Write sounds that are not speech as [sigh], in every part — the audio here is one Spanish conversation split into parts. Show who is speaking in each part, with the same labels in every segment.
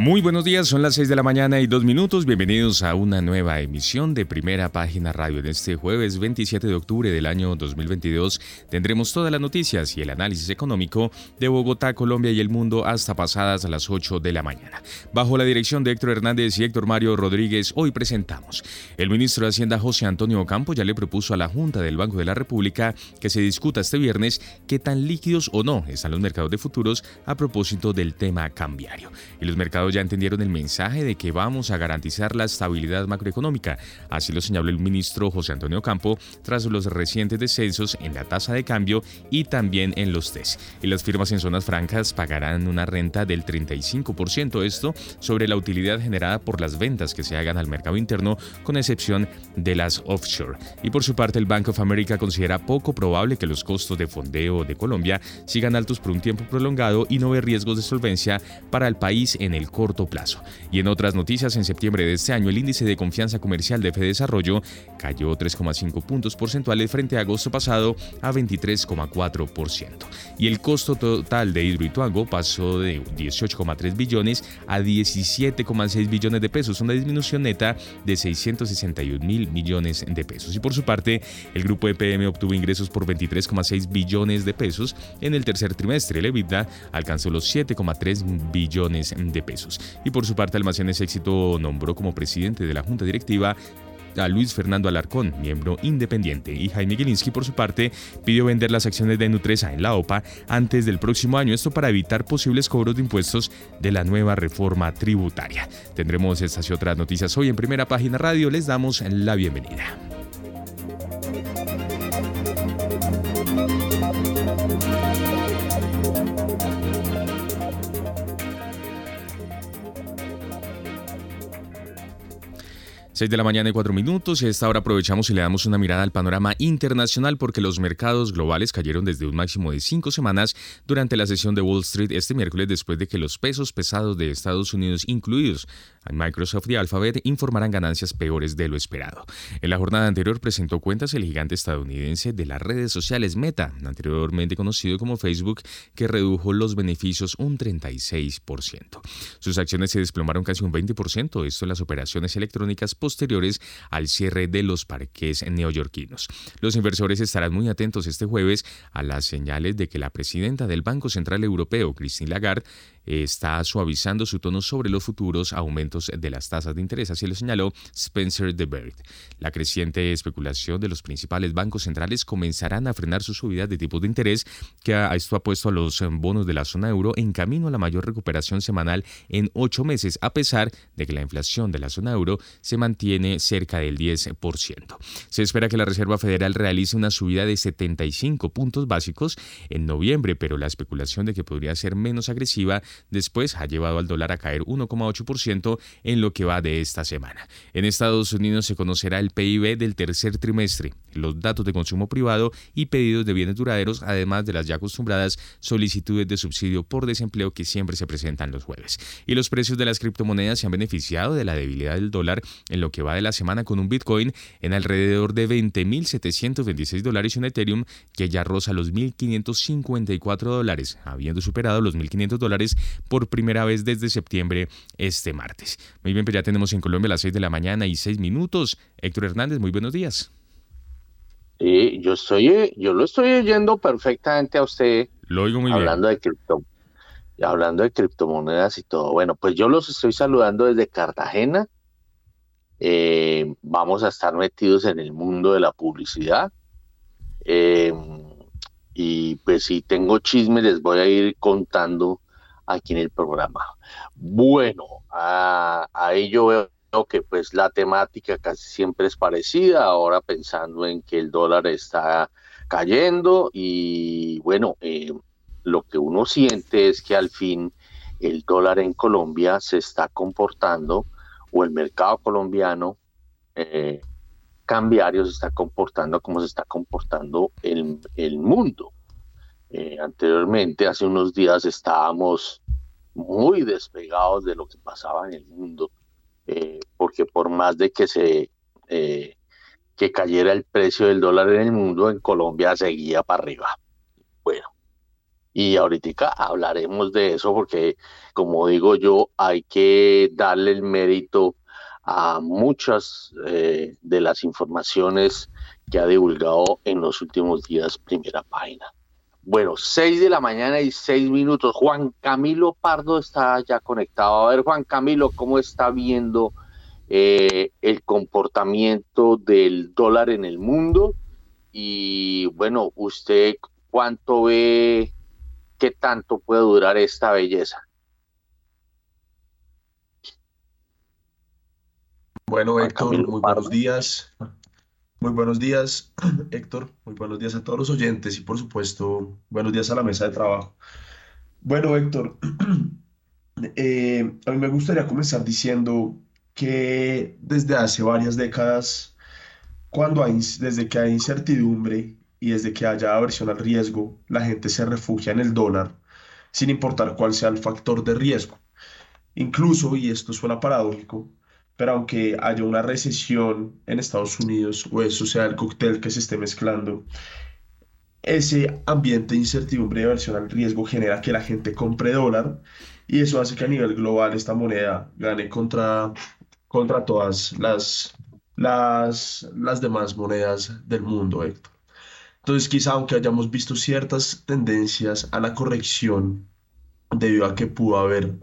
Speaker 1: Muy buenos días, son las 6 de la mañana y dos minutos. Bienvenidos a una nueva emisión de Primera Página Radio. En este jueves 27 de octubre del año 2022 tendremos todas las noticias y el análisis económico de Bogotá, Colombia y el mundo hasta pasadas a las 8 de la mañana. Bajo la dirección de Héctor Hernández y Héctor Mario Rodríguez, hoy presentamos. El ministro de Hacienda José Antonio Ocampo ya le propuso a la Junta del Banco de la República que se discuta este viernes qué tan líquidos o no están los mercados de futuros a propósito del tema cambiario. Y los mercados ya entendieron el mensaje de que vamos a garantizar la estabilidad macroeconómica. Así lo señaló el ministro José Antonio Campo tras los recientes descensos en la tasa de cambio y también en los test. Y las firmas en zonas francas pagarán una renta del 35%, esto sobre la utilidad generada por las ventas que se hagan al mercado interno, con excepción de las offshore. Y por su parte, el Bank of America considera poco probable que los costos de fondeo de Colombia sigan altos por un tiempo prolongado y no ve riesgos de solvencia para el país en el corto plazo. Y en otras noticias, en septiembre de este año, el índice de confianza comercial de Desarrollo cayó 3,5 puntos porcentuales frente a agosto pasado a 23,4%. Y el costo total de Hidroituango pasó de 18,3 billones a 17,6 billones de pesos, una disminución neta de 661 mil millones de pesos. Y por su parte, el grupo EPM obtuvo ingresos por 23,6 billones de pesos en el tercer trimestre. El EBITDA alcanzó los 7,3 billones de pesos. Y por su parte, Almacenes Éxito nombró como presidente de la Junta Directiva a Luis Fernando Alarcón, miembro independiente, y Jaime Gilinski, por su parte, pidió vender las acciones de Nutresa en la OPA antes del próximo año, esto para evitar posibles cobros de impuestos de la nueva reforma tributaria. Tendremos estas y otras noticias hoy en primera página radio, les damos la bienvenida. 6 de la mañana y 4 minutos y a esta hora aprovechamos y le damos una mirada al panorama internacional porque los mercados globales cayeron desde un máximo de 5 semanas durante la sesión de Wall Street este miércoles después de que los pesos pesados de Estados Unidos, incluidos Microsoft y Alphabet, informaran ganancias peores de lo esperado. En la jornada anterior presentó cuentas el gigante estadounidense de las redes sociales Meta, anteriormente conocido como Facebook, que redujo los beneficios un 36%. Sus acciones se desplomaron casi un 20%, esto en las operaciones electrónicas posteriores al cierre de los parques neoyorquinos. Los inversores estarán muy atentos este jueves a las señales de que la presidenta del Banco Central Europeo, Christine Lagarde, está suavizando su tono sobre los futuros aumentos de las tasas de interés, así lo señaló Spencer DeBerg. La creciente especulación de los principales bancos centrales comenzarán a frenar su subida de tipos de interés, que a esto ha puesto a los bonos de la zona euro en camino a la mayor recuperación semanal en ocho meses, a pesar de que la inflación de la zona euro se mantiene cerca del 10%. Se espera que la Reserva Federal realice una subida de 75 puntos básicos en noviembre, pero la especulación de que podría ser menos agresiva después ha llevado al dólar a caer 1,8% en lo que va de esta semana. En Estados Unidos se conocerá el PIB del tercer trimestre, los datos de consumo privado y pedidos de bienes duraderos, además de las ya acostumbradas solicitudes de subsidio por desempleo que siempre se presentan los jueves. Y los precios de las criptomonedas se han beneficiado de la debilidad del dólar en lo que va de la semana con un Bitcoin en alrededor de 20.726 dólares y un Ethereum que ya roza los 1.554 dólares, habiendo superado los 1.500 dólares por primera vez desde septiembre este martes. Muy bien, pues ya tenemos en Colombia las 6 de la mañana y 6 minutos. Héctor Hernández, muy buenos días.
Speaker 2: Sí, yo estoy, yo lo estoy oyendo perfectamente a usted.
Speaker 1: Lo oigo muy
Speaker 2: hablando
Speaker 1: bien.
Speaker 2: De cripto, hablando de criptomonedas y todo. Bueno, pues yo los estoy saludando desde Cartagena. Eh, vamos a estar metidos en el mundo de la publicidad. Eh, y pues si tengo chismes les voy a ir contando aquí en el programa. Bueno, a, ello veo que pues la temática casi siempre es parecida, ahora pensando en que el dólar está cayendo y bueno, eh, lo que uno siente es que al fin el dólar en Colombia se está comportando o el mercado colombiano eh, cambiario se está comportando como se está comportando el mundo. Eh, anteriormente, hace unos días estábamos muy despegados de lo que pasaba en el mundo, eh, porque por más de que se eh, que cayera el precio del dólar en el mundo, en Colombia seguía para arriba. Bueno, y ahorita hablaremos de eso porque, como digo yo, hay que darle el mérito a muchas de las informaciones que ha divulgado en los últimos días primera página. Bueno, seis de la mañana y seis minutos. Juan Camilo Pardo está ya conectado. A ver, Juan Camilo, ¿cómo está viendo eh, el comportamiento del dólar en el mundo? Y bueno, ¿usted cuánto ve, qué tanto puede durar esta belleza?
Speaker 3: Bueno, Héctor, muy buenos días. Muy buenos días, [clears throat] Héctor. Muy buenos días a todos los oyentes y por supuesto, buenos días a la mesa de trabajo. Bueno, Héctor, [clears throat] eh, a mí me gustaría comenzar diciendo que desde hace varias décadas, cuando hay, desde que hay incertidumbre y desde que haya aversión al riesgo, la gente se refugia en el dólar, sin importar cuál sea el factor de riesgo. Incluso, y esto suena paradójico, pero aunque haya una recesión en Estados Unidos o eso sea el cóctel que se esté mezclando, ese ambiente de incertidumbre y aversión al riesgo genera que la gente compre dólar y eso hace que a nivel global esta moneda gane contra, contra todas las, las, las demás monedas del mundo, Héctor. Entonces, quizá aunque hayamos visto ciertas tendencias a la corrección debido a que pudo haber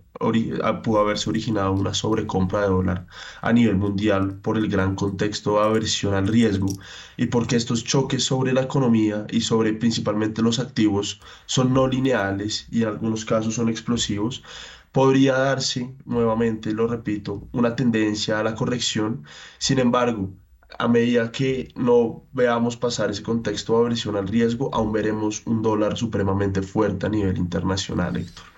Speaker 3: pudo haberse originado una sobrecompra de dólar a nivel mundial por el gran contexto de aversión al riesgo y porque estos choques sobre la economía y sobre principalmente los activos son no lineales y en algunos casos son explosivos, podría darse nuevamente, lo repito, una tendencia a la corrección. Sin embargo, a medida que no veamos pasar ese contexto de aversión al riesgo, aún veremos un dólar supremamente fuerte a nivel internacional, Héctor.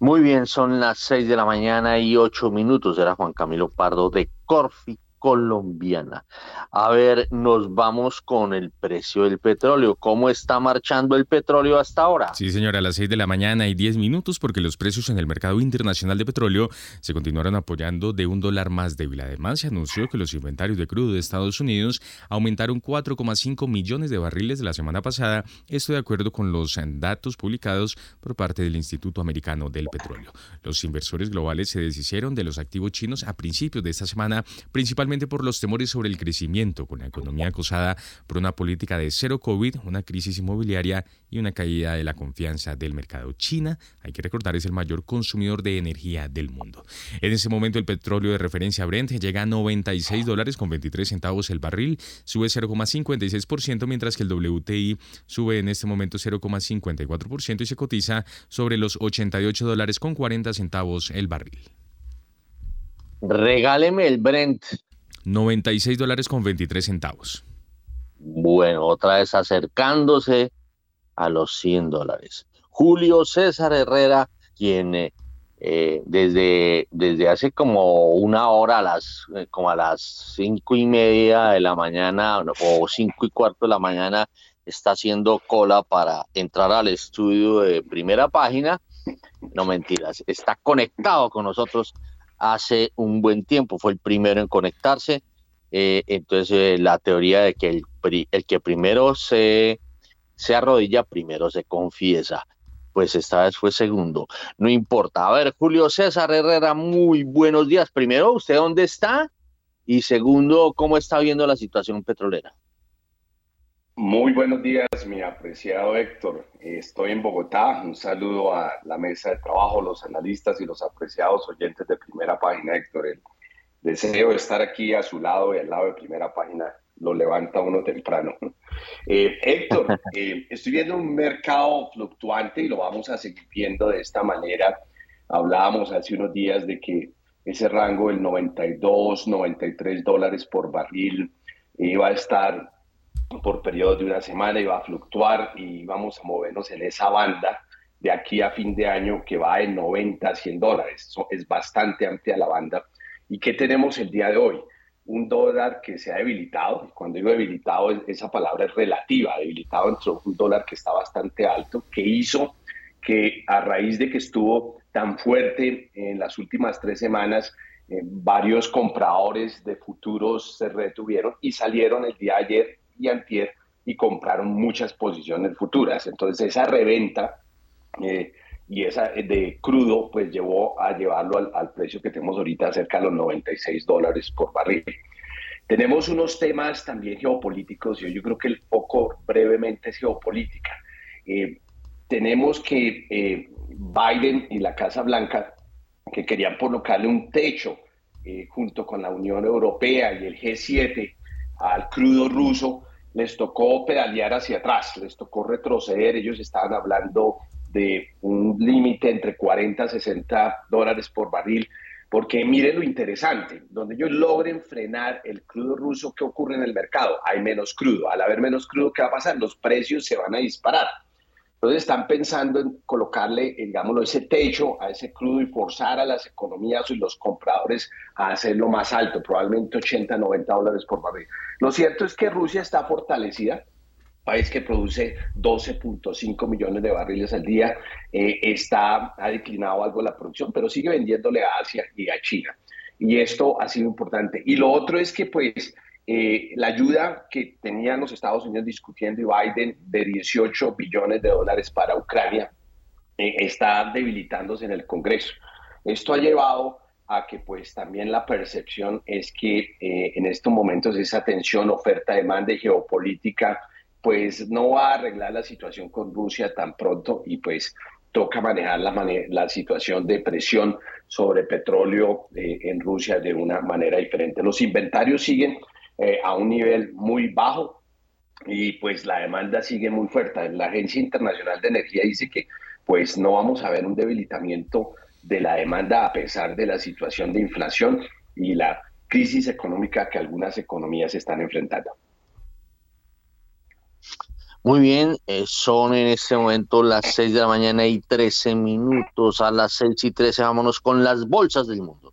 Speaker 2: Muy bien, son las seis de la mañana y ocho minutos. Era Juan Camilo Pardo de Corfi colombiana. A ver, nos vamos con el precio del petróleo. ¿Cómo está marchando el petróleo hasta ahora?
Speaker 1: Sí, señora, a las 6 de la mañana y 10 minutos porque los precios en el mercado internacional de petróleo se continuaron apoyando de un dólar más débil. Además, se anunció que los inventarios de crudo de Estados Unidos aumentaron 4,5 millones de barriles de la semana pasada, esto de acuerdo con los datos publicados por parte del Instituto Americano del Petróleo. Los inversores globales se deshicieron de los activos chinos a principios de esta semana, principalmente por los temores sobre el crecimiento, con la economía acosada por una política de cero COVID, una crisis inmobiliaria y una caída de la confianza del mercado. China, hay que recordar, es el mayor consumidor de energía del mundo. En ese momento el petróleo de referencia Brent llega a 96 dólares con 23 centavos el barril, sube 0,56%, mientras que el WTI sube en este momento 0,54% y se cotiza sobre los 88 dólares con 40 centavos el barril.
Speaker 2: Regáleme el Brent.
Speaker 1: 96 dólares con 23 centavos.
Speaker 2: Bueno, otra vez acercándose a los 100 dólares. Julio César Herrera, quien eh, eh, desde, desde hace como una hora, a las, eh, como a las cinco y media de la mañana o cinco y cuarto de la mañana, está haciendo cola para entrar al estudio de primera página. No mentiras, está conectado con nosotros hace un buen tiempo, fue el primero en conectarse. Eh, entonces, eh, la teoría de que el, el que primero se, se arrodilla, primero se confiesa. Pues esta vez fue segundo. No importa. A ver, Julio César Herrera, muy buenos días. Primero, ¿usted dónde está? Y segundo, ¿cómo está viendo la situación petrolera?
Speaker 4: Muy buenos días, mi apreciado Héctor. Estoy en Bogotá. Un saludo a la mesa de trabajo, los analistas y los apreciados oyentes de primera página, Héctor. El deseo de estar aquí a su lado y al lado de primera página lo levanta uno temprano. [laughs] Eh, Héctor, [laughs] eh, estoy viendo un mercado fluctuante y lo vamos a seguir viendo de esta manera. Hablábamos hace unos días de que ese rango del 92, 93 dólares por barril iba a estar por periodo de una semana y va a fluctuar y vamos a movernos en esa banda de aquí a fin de año que va en 90 a 100 dólares. es bastante amplia la banda. ¿Y qué tenemos el día de hoy? un dólar que se ha debilitado. Cuando digo debilitado, esa palabra es relativa, debilitado entre un dólar que está bastante alto, que hizo que a raíz de que estuvo tan fuerte en las últimas tres semanas, eh, varios compradores de futuros se retuvieron y salieron el día ayer y antier y compraron muchas posiciones futuras. Entonces esa reventa eh, y esa de crudo pues llevó a llevarlo al, al, precio que tenemos ahorita cerca de los 96 dólares por barril. Tenemos unos temas también geopolíticos y yo creo que el foco brevemente es geopolítica. Eh, tenemos que eh, Biden y la Casa Blanca, que querían colocarle un techo eh, junto con la Unión Europea y el G7 al crudo ruso, les tocó pedalear hacia atrás, les tocó retroceder. Ellos estaban hablando de un límite entre 40 y 60 dólares por barril, porque miren lo interesante, donde ellos logren frenar el crudo ruso, ¿qué ocurre en el mercado? Hay menos crudo. Al haber menos crudo, ¿qué va a pasar? Los precios se van a disparar. Entonces están pensando en colocarle, digámoslo, ese techo a ese crudo y forzar a las economías y los compradores a hacerlo más alto, probablemente 80, 90 dólares por barril. Lo cierto es que Rusia está fortalecida, país que produce 12.5 millones de barriles al día, eh, está, ha declinado algo la producción, pero sigue vendiéndole a Asia y a China. Y esto ha sido importante. Y lo otro es que, pues, eh, la ayuda que tenían los Estados Unidos discutiendo y Biden de 18 billones de dólares para Ucrania eh, está debilitándose en el Congreso. Esto ha llevado a que pues también la percepción es que en estos momentos esa tensión, oferta, demanda y geopolítica pues no va a arreglar la situación con Rusia tan pronto y pues toca manejar la, la situación de presión sobre petróleo eh, en Rusia de una manera diferente. Los inventarios siguen eh, a un nivel muy bajo y pues la demanda sigue muy fuerte. La Agencia Internacional de Energía dice que pues no vamos a ver un debilitamiento de la demanda a pesar de la situación de inflación y la crisis económica que algunas economías están enfrentando.
Speaker 2: Muy bien, eh, son en este momento las 6 de la mañana y 13 minutos. A las 6 y 13 vámonos con las bolsas del mundo.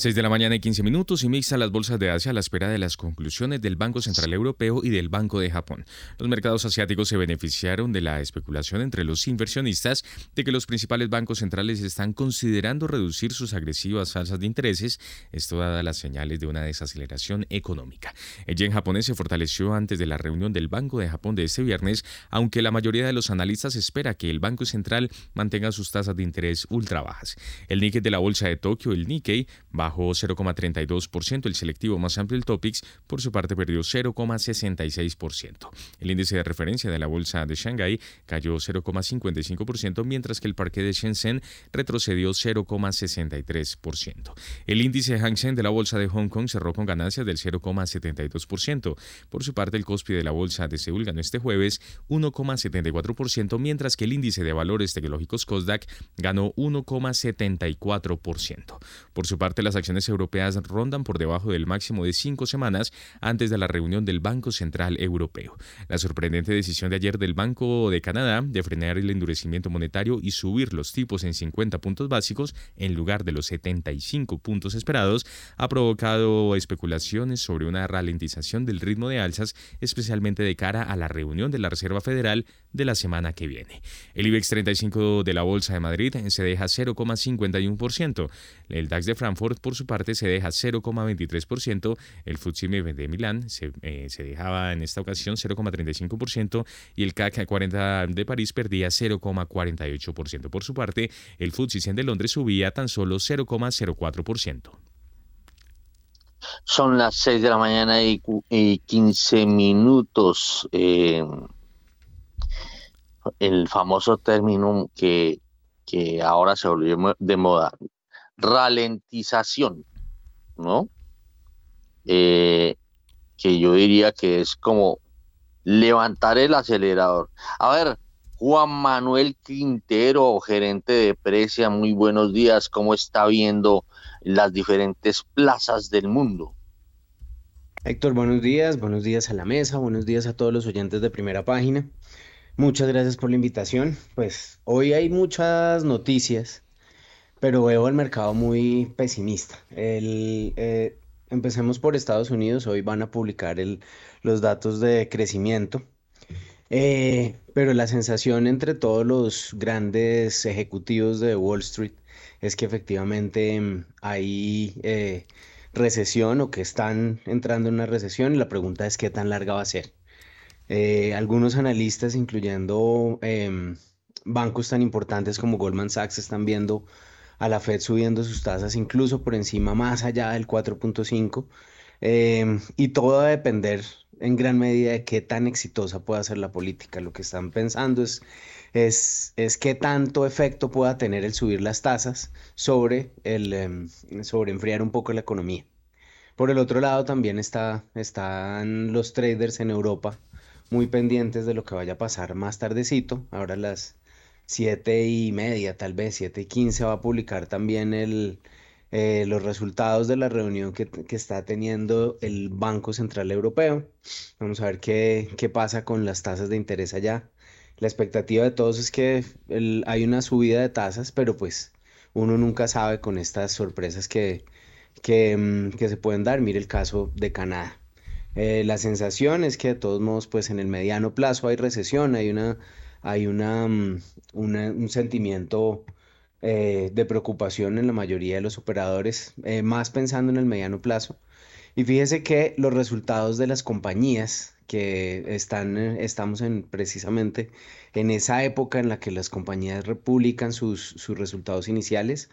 Speaker 1: 6 de la mañana y 15 minutos y mixta las bolsas de Asia a la espera de las conclusiones del Banco Central Europeo y del Banco de Japón. Los mercados asiáticos se beneficiaron de la especulación entre los inversionistas de que los principales bancos centrales están considerando reducir sus agresivas tasas de intereses, esto dada las señales de una desaceleración económica. El yen japonés se fortaleció antes de la reunión del Banco de Japón de este viernes, aunque la mayoría de los analistas espera que el Banco Central mantenga sus tasas de interés ultra bajas. El Nikkei de la bolsa de Tokio, el Nikkei, va bajó 0,32%, el selectivo más amplio, el Topix, por su parte perdió 0,66%. El índice de referencia de la bolsa de Shanghái cayó 0,55%, mientras que el parque de Shenzhen retrocedió 0,63%. El índice Hang Seng de la bolsa de Hong Kong cerró con ganancias del 0,72%. Por su parte, el COSPI de la bolsa de Seúl ganó este jueves 1,74%, mientras que el índice de valores tecnológicos COSDAC ganó 1,74%. Por su parte, las acciones europeas rondan por debajo del máximo de cinco semanas antes de la reunión del Banco Central Europeo. La sorprendente decisión de ayer del Banco de Canadá de frenar el endurecimiento monetario y subir los tipos en 50 puntos básicos en lugar de los 75 puntos esperados ha provocado especulaciones sobre una ralentización del ritmo de alzas, especialmente de cara a la reunión de la Reserva Federal de la semana que viene. El IBEX 35 de la Bolsa de Madrid se deja 0,51%, el DAX de Frankfurt por su parte se deja 0,23%, el FTSE de Milán se, eh, se dejaba en esta ocasión 0,35% y el CAC 40 de París perdía 0,48%. Por su parte, el FTSE 100 de Londres subía tan solo 0,04%.
Speaker 2: Son las 6 de la mañana y, 15 minutos. Eh, el famoso término que, que ahora se volvió de moda, ralentización, ¿no? Eh, que yo diría que es como levantar el acelerador. A ver, Juan Manuel Quintero, gerente de Precia, muy buenos días. ¿Cómo está viendo las diferentes plazas del mundo?
Speaker 5: Héctor, buenos días, buenos días a la mesa, buenos días a todos los oyentes de primera página. Muchas gracias por la invitación. Pues hoy hay muchas noticias, pero veo el mercado muy pesimista. El, eh, empecemos por Estados Unidos. Hoy van a publicar el, los datos de crecimiento. Eh, pero la sensación entre todos los grandes ejecutivos de Wall Street es que efectivamente mm, hay eh, recesión o que están entrando en una recesión y la pregunta es qué tan larga va a ser. Algunos analistas, incluyendo em, bancos tan importantes como Goldman Sachs, están viendo a la Fed subiendo sus tasas incluso por encima, más allá del 4.5. Em, y todo va a depender en gran medida de qué tan exitosa pueda ser la política. Lo que están pensando es, es, es qué tanto efecto pueda tener el subir las tasas sobre, el, em, sobre enfriar un poco la economía. Por el otro lado también está, están los traders en Europa muy pendientes de lo que vaya a pasar más tardecito. Ahora las siete y media, tal vez siete y quince va a publicar también el, eh, los resultados de la reunión que, está teniendo el Banco Central Europeo. Vamos a ver qué, qué pasa con las tasas de interés allá. La expectativa de todos es que hay una subida de tasas, pero pues uno nunca sabe con estas sorpresas que, que, mm, que se pueden dar. Mire el caso de Canadá. Eh, la sensación es que de todos modos, pues en el mediano plazo hay recesión, hay una, hay una, mm, un sentimiento eh, de preocupación en la mayoría de los operadores, eh, más pensando en el mediano plazo. Y fíjese que los resultados de las compañías que están, eh, estamos en precisamente en esa época en la que las compañías republican sus, sus resultados iniciales,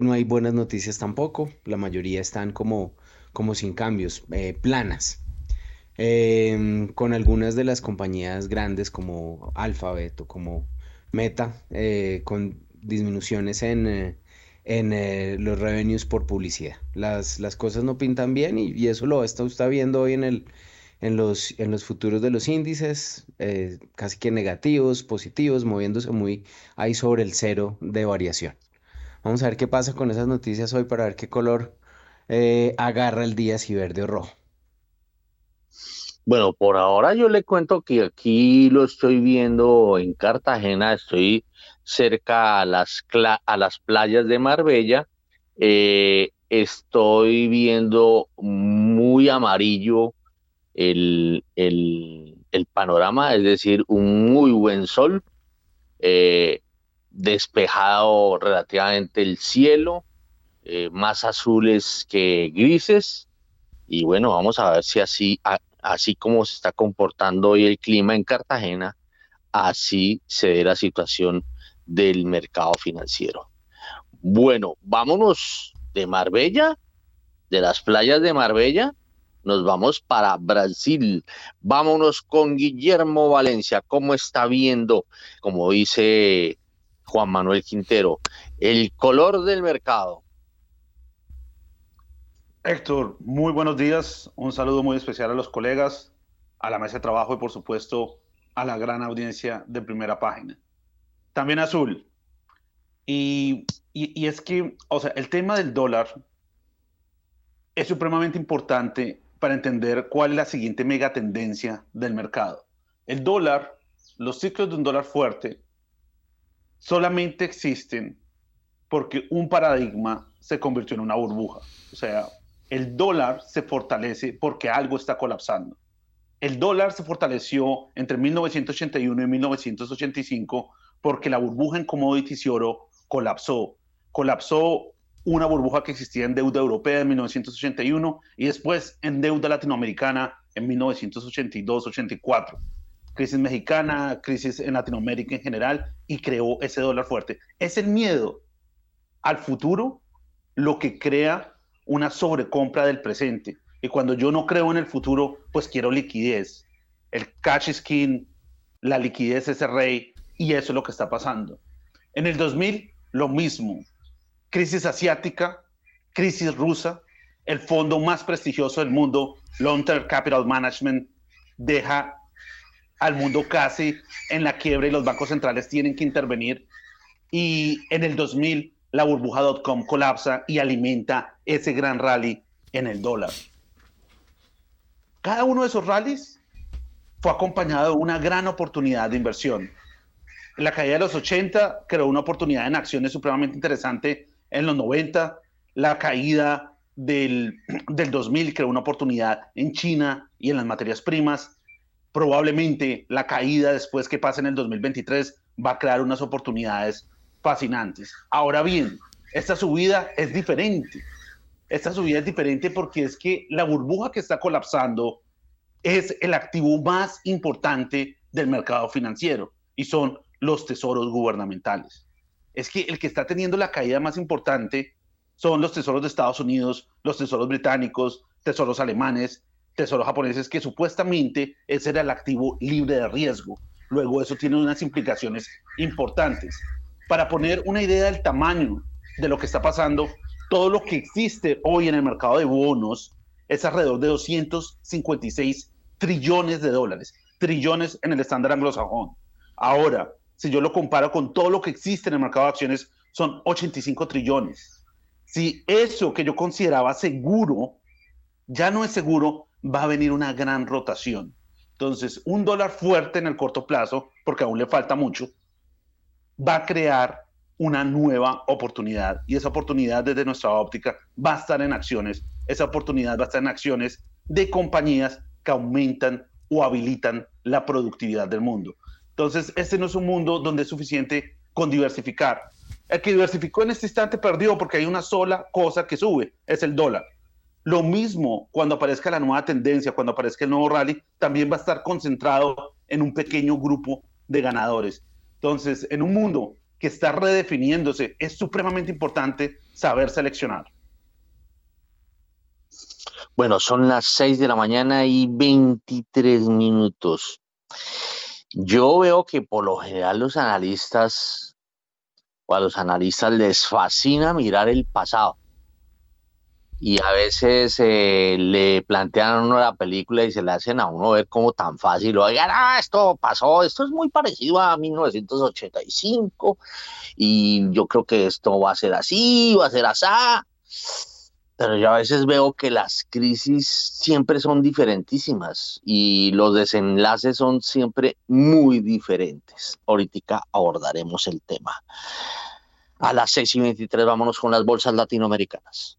Speaker 5: no hay buenas noticias tampoco, la mayoría están como, como sin cambios, planas. Em, con algunas de las compañías grandes como Alphabet o como Meta, con disminuciones en, eh, en eh, los revenues por publicidad. Las, las cosas no pintan bien y, eso lo está usted viendo hoy en, el, en, los, en los futuros de los índices, eh, casi que negativos, positivos, moviéndose muy ahí sobre el cero de variación. Vamos a ver qué pasa con esas noticias hoy para ver qué color agarra el día, si verde o rojo.
Speaker 2: Bueno, por ahora yo le cuento que aquí lo estoy viendo en Cartagena, estoy cerca a las, a las playas de Marbella. Eh, estoy viendo muy amarillo el, panorama, es decir, un muy buen sol, eh, despejado relativamente el cielo, eh, más azules que grises. Y bueno, vamos a ver si así, así como se está comportando hoy el clima en Cartagena, así se ve la situación del mercado financiero. Bueno, vámonos de Marbella, de las playas de Marbella, nos vamos para Brasil. Vámonos con Guillermo Valencia. ¿Cómo está viendo, como dice Juan Manuel Quintero, el color del mercado?
Speaker 6: Héctor, muy buenos días. Un saludo muy especial a los colegas, a la mesa de trabajo y por supuesto a la gran audiencia de primera página. También azul. Y, y, es que, o sea, el tema del dólar es supremamente importante para entender cuál es la siguiente mega tendencia del mercado. El dólar, los ciclos de un dólar fuerte, solamente existen porque un paradigma se convirtió en una burbuja. O sea, el dólar se fortalece porque algo está colapsando. El dólar se fortaleció entre 1981 y 1985 porque la burbuja en commodities y oro colapsó. Colapsó una burbuja que existía en deuda europea en 1981 y después en deuda latinoamericana en 1982-84. Crisis mexicana, crisis en Latinoamérica en general y creó ese dólar fuerte. Es el miedo al futuro lo que crea una sobrecompra del presente. Y cuando yo no creo en el futuro, pues quiero liquidez. El cash skin, la liquidez es el rey y eso es lo que está pasando. En el 2000, lo mismo. Crisis asiática, crisis rusa, el fondo más prestigioso del mundo, Long Term Capital Management, deja al mundo casi en la quiebra y los bancos centrales tienen que intervenir. Y en el 2000 la burbuja.com colapsa y alimenta ese gran rally en el dólar. Cada uno de esos rallies fue acompañado de una gran oportunidad de inversión. La caída de los 80 creó una oportunidad en acciones supremamente interesante en los 90. La caída del, [clears throat] del 2000 creó una oportunidad en China y en las materias primas. Probablemente la caída después que pase en el 2023 va a crear unas oportunidades fascinantes. Ahora bien, esta subida es diferente. Esta subida es diferente porque es que la burbuja que está colapsando es el activo más importante del mercado financiero y son los tesoros gubernamentales. Es que el que está teniendo la caída más importante son los tesoros de Estados Unidos, los tesoros británicos, tesoros alemanes, tesoros japoneses, que supuestamente ese era el activo libre de riesgo. Luego eso tiene unas implicaciones importantes. Para poner una idea del tamaño de lo que está pasando, todo lo que existe hoy en el mercado de bonos es alrededor de 256 trillones de dólares, trillones en el estándar anglosajón. Ahora, si yo lo comparo con todo lo que existe en el mercado de acciones, son 85 trillones. Si eso que yo consideraba seguro ya no es seguro, va a venir una gran rotación. Entonces, un dólar fuerte en el corto plazo, porque aún le falta mucho, va a crear una nueva oportunidad. Y esa oportunidad desde nuestra óptica va a estar en acciones. Esa oportunidad va a estar en acciones de compañías que aumentan o habilitan la productividad del mundo. Entonces, este no es un mundo donde es suficiente con diversificar. El que diversificó en este instante perdió porque hay una sola cosa que sube, es el dólar. Lo mismo cuando aparezca la nueva tendencia, cuando aparezca el nuevo rally, también va a estar concentrado en un pequeño grupo de ganadores. Entonces, en un mundo que está redefiniéndose, es supremamente importante saber seleccionar.
Speaker 2: Bueno, son las 6 de la mañana y 23 minutos. Yo veo que por lo general los analistas o a los analistas les fascina mirar el pasado. Y a veces eh, le plantean a uno la película y se le hacen a uno ver como tan fácil. O digan, ah, esto pasó, esto es muy parecido a 1985 y yo creo que esto va a ser así, va a ser así pero yo a veces veo que las crisis siempre son diferentísimas y los desenlaces son siempre muy diferentes. Ahorita abordaremos el tema. A las 6 y 23 vámonos con las bolsas latinoamericanas.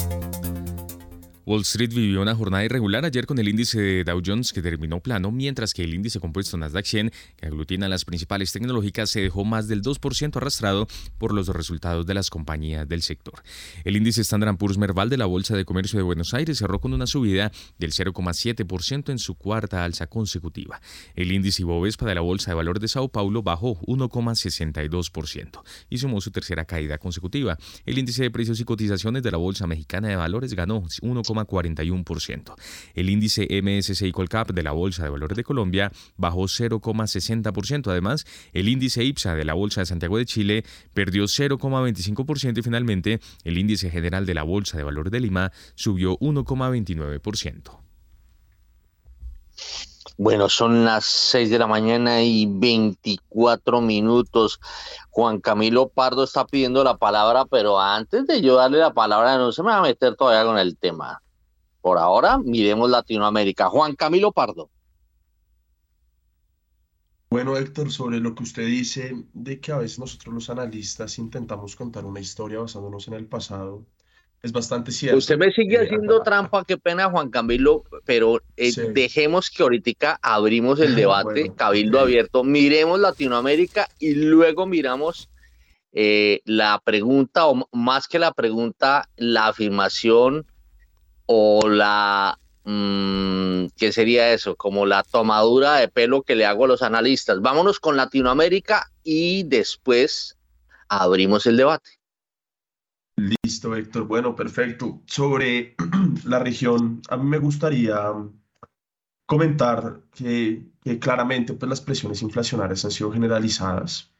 Speaker 1: Wall Street vivió una jornada irregular ayer con el índice de Dow Jones que terminó plano, mientras que el índice compuesto Nasdaq 100, que aglutina las principales tecnológicas, se dejó más del 2% arrastrado por los resultados de las compañías del sector. El índice Standard Poor's Merval de la Bolsa de Comercio de Buenos Aires cerró con una subida del 0,7% en su cuarta alza consecutiva. El índice Ibovespa de la Bolsa de Valores de Sao Paulo bajó 1,62% y sumó su tercera caída consecutiva. El índice de precios y cotizaciones de la Bolsa Mexicana de Valores ganó 1, 41%. El índice MSCI Colcap de la Bolsa de Valores de Colombia bajó 0,60%. Además, el índice IPSA de la Bolsa de Santiago de Chile perdió 0,25% y finalmente el índice general de la Bolsa de Valores de Lima subió 1,29%.
Speaker 2: Bueno, son las 6 de la mañana y 24 minutos. Juan Camilo Pardo está pidiendo la palabra, pero antes de yo darle la palabra, no se me va a meter todavía con el tema. Por ahora, miremos Latinoamérica. Juan Camilo Pardo.
Speaker 3: Bueno, Héctor, sobre lo que usted dice de que a veces nosotros los analistas intentamos contar una historia basándonos en el pasado, es bastante cierto.
Speaker 2: Usted me sigue eh, haciendo trampa, qué pena, Juan Camilo, pero eh, dejemos que ahorita abrimos el [laughs] debate, Cabildo abierto, miremos Latinoamérica y luego miramos eh, la pregunta, o más que la pregunta, la afirmación o la, mm, ¿qué sería eso? Como la tomadura de pelo que le hago a los analistas. Vámonos con Latinoamérica y después abrimos el debate.
Speaker 3: Listo, Héctor. Bueno, perfecto. Sobre [clears throat] la región, a mí me gustaría comentar que, claramente pues, las presiones inflacionarias han sido generalizadas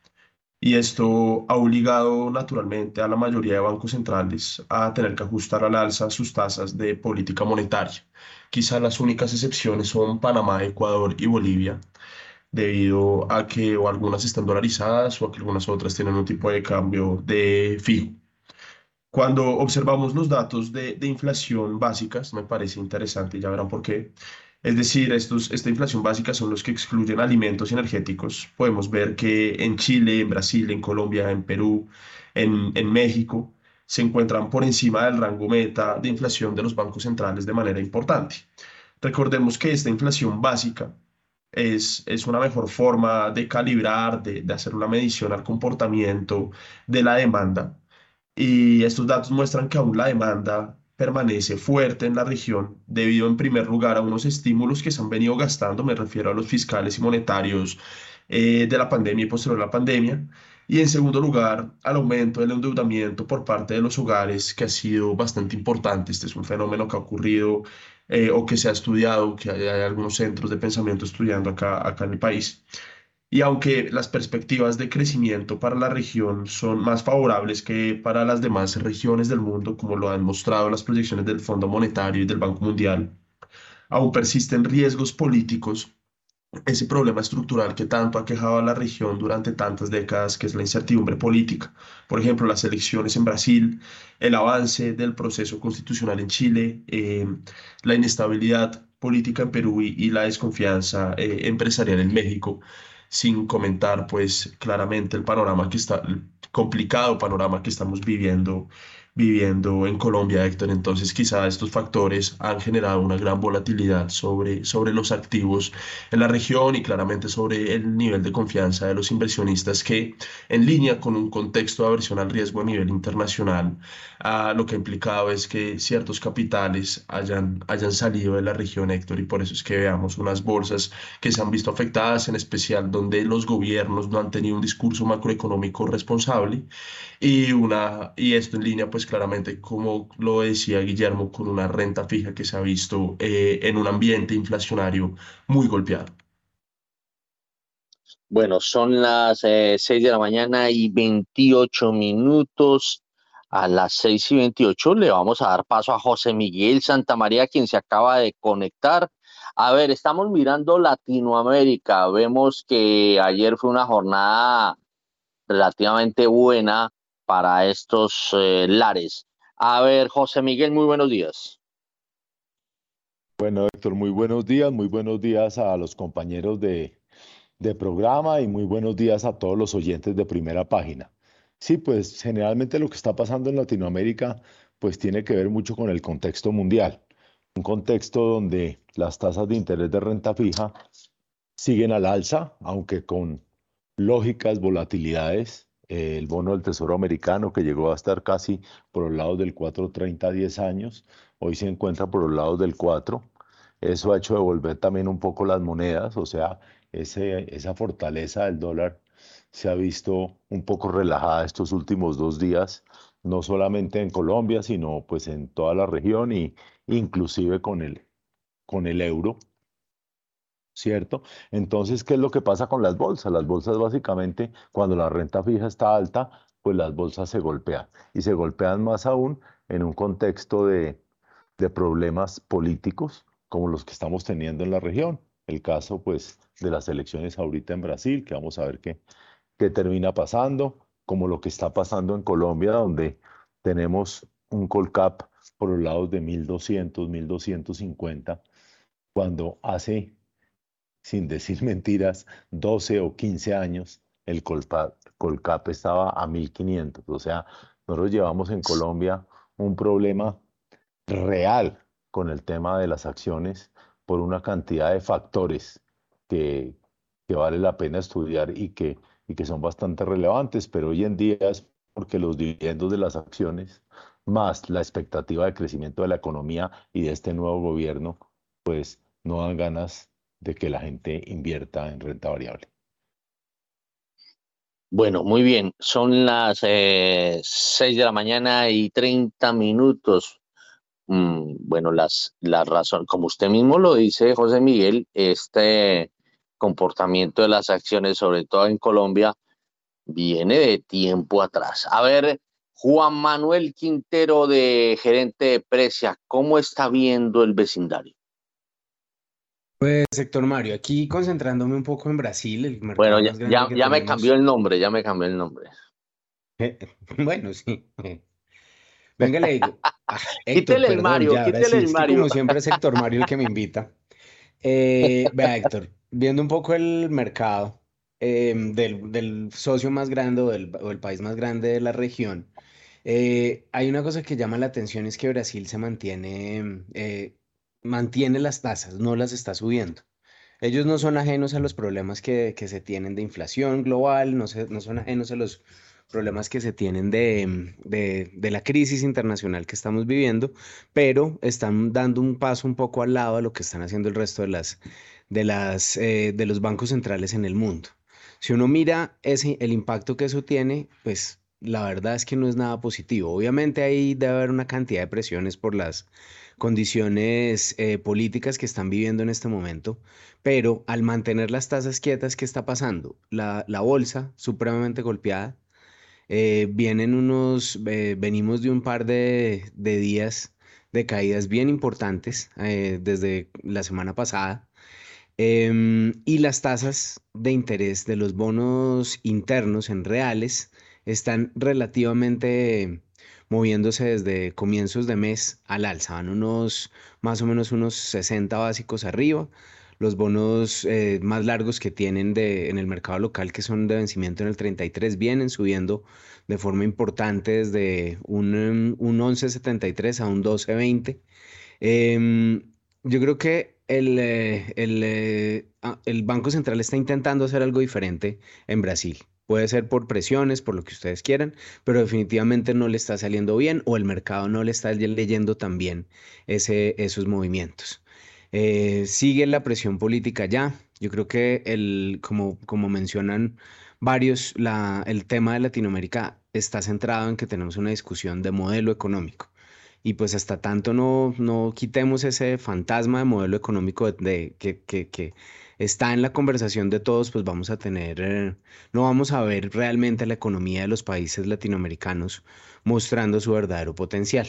Speaker 3: y esto ha obligado naturalmente a la mayoría de bancos centrales a tener que ajustar al alza sus tasas de política monetaria. Quizá las únicas excepciones son Panamá, Ecuador y Bolivia, debido a que algunas están dolarizadas o a que algunas otras tienen un tipo de cambio de fijo. Cuando observamos los datos de, de inflación básicas, me parece interesante, ya verán por qué. Es decir, estos, esta inflación básica son los que excluyen alimentos energéticos. Podemos ver que en Chile, en Brasil, en Colombia, en Perú, en, en México, se encuentran por encima del rango meta de inflación de los bancos centrales de manera importante. Recordemos que esta inflación básica es, es una mejor forma de calibrar, de, de hacer una medición al comportamiento de la demanda. Y estos datos muestran que aún la demanda permanece fuerte en la región debido en primer lugar a unos estímulos que se han venido gastando, me refiero a los fiscales y monetarios eh, de la pandemia y posterior a la pandemia, y en segundo lugar al aumento del endeudamiento por parte de los hogares que ha sido bastante importante. Este es un fenómeno que ha ocurrido eh, o que se ha estudiado, que hay, algunos centros de pensamiento estudiando acá, acá en el país. Y aunque las perspectivas de crecimiento para la región son más favorables que para las demás regiones del mundo, como lo han mostrado las proyecciones del Fondo Monetario y del Banco Mundial, aún persisten riesgos políticos ese problema estructural que tanto ha quejado a la región durante tantas décadas, que es la incertidumbre política. Por ejemplo, las elecciones en Brasil, el avance del proceso constitucional en Chile, eh, la inestabilidad política en Perú y, la desconfianza eh, empresarial en México, sin comentar pues claramente el panorama que está, el complicado panorama que estamos viviendo viviendo en Colombia, Héctor. Entonces, quizá estos factores han generado una gran volatilidad sobre, sobre los activos en la región y claramente sobre el nivel de confianza de los inversionistas que, en línea con un contexto de aversión al riesgo a nivel internacional, ah, lo que ha implicado es que ciertos capitales hayan, hayan salido de la región, Héctor, y por eso es que veamos unas bolsas que se han visto afectadas, en especial donde los gobiernos no han tenido un discurso macroeconómico responsable y, una, y esto en línea, pues claramente, como lo decía Guillermo, con una renta fija que se ha visto eh, en un ambiente inflacionario muy golpeado.
Speaker 2: Bueno, son las eh, 6 de la mañana y 28 minutos. A las 6 y 28 le vamos a dar paso a José Miguel Santamaría, quien se acaba de conectar. A ver, estamos mirando Latinoamérica. Vemos que ayer fue una jornada relativamente buena para estos eh, lares. A ver, José Miguel, muy buenos días.
Speaker 7: Bueno, Héctor, muy buenos días, muy buenos días a los compañeros de, de programa y muy buenos días a todos los oyentes de primera página. Sí, pues generalmente lo que está pasando en Latinoamérica pues tiene que ver mucho con el contexto mundial, un contexto donde las tasas de interés de renta fija siguen al alza, aunque con lógicas volatilidades el bono del Tesoro americano que llegó a estar casi por los lados del 4.30 a 10 años, hoy se encuentra por los lados del 4. Eso ha hecho devolver también un poco las monedas, o sea, ese, esa fortaleza del dólar se ha visto un poco relajada estos últimos dos días, no solamente en Colombia, sino pues en toda la región y inclusive con el, con el euro. ¿Cierto? Entonces, ¿qué es lo que pasa con las bolsas? Las bolsas básicamente, cuando la renta fija está alta, pues las bolsas se golpean y se golpean más aún en un contexto de, problemas políticos como los que estamos teniendo en la región. El caso, pues, de las elecciones ahorita en Brasil, que vamos a ver qué, qué termina pasando, como lo que está pasando en Colombia, donde tenemos un Colcap por los lados de 1200, 1250, cuando hace sin decir [laughs] mentiras, 12 o 15 años, el Colcap, estaba a 1500. O sea, nosotros llevamos en Colombia un problema real con el tema de las acciones por una cantidad de factores que, que vale la pena estudiar y que, y que son bastante relevantes, pero hoy en día es porque los dividendos de las acciones, más la expectativa de crecimiento de la economía y de este nuevo gobierno, pues no dan ganas de que la gente invierta en renta variable.
Speaker 2: Bueno, muy bien. Son las eh, 6 de la mañana y 30 minutos. Mm, bueno, las, la razón, como usted mismo lo dice, José Miguel, este comportamiento de las acciones, sobre todo en Colombia, viene de tiempo atrás. A ver, Juan Manuel Quintero, de gerente de Precia, ¿cómo está viendo el vecindario?
Speaker 5: Pues, sector Mario, aquí concentrándome un poco en Brasil, el mercado
Speaker 2: Bueno, ya,
Speaker 5: más grande
Speaker 2: ya,
Speaker 5: que
Speaker 2: ya me cambió el nombre, ya me cambió el nombre. [laughs]
Speaker 5: Bueno, sí. Venga, le digo.
Speaker 2: Ah, [laughs] quítele el Mario, quítele el Mario.
Speaker 5: Como siempre es Héctor Mario el que me invita. Eh, vea, Héctor, viendo un poco el mercado em, del, socio más grande o el país más grande de la región, eh, hay una cosa que llama la atención, es que Brasil se mantiene, eh, mantiene las tasas, no las está subiendo. Ellos no son ajenos a los problemas que, que se tienen de inflación global, no, no son ajenos a los problemas que se tienen de, de, de, la crisis internacional que estamos viviendo, pero están dando un paso un poco al lado de lo que están haciendo el resto de, las, de, las, eh, de los bancos centrales en el mundo. Si uno mira ese, el impacto que eso tiene, pues la verdad es que no es nada positivo. Obviamente ahí debe haber una cantidad de presiones por las condiciones eh, políticas que están viviendo en este momento, pero al mantener las tasas quietas, ¿qué está pasando? La, bolsa supremamente golpeada, eh, vienen unos, eh, venimos de un par de, días de caídas bien importantes desde la semana pasada. Em, y las tasas de interés de los bonos internos en reales están relativamente moviéndose desde comienzos de mes al alza, van unos más o menos unos 60 básicos arriba. Los bonos eh, más largos que tienen de, en el mercado local, que son de vencimiento en el 33, vienen subiendo de forma importante desde un, un 11.73 a un 12.20. Em, yo creo que el, eh, el, eh, ah, el Banco Central está intentando hacer algo diferente en Brasil. Puede ser por presiones, por lo que ustedes quieran, pero definitivamente no le está saliendo bien o el mercado no le está leyendo también ese, esos movimientos. Eh, sigue la presión política ya. Yo creo que el, como, como mencionan varios, la, el tema de Latinoamérica está centrado en que tenemos una discusión de modelo económico. Y pues hasta tanto no, no quitemos ese fantasma de modelo económico de, que, que, que está en la conversación de todos, pues vamos a tener, eh, no vamos a ver realmente la economía de los países latinoamericanos mostrando su verdadero potencial.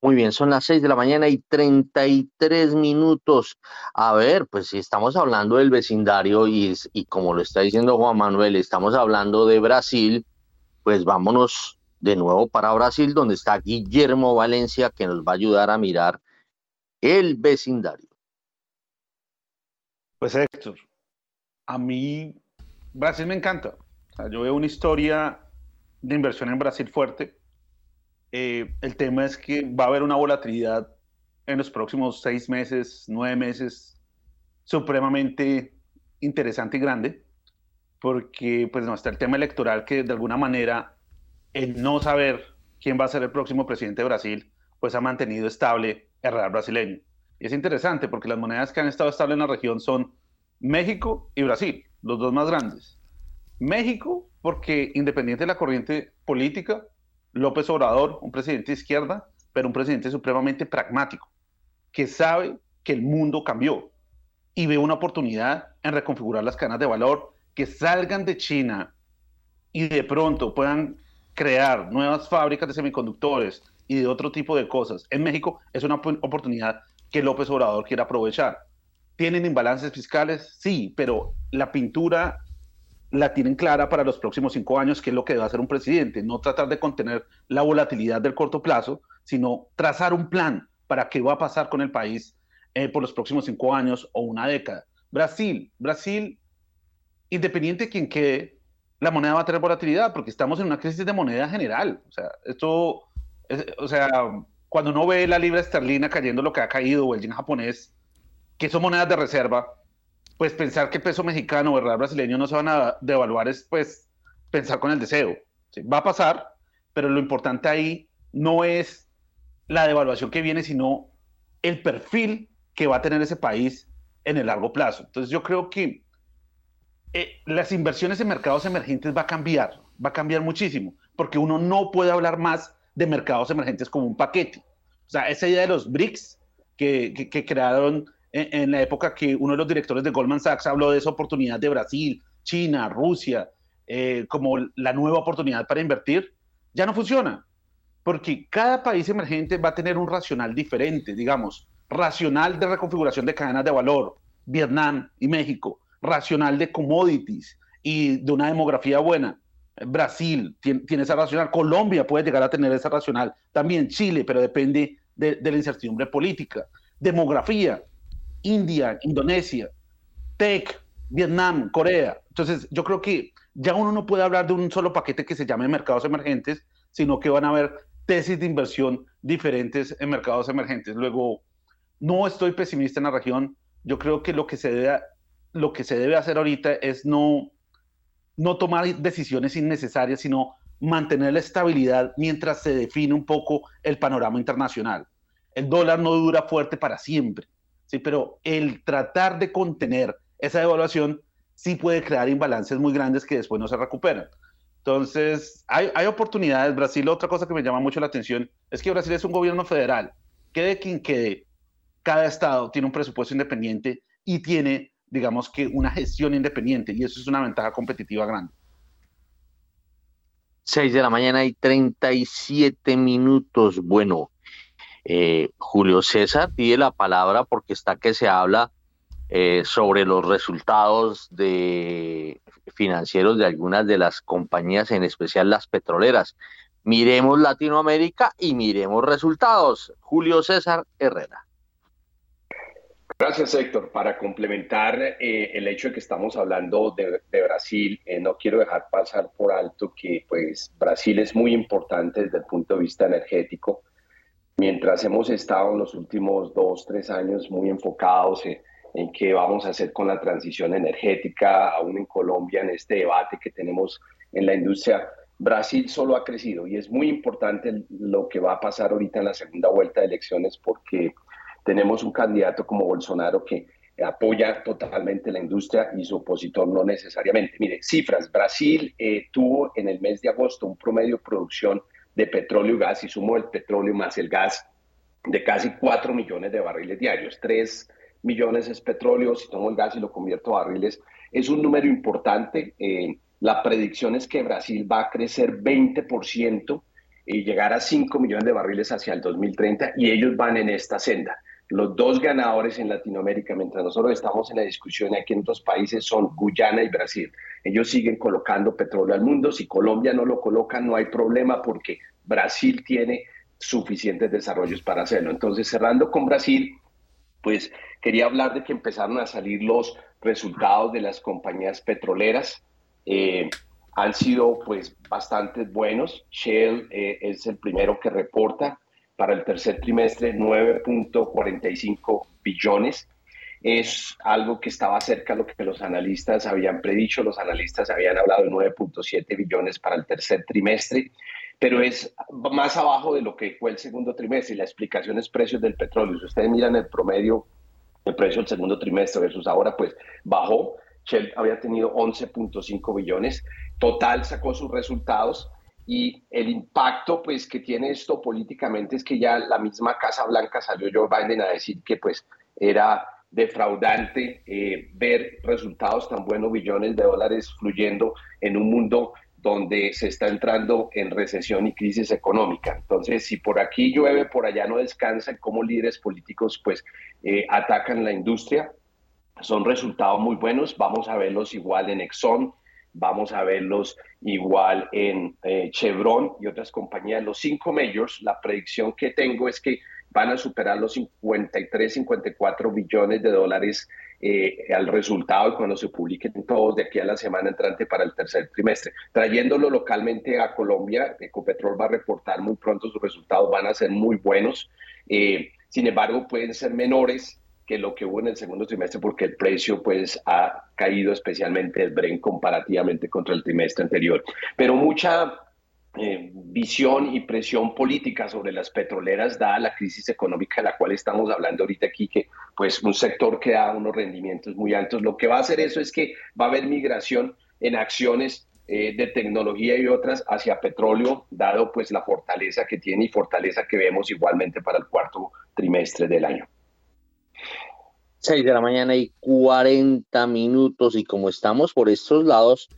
Speaker 2: Muy bien, son las 6 de la mañana y 33 minutos. A ver, pues si estamos hablando del vecindario y, y como lo está diciendo Juan Manuel, estamos hablando de Brasil, pues vámonos de nuevo para Brasil, donde está Guillermo Valencia, que nos va a ayudar a mirar el vecindario.
Speaker 6: Pues Héctor, a mí Brasil me encanta. yo veo una historia de inversión en Brasil fuerte. Eh, el tema es que va a haber una volatilidad en los próximos seis meses, nueve meses, supremamente interesante y grande, porque pues no está el tema electoral que de alguna manera el no saber quién va a ser el próximo presidente de Brasil, pues ha mantenido estable el real brasileño. Y es interesante porque las monedas que han estado estables en la región son México y Brasil, los dos más grandes. México, porque independiente de la corriente política, López Obrador, un presidente de izquierda, pero un presidente supremamente pragmático, que sabe que el mundo cambió y ve una oportunidad en reconfigurar las cadenas de valor, que salgan de China y de pronto puedan crear nuevas fábricas de semiconductores y de otro tipo de cosas. En México es una oportunidad que López Obrador quiere aprovechar. ¿Tienen imbalances fiscales? Sí, pero la pintura la tienen clara para los próximos cinco años, que es lo que debe hacer un presidente, no tratar de contener la volatilidad del corto plazo, sino trazar un plan para qué va a pasar con el país eh, por los próximos cinco años o una década. Brasil, Brasil, independiente de quien quede, la moneda va a tener volatilidad porque estamos en una crisis de moneda general. O sea, esto, o sea, cuando uno ve la libra esterlina cayendo lo que ha caído o el yen japonés, que son monedas de reserva, pues pensar que peso mexicano o el real brasileño no se van a devaluar es pues pensar con el deseo. Va a pasar, pero lo importante ahí no es la devaluación que viene, sino el perfil que va a tener ese país en el largo plazo. Entonces yo creo que eh, las inversiones en mercados emergentes va a cambiar, va a cambiar muchísimo, porque uno no puede hablar más de mercados emergentes como un paquete. O sea, esa idea de los BRICS que, que crearon en, la época que uno de los directores de Goldman Sachs habló de esa oportunidad de Brasil, China, Rusia, eh, como la nueva oportunidad para invertir, ya no funciona. Porque cada país emergente va a tener un racional diferente, digamos, racional de reconfiguración de cadenas de valor, Vietnam y México, racional de commodities y de una demografía buena. Brasil tiene, esa racional, Colombia puede llegar a tener esa racional, también Chile, pero depende de, la incertidumbre política. Demografía, India, Indonesia, TEC, Vietnam, Corea. Entonces, yo creo que ya uno no puede hablar de un solo paquete que se llame mercados emergentes, sino que van a haber tesis de inversión diferentes en mercados emergentes. Luego, no estoy pesimista en la región. Yo creo que lo que se debe, lo que se debe hacer ahorita es no, no tomar decisiones innecesarias, sino mantener la estabilidad mientras se define un poco el panorama internacional. El dólar no dura fuerte para siempre, ¿sí? pero el tratar de contener esa devaluación sí puede crear imbalances muy grandes que después no se recuperan. Entonces, hay, hay oportunidades. Brasil, otra cosa que me llama mucho la atención es que Brasil es un gobierno federal. Quede quien quede, cada estado tiene un presupuesto independiente y tiene, digamos que, una gestión independiente y eso es una ventaja competitiva grande.
Speaker 2: 6 de la mañana y 37 minutos. Bueno, eh, Julio César pide la palabra porque está que se habla eh, sobre los resultados de financieros de algunas de las compañías, en especial las petroleras. Miremos Latinoamérica y miremos resultados. Julio César Herrera.
Speaker 4: Gracias, Héctor. Para complementar eh, el hecho de que estamos hablando de, Brasil, eh, no quiero dejar pasar por alto que pues, Brasil es muy importante desde el punto de vista energético. Mientras hemos estado en los últimos dos, tres años muy enfocados en, en qué vamos a hacer con la transición energética, aún en Colombia, en este debate que tenemos en la industria, Brasil solo ha crecido y es muy importante lo que va a pasar ahorita en la segunda vuelta de elecciones porque tenemos un candidato como Bolsonaro que apoya totalmente la industria y su opositor no necesariamente. Mire, cifras, Brasil eh, tuvo en el mes de agosto un promedio de producción de petróleo y gas y sumo el petróleo más el gas de casi 4 millones de barriles diarios, 3 millones es petróleo, si tomo el gas y lo convierto a barriles, es un número importante. Eh, la predicción es que Brasil va a crecer 20% y llegar a 5 millones de barriles hacia el 2030 y ellos van en esta senda. Los dos ganadores en Latinoamérica, mientras nosotros estamos en la discusión aquí en otros países, son Guyana y Brasil. Ellos siguen colocando petróleo al mundo. Si Colombia no lo coloca, no hay problema porque Brasil tiene suficientes desarrollos para hacerlo. Entonces, cerrando con Brasil, pues quería hablar de que empezaron a salir los resultados de las compañías petroleras. Eh, han sido pues bastante buenos. Shell eh, es el primero que reporta para el tercer trimestre 9.45 billones. Es algo que estaba cerca de lo que los analistas habían predicho. Los analistas habían hablado de 9.7 billones para el tercer trimestre, pero es más abajo de lo que fue el segundo trimestre. Y la explicación es precios del petróleo. Si ustedes miran el promedio del precio del segundo trimestre versus ahora, pues bajó. Shell había tenido 11.5 billones. Total sacó sus resultados y el impacto pues que tiene esto políticamente es que ya la misma Casa Blanca salió Joe Biden a decir que pues era defraudante eh, ver resultados tan buenos, billones de dólares fluyendo en un mundo donde se está entrando en recesión y crisis económica. Entonces, si por aquí llueve, por allá no descansa, como líderes políticos pues eh, atacan la industria, son resultados muy buenos, vamos a verlos igual en Exxon, vamos a verlos igual en eh, Chevron y otras compañías. Los cinco majors, la predicción que tengo es que van a superar los 53, 54 billones de dólares eh, al resultado cuando se publiquen todos de aquí a la semana entrante para el tercer trimestre. Trayéndolo localmente a Colombia, Ecopetrol va a reportar muy pronto sus resultados, van a ser muy buenos. Eh, sin embargo, pueden ser menores que lo que hubo en el segundo trimestre porque el precio pues ha caído especialmente el Bren comparativamente contra el trimestre anterior. Pero mucha eh, visión y presión política sobre las petroleras dada la crisis económica de la cual estamos hablando ahorita aquí, que pues un sector que da unos rendimientos muy altos. Lo que va a hacer eso es que va a haber migración en acciones eh, de tecnología y otras hacia petróleo, dado pues la fortaleza que tiene y fortaleza que vemos igualmente para el cuarto trimestre del año.
Speaker 2: 6 de la mañana y 40 minutos y como estamos por estos lados,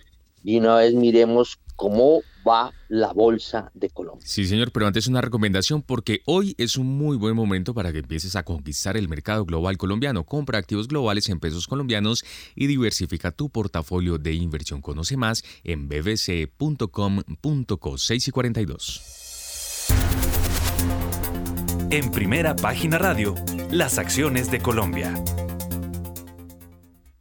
Speaker 2: y una vez miremos cómo va la bolsa de Colombia.
Speaker 1: Sí, señor, pero antes una recomendación porque hoy es un muy buen momento para que empieces a conquistar el mercado global colombiano. Compra activos globales en pesos colombianos y diversifica tu portafolio de inversión. Conoce más en bbc.com.co 6 y 42.
Speaker 8: En primera página radio, las acciones de Colombia.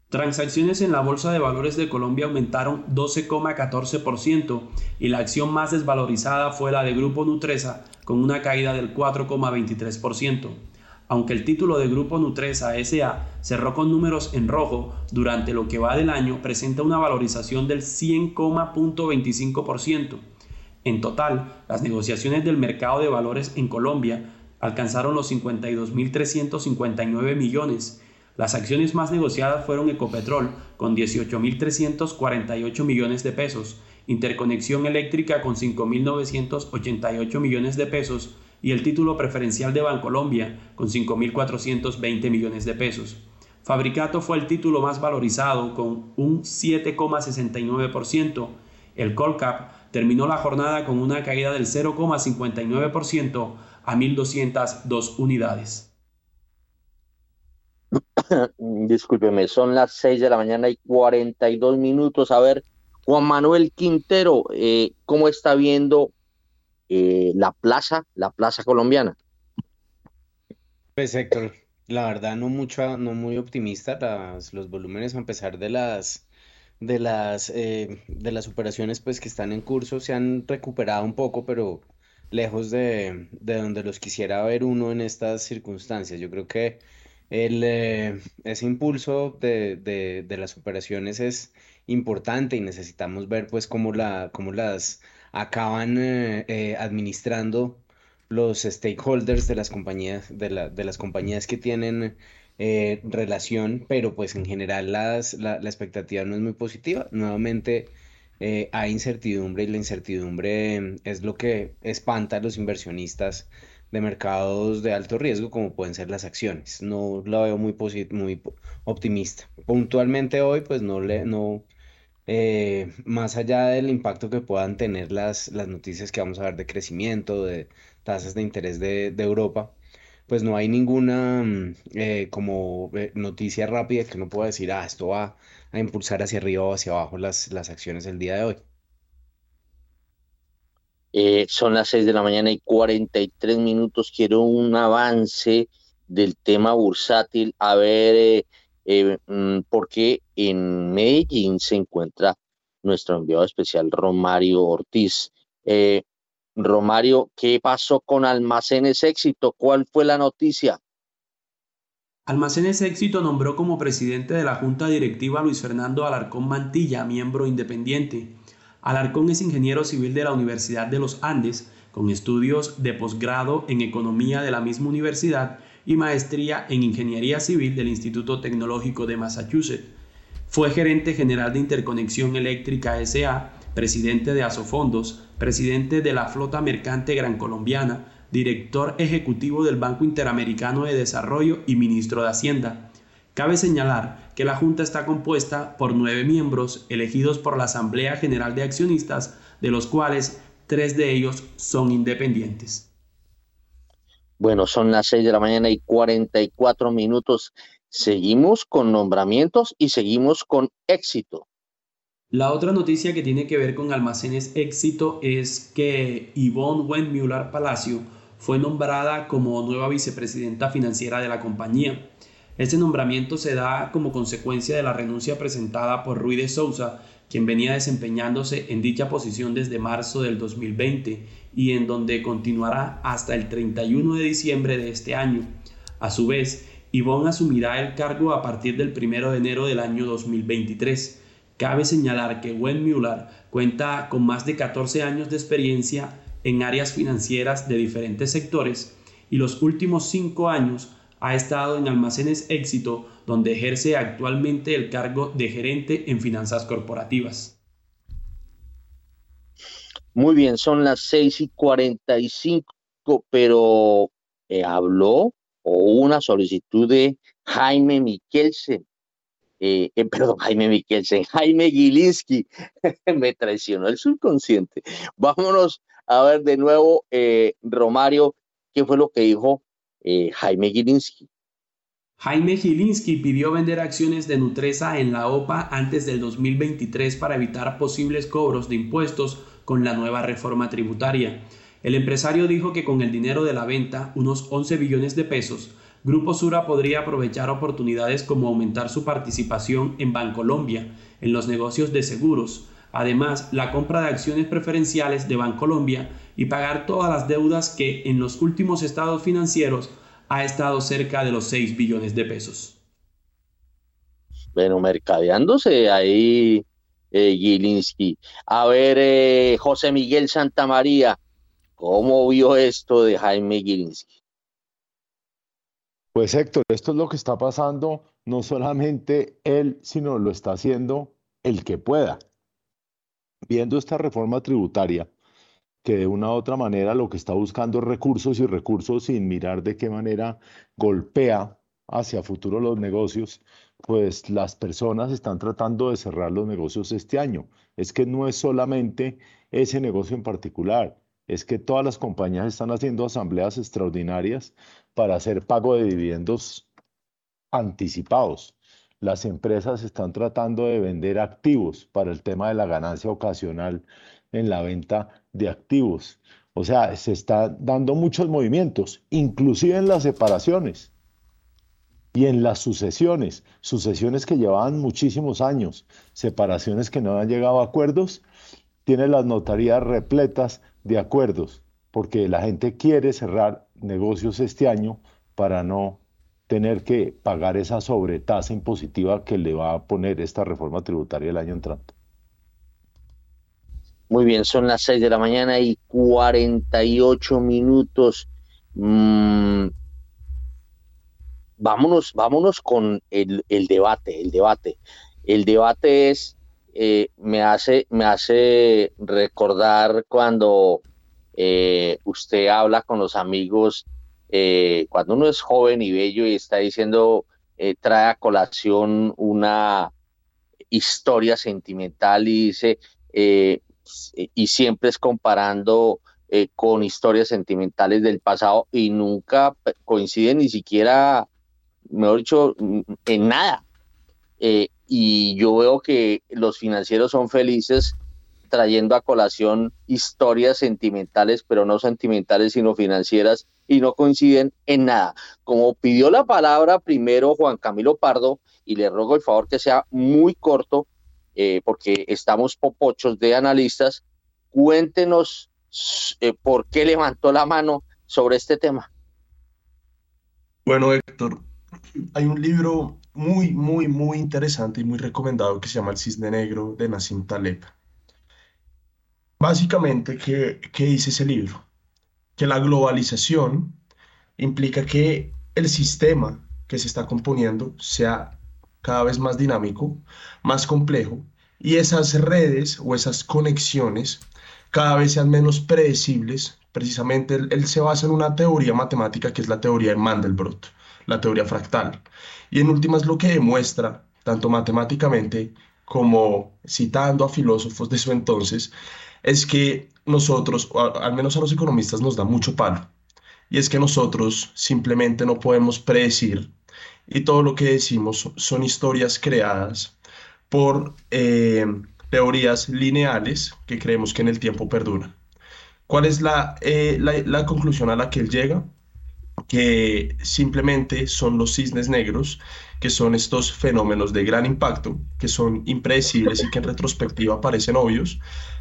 Speaker 9: Transacciones en la Bolsa de Valores de Colombia aumentaron 12,14% y la acción más desvalorizada fue la de Grupo Nutresa con una caída del 4,23%. Aunque el título de Grupo Nutresa SA cerró con números en rojo durante lo que va del año, presenta una valorización del 100,25%. En total, las negociaciones del mercado de valores en Colombia alcanzaron los 52.359 millones las acciones más negociadas fueron Ecopetrol con 18.348 millones de pesos, Interconexión Eléctrica con 5.988 millones de pesos y el título preferencial de Bancolombia con 5.420 millones de pesos. Fabricato fue el título más valorizado con un 7,69%. El Colcap terminó la jornada con una caída del 0,59% a 1.202 unidades. [coughs]
Speaker 2: discúlpeme, son las 6 de la mañana y 42 minutos. A ver, Juan Manuel Quintero, eh, ¿cómo está viendo eh, la plaza, la plaza colombiana?
Speaker 5: Pues Héctor, la verdad no mucho, no muy optimista las, los volúmenes a pesar de las de las eh, de las operaciones pues que están en curso se han recuperado un poco, pero lejos de, de donde los quisiera ver uno en estas circunstancias. Yo creo que el, eh, ese impulso de, de, las operaciones es importante y necesitamos ver pues cómo, la, cómo las acaban eh, eh, administrando los stakeholders de las compañías, de, la, de las compañías que tienen relación, pero pues en general las, la, la, expectativa no es muy positiva. Nuevamente hay incertidumbre y la incertidumbre es lo que espanta a los inversionistas de mercados de alto riesgo como pueden ser las acciones. No la veo muy, muy optimista. Puntualmente hoy, pues no le, no, eh, más allá del impacto que puedan tener las, las noticias que vamos a ver de crecimiento, de tasas de interés de, Europa, pues no hay ninguna mm, eh, como eh, noticia rápida que uno pueda decir, ah, esto va a impulsar hacia arriba o hacia abajo las, las acciones el día de hoy.
Speaker 2: Eh, son las 6 de la mañana y 43 minutos. Quiero un avance del tema bursátil. A ver, mm, porque en Medellín se encuentra nuestro enviado especial Romario Ortiz. Eh, Romario, ¿qué pasó con Almacenes Éxito? ¿Cuál fue la noticia?
Speaker 9: Almacenes Éxito nombró como presidente de la Junta Directiva Luis Fernando Alarcón Mantilla, miembro independiente. Alarcón es ingeniero civil de la Universidad de los Andes, con estudios de posgrado en economía de la misma universidad y maestría en ingeniería civil del Instituto Tecnológico de Massachusetts. Fue gerente general de Interconexión Eléctrica SA, presidente de Asofondos, presidente de la Flota Mercante Gran Colombiana, director ejecutivo del Banco Interamericano de Desarrollo y ministro de Hacienda. Cabe señalar que la Junta está compuesta por nueve miembros elegidos por la Asamblea General de Accionistas, de los cuales tres de ellos son independientes.
Speaker 2: Bueno, son las seis de la mañana y 44 minutos. Seguimos con nombramientos y seguimos con éxito.
Speaker 9: La otra noticia que tiene que ver con almacenes éxito es que Yvonne Wendmüller Palacio fue nombrada como nueva vicepresidenta financiera de la compañía. Este nombramiento se da como consecuencia de la renuncia presentada por Rui de Souza, quien venía desempeñándose en dicha posición desde marzo del 2020 y en donde continuará hasta el 31 de diciembre de este año. A su vez, Ivonne asumirá el cargo a partir del 1 de enero del año 2023. Cabe señalar que Wen Müller cuenta con más de 14 años de experiencia en áreas financieras de diferentes sectores y los últimos 5 años ha estado en Almacenes Éxito, donde ejerce actualmente el cargo de gerente en finanzas corporativas.
Speaker 2: Muy bien, son las 6 y 45, pero eh, habló o una solicitud de Jaime Miquelsen. Eh, eh, perdón, Jaime Mikkelsen, Jaime Gilinski, [laughs] me traicionó el subconsciente. Vámonos a ver de nuevo, eh, Romario, qué fue lo que dijo Jaime Gilinski.
Speaker 9: Jaime Gilinski pidió vender acciones de Nutresa en la OPA antes del 2023 para evitar posibles cobros de impuestos con la nueva reforma tributaria. El empresario dijo que con el dinero de la venta, unos 11 billones de pesos, Grupo Sura podría aprovechar oportunidades como aumentar su participación en Bancolombia, en los negocios de seguros, además la compra de acciones preferenciales de Bancolombia y pagar todas las deudas que en los últimos estados financieros ha estado cerca de los 6 billones de pesos.
Speaker 2: Bueno, mercadeándose ahí eh, Gilinski. A ver, eh, José Miguel Santamaría, ¿cómo vio esto de Jaime Gilinski?
Speaker 7: Pues Héctor, esto es lo que está pasando, no solamente él, sino lo está haciendo el que pueda. Viendo esta reforma tributaria, que de una u otra manera lo que está buscando es recursos y recursos sin mirar de qué manera golpea hacia futuro los negocios, pues las personas están tratando de cerrar los negocios este año. Es que no es solamente ese negocio en particular, es que todas las compañías están haciendo asambleas extraordinarias para hacer pago de dividendos anticipados. Las empresas están tratando de vender activos para el tema de la ganancia ocasional en la venta de activos. O sea, se están dando muchos movimientos, inclusive en las separaciones y en las sucesiones, sucesiones que llevaban muchísimos años, separaciones que no han llegado a acuerdos, tiene las notarías repletas de acuerdos, porque la gente quiere cerrar negocios este año para no tener que pagar esa sobretasa impositiva que le va a poner esta reforma tributaria el año entrante.
Speaker 2: Muy bien, son las 6 de la mañana y 48 minutos. Mm, vámonos, vámonos con el, debate, el debate. El debate es, eh, me, hace, me hace recordar cuando eh, usted habla con los amigos, eh, cuando uno es joven y bello y está diciendo, trae a colación una historia sentimental y dice, y siempre es comparando con historias sentimentales del pasado y nunca coinciden ni siquiera mejor dicho, en nada. Y yo veo que los financieros son felices trayendo a colación historias sentimentales, pero no sentimentales, sino financieras, y no coinciden en nada. Como pidió la palabra primero Juan Camilo Pardo, y le ruego el favor que sea muy corto, eh, porque estamos popochos de analistas, cuéntenos eh, por qué levantó la mano sobre este tema.
Speaker 3: Bueno, Héctor, hay un libro muy, muy, muy interesante y muy recomendado que se llama El Cisne Negro de Nassim Taleb. Básicamente, ¿qué, ¿qué dice ese libro? Que la globalización implica que el sistema que se está componiendo sea cada vez más dinámico, más complejo, y esas redes o esas conexiones cada vez sean menos predecibles. Precisamente él, él se basa en una teoría matemática que es la teoría de Mandelbrot la teoría fractal. Y en últimas lo que demuestra, tanto matemáticamente como citando a filósofos de su entonces, es que nosotros, al menos a los economistas, nos da mucho palo. Y es que nosotros simplemente no podemos predecir y todo lo que decimos son historias creadas por eh, teorías lineales que creemos que en el tiempo perduran. ¿Cuál es la, eh, la, la conclusión a la que él llega? Que simplemente son los cisnes negros, que son estos fenómenos de gran impacto, que son impredecibles y que en retrospectiva parecen obvios,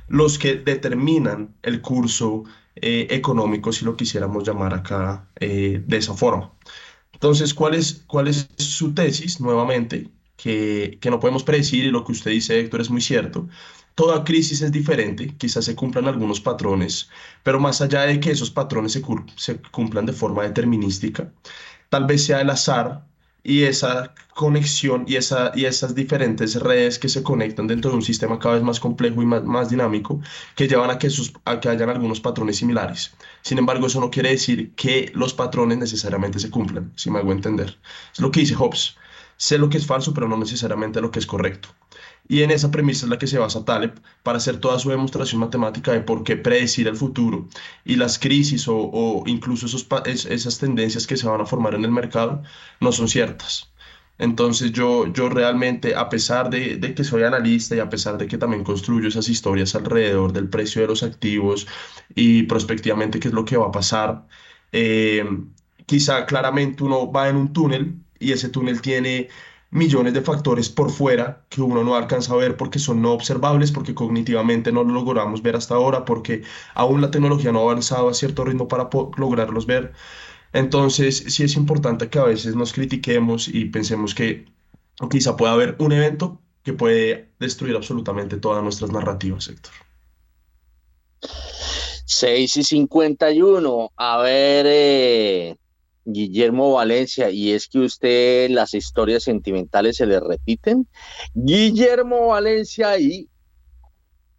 Speaker 3: los que determinan el curso eh, económico, si lo quisiéramos llamar acá eh, de esa forma. Entonces, ¿cuál es, ¿cuál es su tesis? Nuevamente, que, que no podemos predecir y lo que usted dice, Héctor, es muy cierto. Toda crisis es diferente, quizás se cumplan algunos patrones, pero más allá de que esos patrones se, cumplan de forma determinística, tal vez sea el azar y esa conexión y, esa, y esas diferentes redes que se conectan dentro de un sistema cada vez más complejo y más, dinámico que llevan a que, a que hayan algunos patrones similares. Sin embargo, eso no quiere decir que los patrones necesariamente se cumplan, si me hago entender. Es lo que dice Hobbes. sé lo que es falso, pero no necesariamente lo que es correcto. Y en esa premisa es la que se basa Taleb para hacer toda su demostración matemática de por qué predecir el futuro y las crisis o, incluso esas tendencias que se van a formar en el mercado no son ciertas. Entonces yo, yo realmente, a pesar de, que soy analista y a pesar de que también construyo esas historias alrededor del precio de los activos y prospectivamente qué es lo que va a pasar, eh, quizá claramente uno va en un túnel y ese túnel tiene millones de factores por fuera que uno no alcanza a ver porque son no observables, porque cognitivamente no lo logramos ver hasta ahora, porque aún la tecnología no ha avanzado a cierto ritmo para lograrlos ver. Entonces, sí es importante que a veces nos critiquemos y pensemos que quizá pueda haber un evento que puede destruir absolutamente todas nuestras narrativas, Héctor.
Speaker 2: 6 y 51. A ver, eh, Guillermo Valencia, y es que usted las historias sentimentales se le repiten. Guillermo Valencia y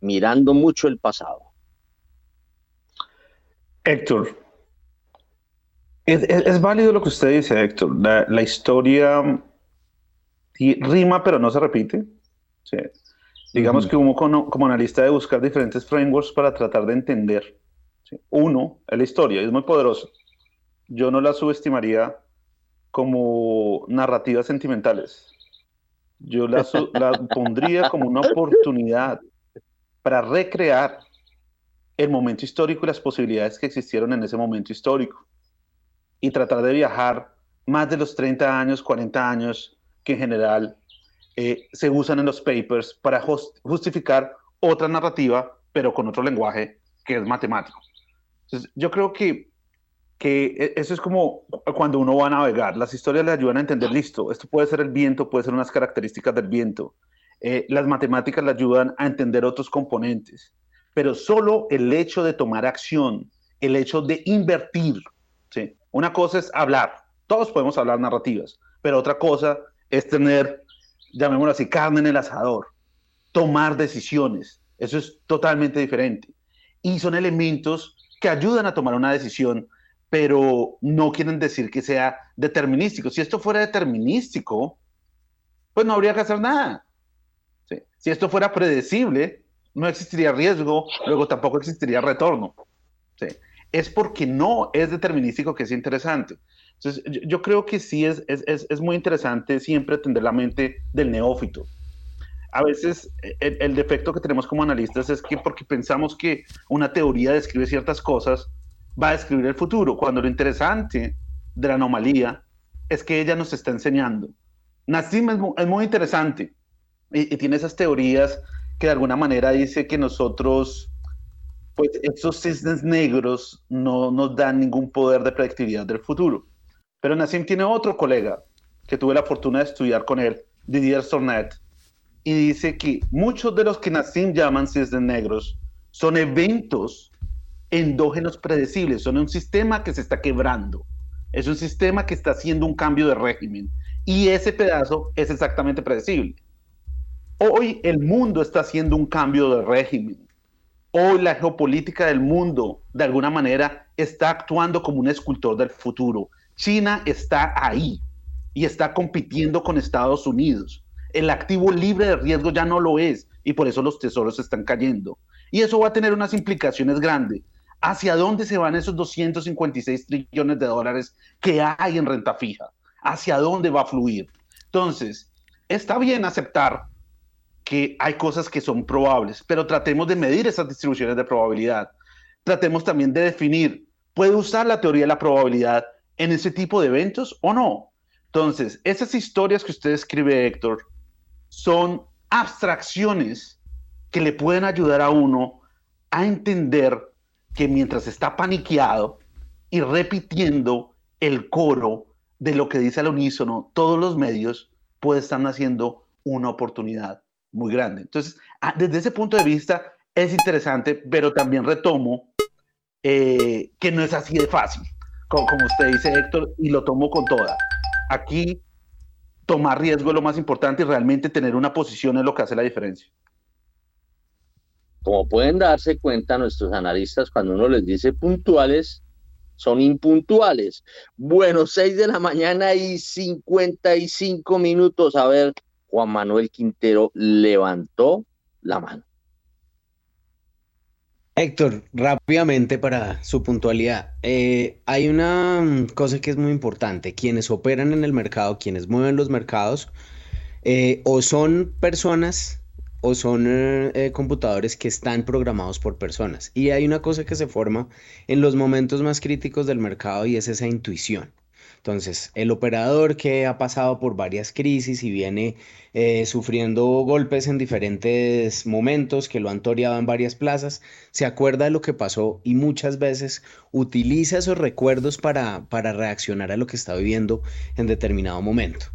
Speaker 2: mirando mucho el pasado.
Speaker 6: Héctor, es, válido lo que usted dice, Héctor. La, historia rima, pero no se repite. Digamos que uno como, analista de buscar diferentes frameworks para tratar de entender. Uno, es la historia, es muy poderoso yo no la subestimaría como narrativas sentimentales. Yo la, [laughs] pondría como una oportunidad para recrear el momento histórico y las posibilidades que existieron en ese momento histórico. Y tratar de viajar más de los 30 años, 40 años que en general eh, se usan en los papers para justificar otra narrativa, pero con otro lenguaje que es matemático. Entonces, yo creo que que e, eso es como cuando uno va a navegar. Las historias le ayudan a entender, listo, esto puede ser el viento, puede ser unas características del viento. Eh, las matemáticas le ayudan a entender otros componentes. Pero solo el hecho de tomar acción, el hecho de invertir, ¿sí? una cosa es hablar, todos podemos hablar narrativas, pero otra cosa es tener, llamémoslo así, carne en el asador, tomar decisiones. Eso es totalmente diferente. Y son elementos que ayudan a tomar una decisión pero no quieren decir que sea determinístico. Si esto fuera determinístico, pues no habría que hacer nada. Si esto fuera predecible, no existiría riesgo, luego tampoco existiría retorno. Es porque no es determinístico que es interesante. Entonces, yo, creo que sí es, es, es, muy interesante siempre atender la mente del neófito. A veces el, el defecto que tenemos como analistas es que porque pensamos que una teoría describe ciertas cosas, va a describir el futuro, cuando lo interesante de la anomalía es que ella nos está enseñando. Nassim es muy, interesante y, tiene esas teorías que de alguna manera dice que nosotros, pues esos cisnes negros no nos dan ningún poder de predictividad del futuro. Pero Nassim tiene otro colega que tuve la fortuna de estudiar con él, Didier Sornet, y dice que muchos de los que Nassim llaman cisnes negros son eventos endógenos predecibles, son un sistema que se está quebrando, es un sistema que está haciendo un cambio de régimen y ese pedazo es exactamente predecible. Hoy el mundo está haciendo un cambio de régimen. Hoy la geopolítica del mundo, de alguna manera, está actuando como un escultor del futuro. China está ahí y está compitiendo con Estados Unidos. El activo libre de riesgo ya no lo es y por eso los tesoros están cayendo. Y eso va a tener unas implicaciones grandes ¿Hacia dónde se van esos 256 trillones de dólares que hay en renta fija? ¿Hacia dónde va a fluir? Entonces, está bien aceptar que hay cosas que son probables, pero tratemos de medir esas distribuciones de probabilidad. Tratemos también de definir, ¿puede usar la teoría de la probabilidad en ese tipo de eventos o no? Entonces, esas historias que usted escribe, Héctor, son abstracciones que le pueden ayudar a uno a entender que mientras está paniqueado y repitiendo el coro de lo que dice al unísono todos los medios, puede estar haciendo una oportunidad muy grande. Entonces, ah, desde ese punto de vista es interesante, pero también retomo eh, que no es así de fácil, como, como usted dice, Héctor, y lo tomo con toda. Aquí tomar riesgo es lo más importante y realmente tener una posición es lo que hace la diferencia.
Speaker 2: Como pueden darse cuenta nuestros analistas, cuando uno les dice puntuales, son impuntuales. Bueno, 6 de la mañana y 55 minutos. A ver, Juan Manuel Quintero levantó la mano.
Speaker 5: Héctor, rápidamente para su puntualidad. Eh, hay una mm, cosa que es muy importante. Quienes operan en el mercado, quienes mueven los mercados, eh, o son personas o son eh, computadores que están programados por personas. Y hay una cosa que se forma en los momentos más críticos del mercado y es esa intuición. Entonces, el operador que ha pasado por varias crisis y viene eh, sufriendo golpes en diferentes momentos, que lo han toreado en varias plazas, se acuerda de lo que pasó y muchas veces utiliza esos recuerdos para, para reaccionar a lo que está viviendo en determinado momento.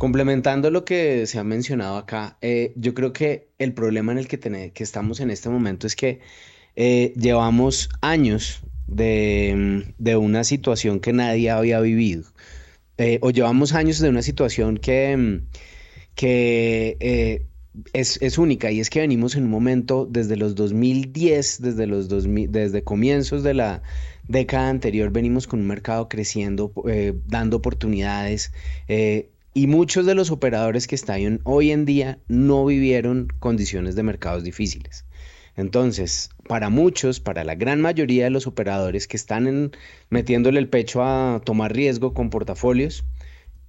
Speaker 5: Complementando lo que se ha mencionado acá, eh, yo creo que el problema en el que, que estamos en este momento es que eh, llevamos años Mm, de, una situación que nadie había vivido. Eh, o llevamos años de una situación que, mm, es, única y es que venimos en un momento desde los 2010, desde los 2000, desde comienzos de la década anterior, venimos con un mercado creciendo, dando oportunidades. Y muchos de los operadores que están hoy en día no vivieron condiciones de mercados difíciles. Entonces, para muchos, para la gran mayoría de los operadores que están metiéndole el pecho a tomar riesgo con portafolios,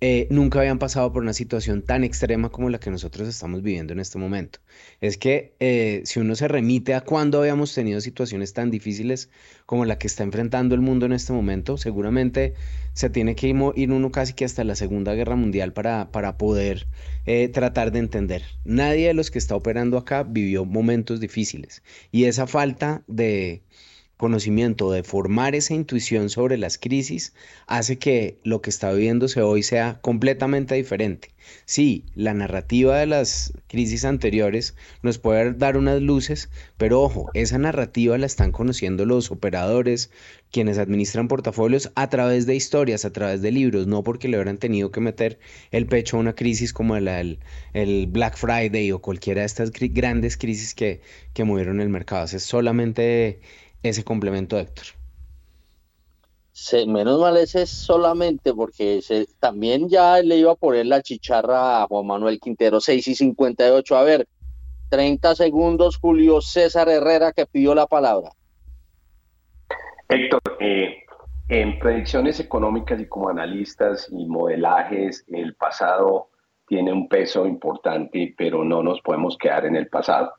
Speaker 5: eh, nunca habían pasado por una situación tan extrema como la que nosotros estamos viviendo en este momento. Es que eh, si uno se remite a cuando habíamos tenido situaciones tan difíciles como la que está enfrentando el mundo en este momento, seguramente se tiene que ir uno casi que hasta la Segunda Guerra Mundial para, para poder eh, tratar de entender. Nadie de los que está operando acá vivió momentos difíciles y esa falta de conocimiento, de formar esa intuición sobre las crisis, hace que lo que está viviéndose hoy sea completamente diferente. Sí, la narrativa de las crisis anteriores nos puede dar unas luces, pero ojo, esa narrativa la están conociendo los operadores, quienes administran portafolios a través de historias, a través de libros, no porque le hubieran tenido que meter el pecho a una crisis como el, el Black Friday o cualquiera de estas grandes crisis que, que movieron el mercado. Es solamente ese complemento, Héctor.
Speaker 2: menos mal ese es solamente porque también ya le iba a poner la chicharra a Juan Manuel Quintero, 6 y 58. A ver, 30 segundos, Julio César Herrera que pidió la palabra.
Speaker 4: Héctor, eh, en predicciones económicas y como analistas y modelajes, el pasado tiene un peso importante, pero no nos podemos quedar en el pasado.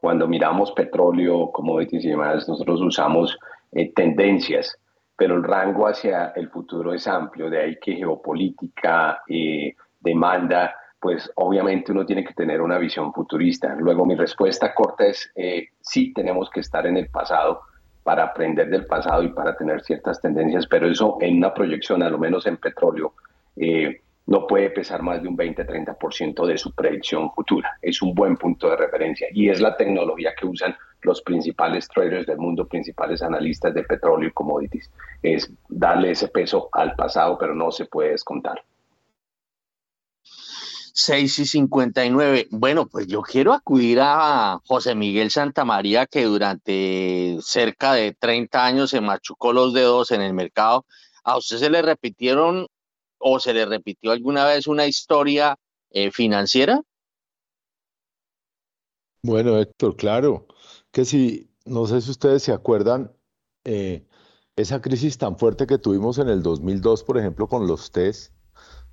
Speaker 4: Cuando miramos petróleo, commodities y demás, nosotros usamos eh, tendencias, pero el rango hacia el futuro es amplio, de ahí que geopolítica, eh, demanda, pues obviamente uno tiene que tener una visión futurista. Luego mi respuesta corta es, eh, sí tenemos que estar en el pasado para aprender del pasado y para tener ciertas tendencias, pero eso en una proyección, a lo menos en petróleo, eh, no puede pesar más de un 20-30% de su predicción futura. Es un buen punto de referencia y es la tecnología que usan los principales traders del mundo, principales analistas de petróleo y commodities. Es darle ese peso al pasado, pero no se puede descontar.
Speaker 2: 6 y 59. Bueno, pues yo quiero acudir a José Miguel Santamaría, que durante cerca de 30 años se machucó los dedos en el mercado. ¿A usted se le repitieron o se le repitió alguna vez una historia eh, financiera?
Speaker 7: Bueno, Héctor, claro, que si, no sé si ustedes se acuerdan, eh, esa crisis tan fuerte que tuvimos en el 2002, por ejemplo, con los test,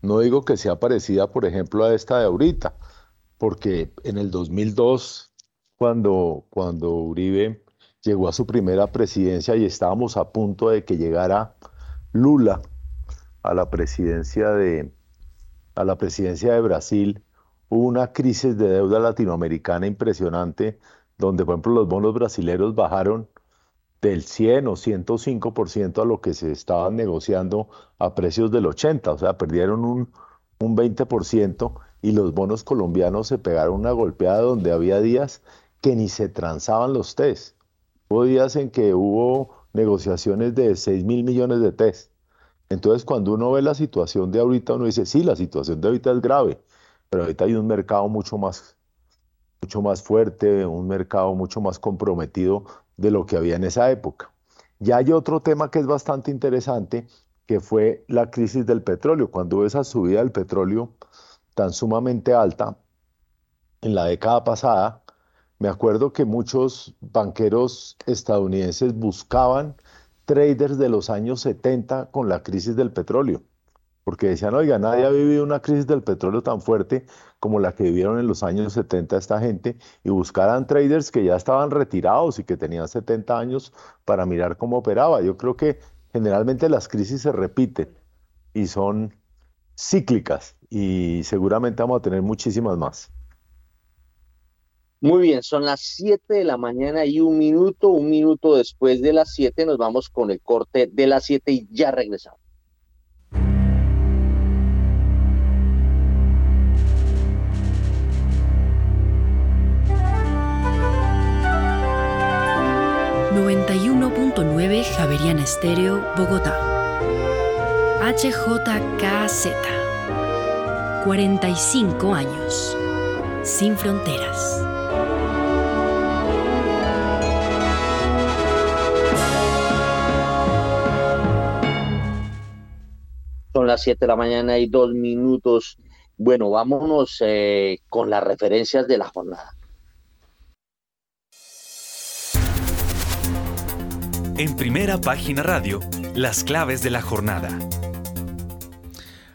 Speaker 7: no digo que sea parecida, por ejemplo, a esta de ahorita, porque en el 2002, cuando, cuando Uribe llegó a su primera presidencia y estábamos a punto de que llegara Lula, a la presidencia de, a la presidencia de Brasil, hubo una crisis de deuda latinoamericana impresionante, donde, por ejemplo, los bonos brasileños bajaron del 100 o 105% a lo que se estaban negociando a precios del 80, o sea, perdieron un, un 20% y los bonos colombianos se pegaron una golpeada donde había días que ni se transaban los test. Hubo días en que hubo negociaciones de 6 mil millones de test. Entonces, cuando uno ve la situación de ahorita, uno dice, sí, la situación de ahorita es grave, pero ahorita hay un mercado mucho más, mucho más fuerte, un mercado mucho más comprometido de lo que había en esa época. Ya hay otro tema que es bastante interesante, que fue la crisis del petróleo. Cuando esa subida del petróleo tan sumamente alta en la década pasada, me acuerdo que muchos banqueros estadounidenses buscaban traders de los años 70 con la crisis del petróleo, porque decían, oiga, nadie ha vivido una crisis del petróleo tan fuerte como la que vivieron en los años 70 esta gente, y buscaran traders que ya estaban retirados y que tenían 70 años para mirar cómo operaba. Yo creo que generalmente las crisis se repiten y son cíclicas y seguramente vamos a tener muchísimas más.
Speaker 2: Muy bien, son las 7 de la mañana y un minuto, un minuto después de las 7 nos vamos con el corte de las 7 y ya regresamos.
Speaker 10: .9 Javeriana Estéreo, Bogotá. HJKZ. 45 años. Sin fronteras.
Speaker 2: Son las 7 de la mañana y dos minutos. Bueno, vámonos eh, con las referencias de la jornada.
Speaker 8: En primera página radio, las claves de la jornada.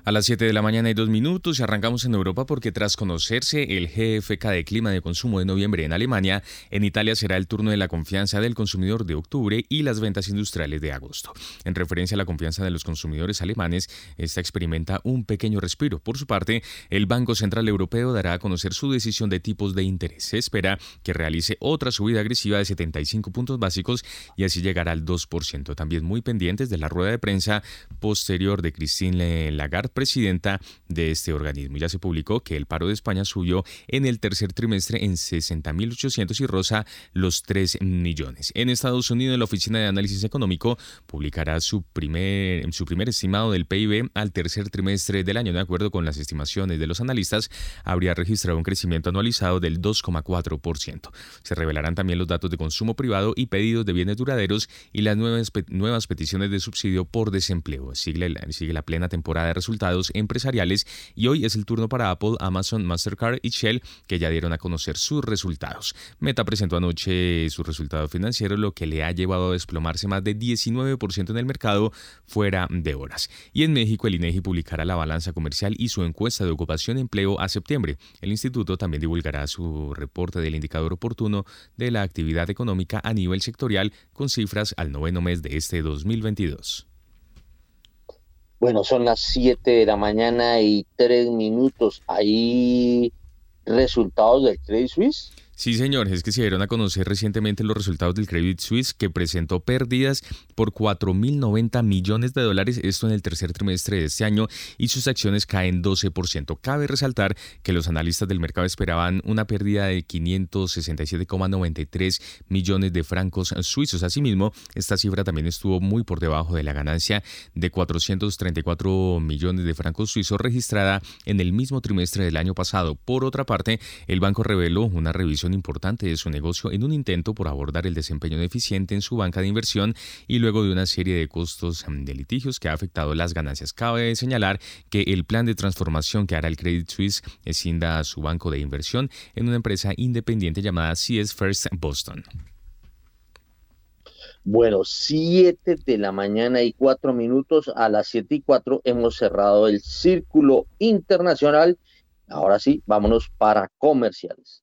Speaker 1: A las 7 de la mañana y dos minutos y arrancamos en Europa porque tras conocerse el GFK de clima de consumo de noviembre en Alemania, en Italia será el turno de la confianza del consumidor de octubre y las ventas industriales de agosto. En referencia a la confianza de los consumidores alemanes, esta experimenta un pequeño respiro. Por su parte, el Banco Central Europeo dará a conocer su decisión de tipos de interés. Se espera que realice otra subida agresiva de 75 puntos básicos y así llegará al 2%. También muy pendientes de la rueda de prensa posterior de Christine Lagarde presidenta de este organismo. Ya se publicó que el paro de España subió en el tercer trimestre en 60.800 y rosa los 3 millones. En Estados Unidos, la Oficina de Análisis Económico publicará su primer, su primer estimado del PIB al tercer trimestre del año. De acuerdo con las estimaciones de los analistas, habría registrado un crecimiento anualizado del 2,4%. Se revelarán también los datos de consumo privado y pedidos de bienes duraderos y las nuevas, nuevas peticiones de subsidio por desempleo. Sigue, sigue la plena temporada de resultados empresariales y hoy es el turno para Apple, Amazon, Mastercard y Shell que ya dieron a conocer sus resultados. Meta presentó anoche su resultado financiero, lo que le ha llevado a desplomarse más de 19% en el mercado fuera de horas. Y en México el INEGI publicará la balanza comercial y su encuesta de ocupación y empleo a septiembre. El instituto también divulgará su reporte del indicador oportuno de la actividad económica a nivel sectorial con cifras al noveno mes de este 2022.
Speaker 2: Bueno, son las 7 de la mañana y 3 minutos. Ahí resultados del Credit Suisse.
Speaker 1: Sí, señor, es que se dieron a conocer recientemente los resultados del Credit Suisse que presentó pérdidas por 4.090 millones de dólares, esto en el tercer trimestre de este año, y sus acciones caen 12%. Cabe resaltar que los analistas del mercado esperaban una pérdida de 567,93 millones de francos suizos. Asimismo, esta cifra también estuvo muy por debajo de la ganancia de 434 millones de francos suizos registrada en el mismo trimestre del año pasado. Por otra parte, el banco reveló una revisión importante de su negocio en un intento por abordar el desempeño deficiente en su banca de inversión y luego de una serie de costos mm, de litigios que ha afectado las ganancias. Cabe señalar que el plan de transformación que hará el Credit Suisse escinda a su banco de inversión en una empresa independiente llamada CS First Boston.
Speaker 2: Bueno, 7 de la mañana y 4 minutos. A las 7 y 4 hemos cerrado el círculo internacional. Ahora sí, vámonos para comerciales.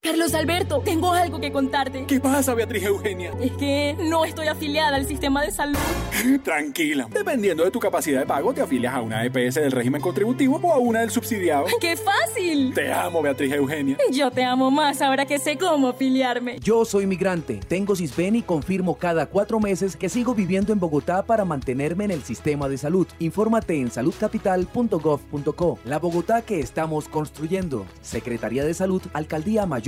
Speaker 11: Carlos Alberto, tengo algo que contarte.
Speaker 12: ¿Qué pasa, Beatriz Eugenia?
Speaker 11: Es que no estoy afiliada al sistema de salud. [laughs]
Speaker 12: Tranquila. Dependiendo de tu capacidad de pago, te afilias a una EPS del régimen contributivo o a una del subsidiado. [laughs]
Speaker 11: ¡Qué fácil!
Speaker 12: Te amo, Beatriz Eugenia.
Speaker 11: Yo te amo más ahora que sé cómo afiliarme.
Speaker 13: Yo soy migrante, tengo CISBEN y confirmo cada cuatro meses que sigo viviendo en Bogotá para mantenerme en el sistema de salud. Infórmate en saludcapital.gov.co. La Bogotá que estamos construyendo. Secretaría de Salud, Alcaldía Mayor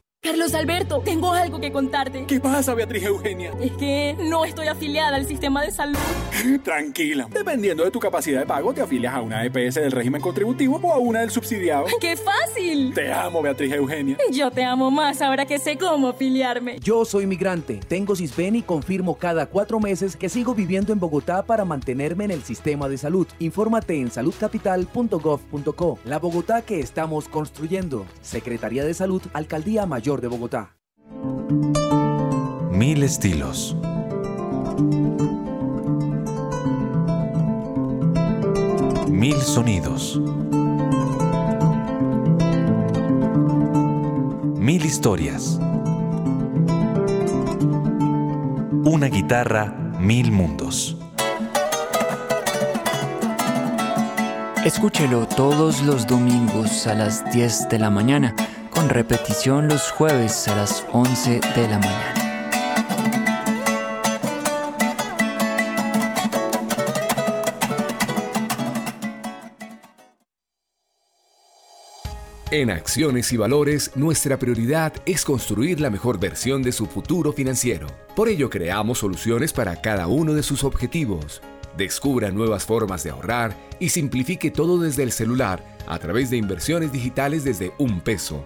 Speaker 11: Carlos Alberto, tengo algo que contarte.
Speaker 12: ¿Qué pasa, Beatriz Eugenia?
Speaker 11: Es que no estoy afiliada al sistema de salud. [laughs]
Speaker 12: Tranquila. Dependiendo de tu capacidad de pago, te afilias a una EPS del régimen contributivo o a una del subsidiado. [laughs]
Speaker 11: ¡Qué fácil!
Speaker 12: Te amo, Beatriz Eugenia.
Speaker 11: Yo te amo más ahora que sé cómo afiliarme.
Speaker 13: Yo soy migrante, tengo CISBEN y confirmo cada cuatro meses que sigo viviendo en Bogotá para mantenerme en el sistema de salud. Infórmate en saludcapital.gov.co. La Bogotá que estamos construyendo. Secretaría de Salud, Alcaldía Mayor de Bogotá.
Speaker 8: Mil estilos. Mil sonidos. Mil historias. Una guitarra, mil mundos.
Speaker 14: Escúchelo todos los domingos a las 10 de la mañana repetición los jueves a las 11 de la mañana.
Speaker 15: En Acciones y Valores, nuestra prioridad es construir la mejor versión de su futuro financiero. Por ello, creamos soluciones para cada uno de sus objetivos. Descubra nuevas formas de ahorrar y simplifique todo desde el celular a través de inversiones digitales desde un peso.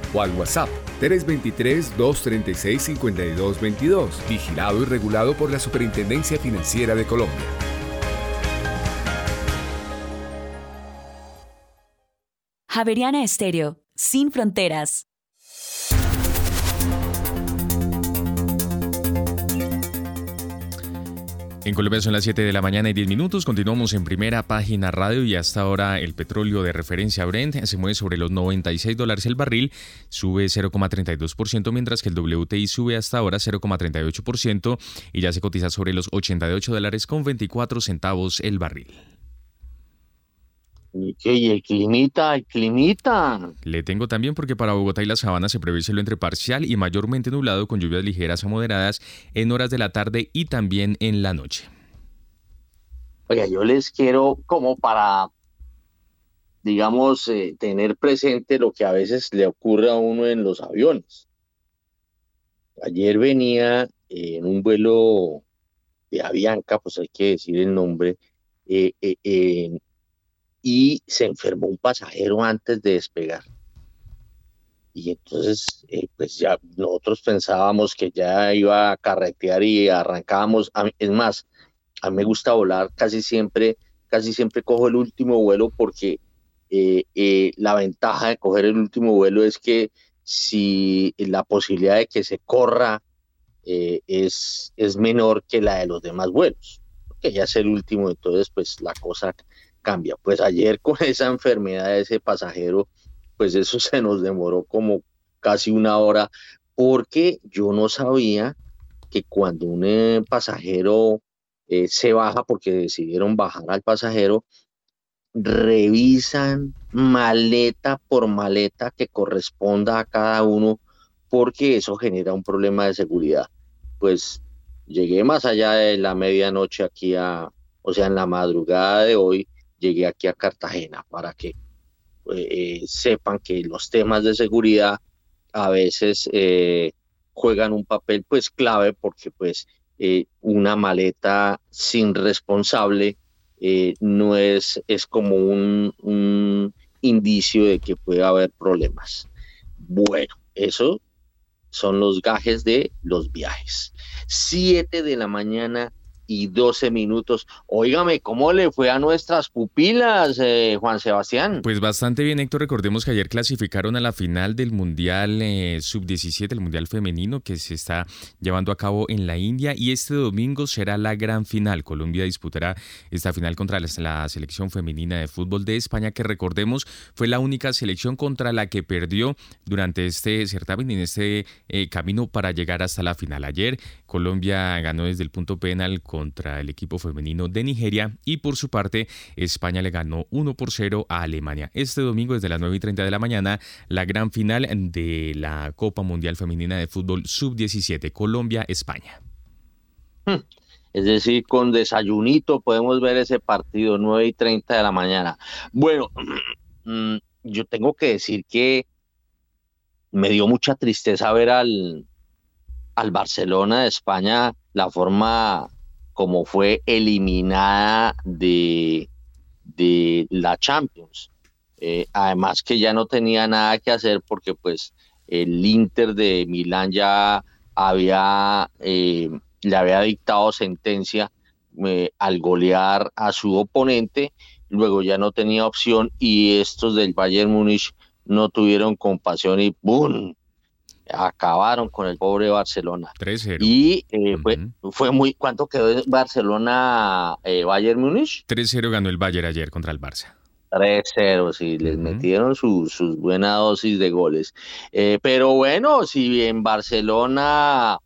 Speaker 15: o al WhatsApp 323-236-5222, vigilado y regulado por la Superintendencia Financiera de Colombia.
Speaker 16: Javeriana Estéreo, sin fronteras.
Speaker 1: En Colombia son las 7 de la mañana y 10 minutos. Continuamos en primera página radio y hasta ahora el petróleo de referencia Brent se mueve sobre los 96 dólares el barril, sube 0,32%, mientras que el WTI sube hasta ahora 0,38% y ya se cotiza sobre los 88 dólares con 24 centavos el barril.
Speaker 2: ¿Y el climita? ¿El climita?
Speaker 1: Le tengo también porque para Bogotá y la Sabana se prevé cielo entre parcial y mayormente nublado con lluvias ligeras a moderadas en horas de la tarde y también en la noche.
Speaker 2: Oiga, yo les quiero como para, digamos, eh, tener presente lo que a veces le ocurre a uno en los aviones. Ayer venía en un vuelo de Avianca, pues hay que decir el nombre, eh, eh, y se enfermó un pasajero antes de despegar. Y entonces, eh, pues ya nosotros pensábamos que ya iba a carretear y arrancábamos. es más, a mí me gusta volar casi siempre, casi siempre cojo el último vuelo porque la ventaja de coger el último vuelo es que si la posibilidad de que se corra es, es menor que la de los demás vuelos, que ya es el último, entonces pues la cosa cambia. Pues ayer con [laughs] esa enfermedad de ese pasajero, pues eso se nos demoró como casi una hora, porque yo no sabía que cuando un eh, pasajero eh, se baja, porque decidieron bajar al pasajero, revisan maleta por maleta que corresponda a cada uno, porque eso genera un problema de seguridad. Pues llegué más allá de la medianoche aquí a, o sea, en la madrugada de hoy, llegué aquí a Cartagena para que eh, sepan que los temas de seguridad a veces eh, juegan un papel pues clave porque pues eh, una maleta sin responsable no es, es como un, indicio de que puede haber problemas. Bueno, eso son los gajes de los viajes. Siete de la mañana y 12 minutos. Óigame, ¿cómo le fue a nuestras pupilas, eh, Juan Sebastián?
Speaker 1: Pues bastante bien, Héctor. Recordemos que ayer clasificaron a la final del Mundial eh, Sub-17, el Mundial Femenino, que se está llevando a cabo en la India. Y este domingo será la gran final. Colombia disputará esta final contra la, selección femenina de fútbol de España, que recordemos fue la única selección contra la que perdió durante este certamen, en este eh, camino para llegar hasta la final. Ayer Colombia ganó desde el punto penal con contra el equipo femenino de Nigeria y por su parte España le ganó 1 por 0 a Alemania. Este domingo desde las 9 y 30 de la mañana la gran final de la Copa Mundial Femenina de Fútbol Sub-17 Colombia-España.
Speaker 2: Hmm. Es decir, con desayunito podemos ver ese partido 9 y 30 de la mañana. Bueno, [clears throat] mm, yo tengo que decir que me dio mucha tristeza ver al, al Barcelona de España la forma como fue eliminada de, de la Champions. Eh, además que ya no tenía nada que hacer porque pues el Inter de Milán ya había, eh, le había dictado sentencia eh, al golear a su oponente, luego ya no tenía opción y estos del Bayern Múnich no tuvieron compasión y ¡boom! Acabaron con el pobre Barcelona.
Speaker 1: 3-0.
Speaker 2: Y eh, fue, fue muy. ¿Cuánto quedó Barcelona eh, Bayern Múnich?
Speaker 1: 3-0 ganó el Bayern ayer contra el Barça.
Speaker 2: 3-0, sí, les metieron sus su buena dosis de goles. Eh, pero bueno, si en Barcelona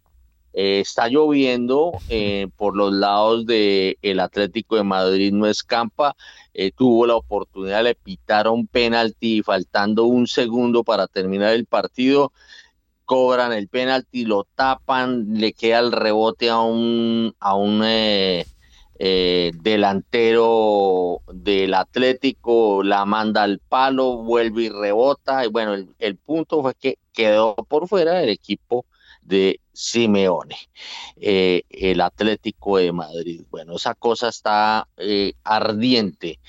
Speaker 2: está lloviendo [laughs] por los lados del el Atlético de Madrid no escampa, tuvo la oportunidad, le pitaron penalti faltando un segundo para terminar el partido cobran el penalti, lo tapan, le queda el rebote a un, a un eh, eh, delantero del Atlético, la manda al palo, vuelve y rebota. Y bueno, el, punto fue que quedó por fuera el equipo de Simeone, eh, el Atlético de Madrid. Bueno, esa cosa está ardiente.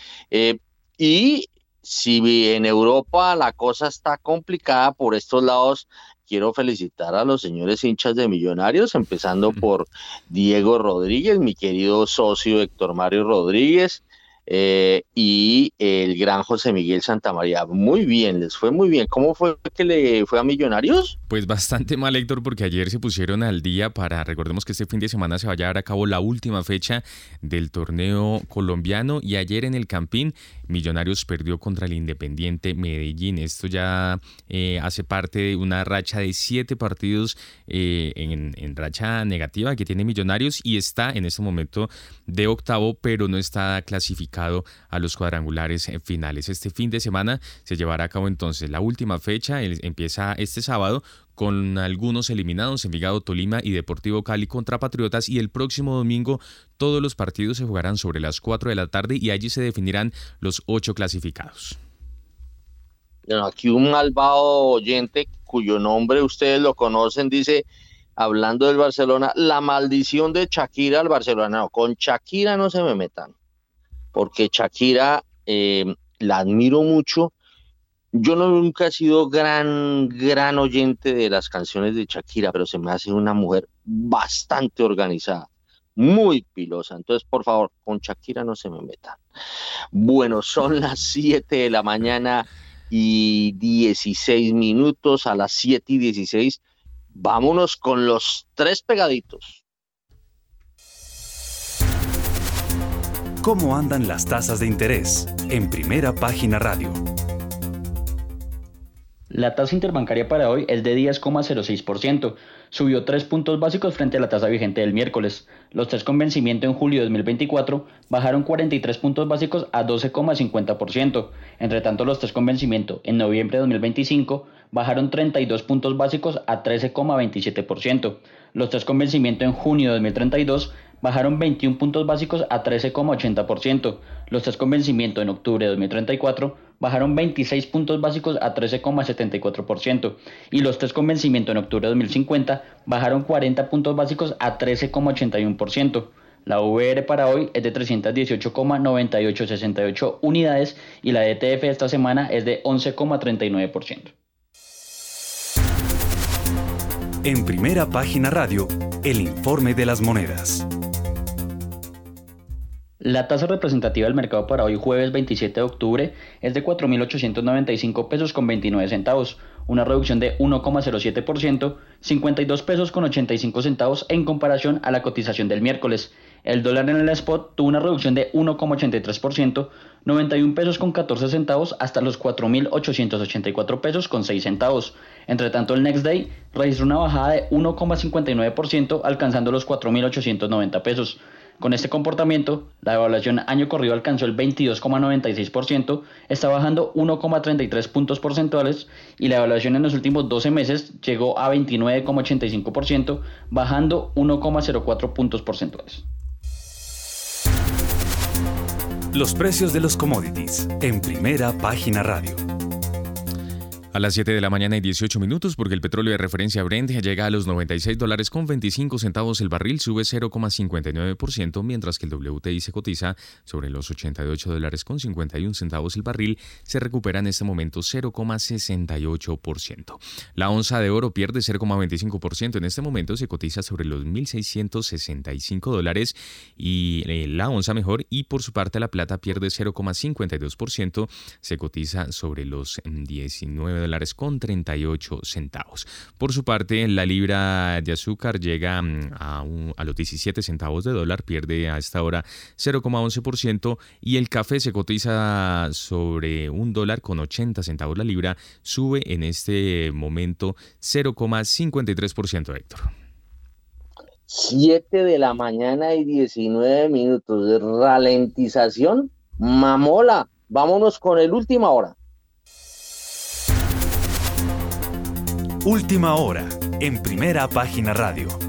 Speaker 2: y si en Europa la cosa está complicada por estos lados, quiero felicitar a los señores hinchas de Millonarios, empezando [laughs] por Diego Rodríguez, mi querido socio Héctor Mario Rodríguez, eh, y el gran José Miguel Santamaría. Muy bien, les fue muy bien. ¿Cómo fue que le fue a Millonarios?
Speaker 1: Pues bastante mal, Héctor, porque ayer se pusieron al día para, recordemos que este fin de semana se va a llevar a cabo la última fecha del torneo colombiano y ayer en el Campín Millonarios perdió contra el Independiente Medellín. Esto ya eh, hace parte de una racha de siete partidos eh, en, en racha negativa que tiene Millonarios y está en este momento de octavo, pero no está clasificado a los cuadrangulares finales. Este fin de semana se llevará a cabo entonces la última fecha, empieza este sábado con algunos eliminados, Envigado, Tolima y Deportivo Cali contra Patriotas y el próximo domingo todos los partidos se jugarán sobre las 4 de la tarde y allí se definirán los ocho clasificados.
Speaker 2: aquí un malvado oyente cuyo nombre ustedes lo conocen dice, hablando del Barcelona, la maldición de Shakira al Barcelona. No, con Shakira no se me metan, porque Shakira eh, la admiro mucho yo no, nunca he sido gran, gran oyente de las canciones de Shakira, pero se me hace una mujer bastante organizada, muy pilosa. Entonces, por favor, con Shakira no se me metan. Bueno, son [laughs] las 7 de la mañana y 16 minutos. A las 7 y 16, vámonos con los tres pegaditos.
Speaker 8: ¿Cómo andan las tasas de interés? En primera página radio.
Speaker 17: La tasa interbancaria para hoy es de 10,06%. Subió 3 puntos básicos frente a la tasa vigente del miércoles. Los tres con vencimiento en julio de 2024 bajaron 43 puntos básicos a 12,50%. Entre tanto, los tres con vencimiento en noviembre de 2025 bajaron 32 puntos básicos a 13,27%. Los tres con vencimiento en junio de 2032 bajaron 21 puntos básicos a 13,80%. Los tres con vencimiento en octubre de 2034 bajaron 26 puntos básicos a 13,74% y los test con vencimiento en octubre de 2050 bajaron 40 puntos básicos a 13,81%. La VR para hoy es de 318,9868 unidades y la ETF esta semana es de 11,39%.
Speaker 8: En primera página radio, el informe de las monedas.
Speaker 17: La tasa representativa del mercado para hoy jueves 27 de octubre es de 4.895 pesos con 29 centavos, una reducción de 1,07%, 52 pesos con 85 centavos en comparación a la cotización del miércoles. El dólar en el spot tuvo una reducción de 1,83%, 91 pesos con 14 centavos hasta los 4.884 pesos con 6 centavos. Entre tanto, el next day registró una bajada de 1,59% alcanzando los 4.890 pesos. Con este comportamiento, la evaluación año corrido alcanzó el 22,96%, está bajando 1,33 puntos porcentuales y la evaluación en los últimos 12 meses llegó a 29,85%, bajando 1,04 puntos porcentuales.
Speaker 8: Los precios de los commodities en primera página radio.
Speaker 1: A las 7 de la mañana y 18 minutos, porque el petróleo de referencia Brent llega a los 96 dólares con 25 centavos el barril, sube 0,59%, mientras que el WTI se cotiza sobre los 88 dólares con 51 centavos el barril, se recupera en este momento 0,68%. La onza de oro pierde 0,25%, en este momento se cotiza sobre los 1.665 dólares y eh, la onza mejor, y por su parte la plata pierde 0,52%, se cotiza sobre los 19 dólares con 38 centavos. Por su parte, la libra de azúcar llega mm, a los 17 centavos de dólar, pierde a esta hora 0,11% y el café se cotiza sobre un dólar con 80 centavos la libra, sube en este momento 0,53%, Héctor.
Speaker 2: 7 de la mañana y 19 minutos de ralentización. Mamola, vámonos con el última hora.
Speaker 8: Última hora, en primera página radio.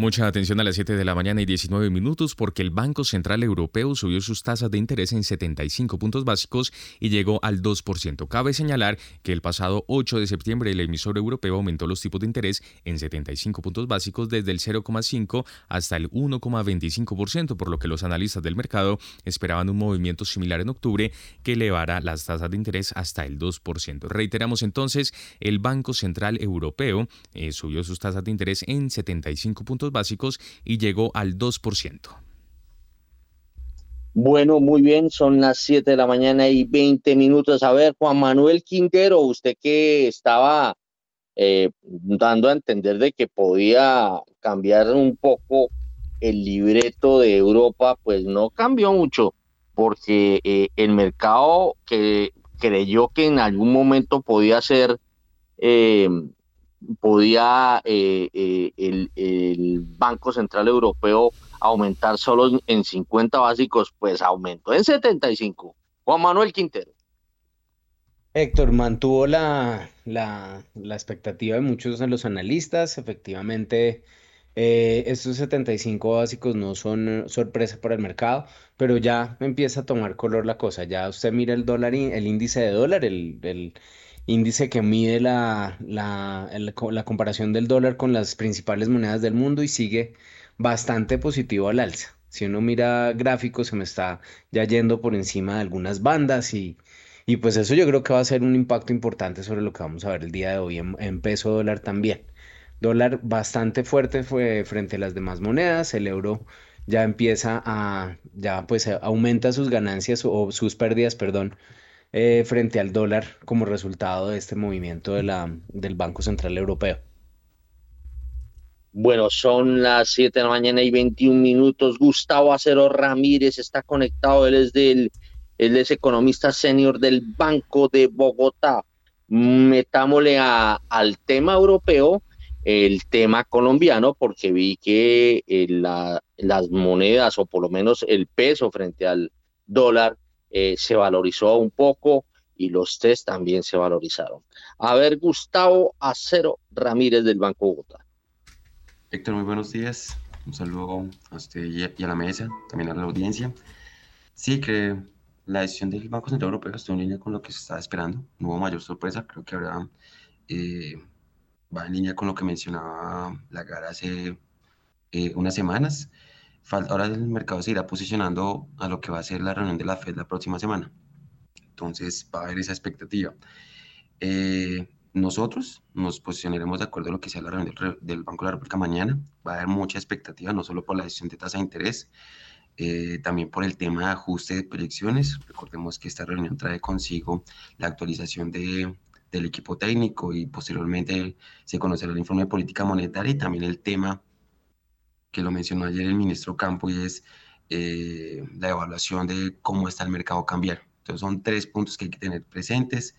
Speaker 1: Mucha atención a las 7 de la mañana y 19 minutos porque el Banco Central Europeo subió sus tasas de interés en 75 puntos básicos y llegó al 2%. Cabe señalar que el pasado 8 de septiembre el emisor europeo aumentó los tipos de interés en 75 puntos básicos desde el 0,5 hasta el 1,25%, por lo que los analistas del mercado esperaban un movimiento similar en octubre que elevara las tasas de interés hasta el 2%. Reiteramos entonces, el Banco Central Europeo eh, subió sus tasas de interés en 75 puntos básicos y llegó al 2%.
Speaker 2: Bueno, muy bien, son las 7 de la mañana y 20 minutos. A ver, Juan Manuel Quintero, usted que estaba eh, dando a entender de que podía cambiar un poco el libreto de Europa, pues no cambió mucho, porque eh, el mercado que creyó que en algún momento podía ser eh, podía eh, eh, el, Banco Central Europeo aumentar solo en 50 básicos, pues aumentó en 75. Juan Manuel Quintero.
Speaker 5: Héctor, mantuvo la, la, la expectativa de muchos de los analistas. Efectivamente, eh, estos 75 básicos no son sorpresa para el mercado, pero ya empieza a tomar color la cosa. Ya usted mira el dólar, el índice de dólar, el, el índice que mide la, la, la comparación del dólar con las principales monedas del mundo y sigue bastante positivo al alza. Si uno mira gráficos, se me está ya yendo por encima de algunas bandas y y pues eso yo creo que va a ser un impacto importante sobre lo que vamos a ver el día de hoy en, peso dólar también. Dólar bastante fuerte fue frente a las demás monedas, el euro ya empieza a, ya pues aumenta sus ganancias o sus pérdidas, perdón, eh, frente al dólar como resultado de este movimiento de la, del Banco Central Europeo.
Speaker 2: Bueno, son las 7 de la mañana y 21 minutos. Gustavo Acero Ramírez está conectado, él es del él es economista senior del Banco de Bogotá. Metámosle al tema europeo, el tema colombiano, porque vi que eh, las monedas, o por lo menos el peso frente al dólar, eh, se valorizó un poco y los test también se valorizaron. A ver, Gustavo Acero Ramírez del Banco Bogotá.
Speaker 18: Héctor, muy buenos días. Un saludo a usted y a la mesa, también a la audiencia. Sí, que la decisión del Banco Central Europeo está en línea con lo que se estaba esperando. No hubo mayor sorpresa. Creo que habrá, eh, va en línea con lo que mencionaba Lagarde hace eh, unas semanas. Ahora el mercado se irá posicionando a lo que va a ser la reunión de la Fed la próxima semana. Entonces va a haber esa expectativa. Eh, nosotros nos posicionaremos de acuerdo a lo que sea la reunión del, del Banco de la República mañana. Va a haber mucha expectativa, no solo por la decisión de tasa de interés, eh, también por el tema de ajuste de proyecciones. Recordemos que esta reunión trae consigo la actualización de, del equipo técnico y posteriormente se conocerá el informe de política monetaria y también el tema que lo mencionó ayer el ministro Campo y es eh, la evaluación de cómo está el mercado cambiar. Entonces son tres puntos que hay que tener presentes.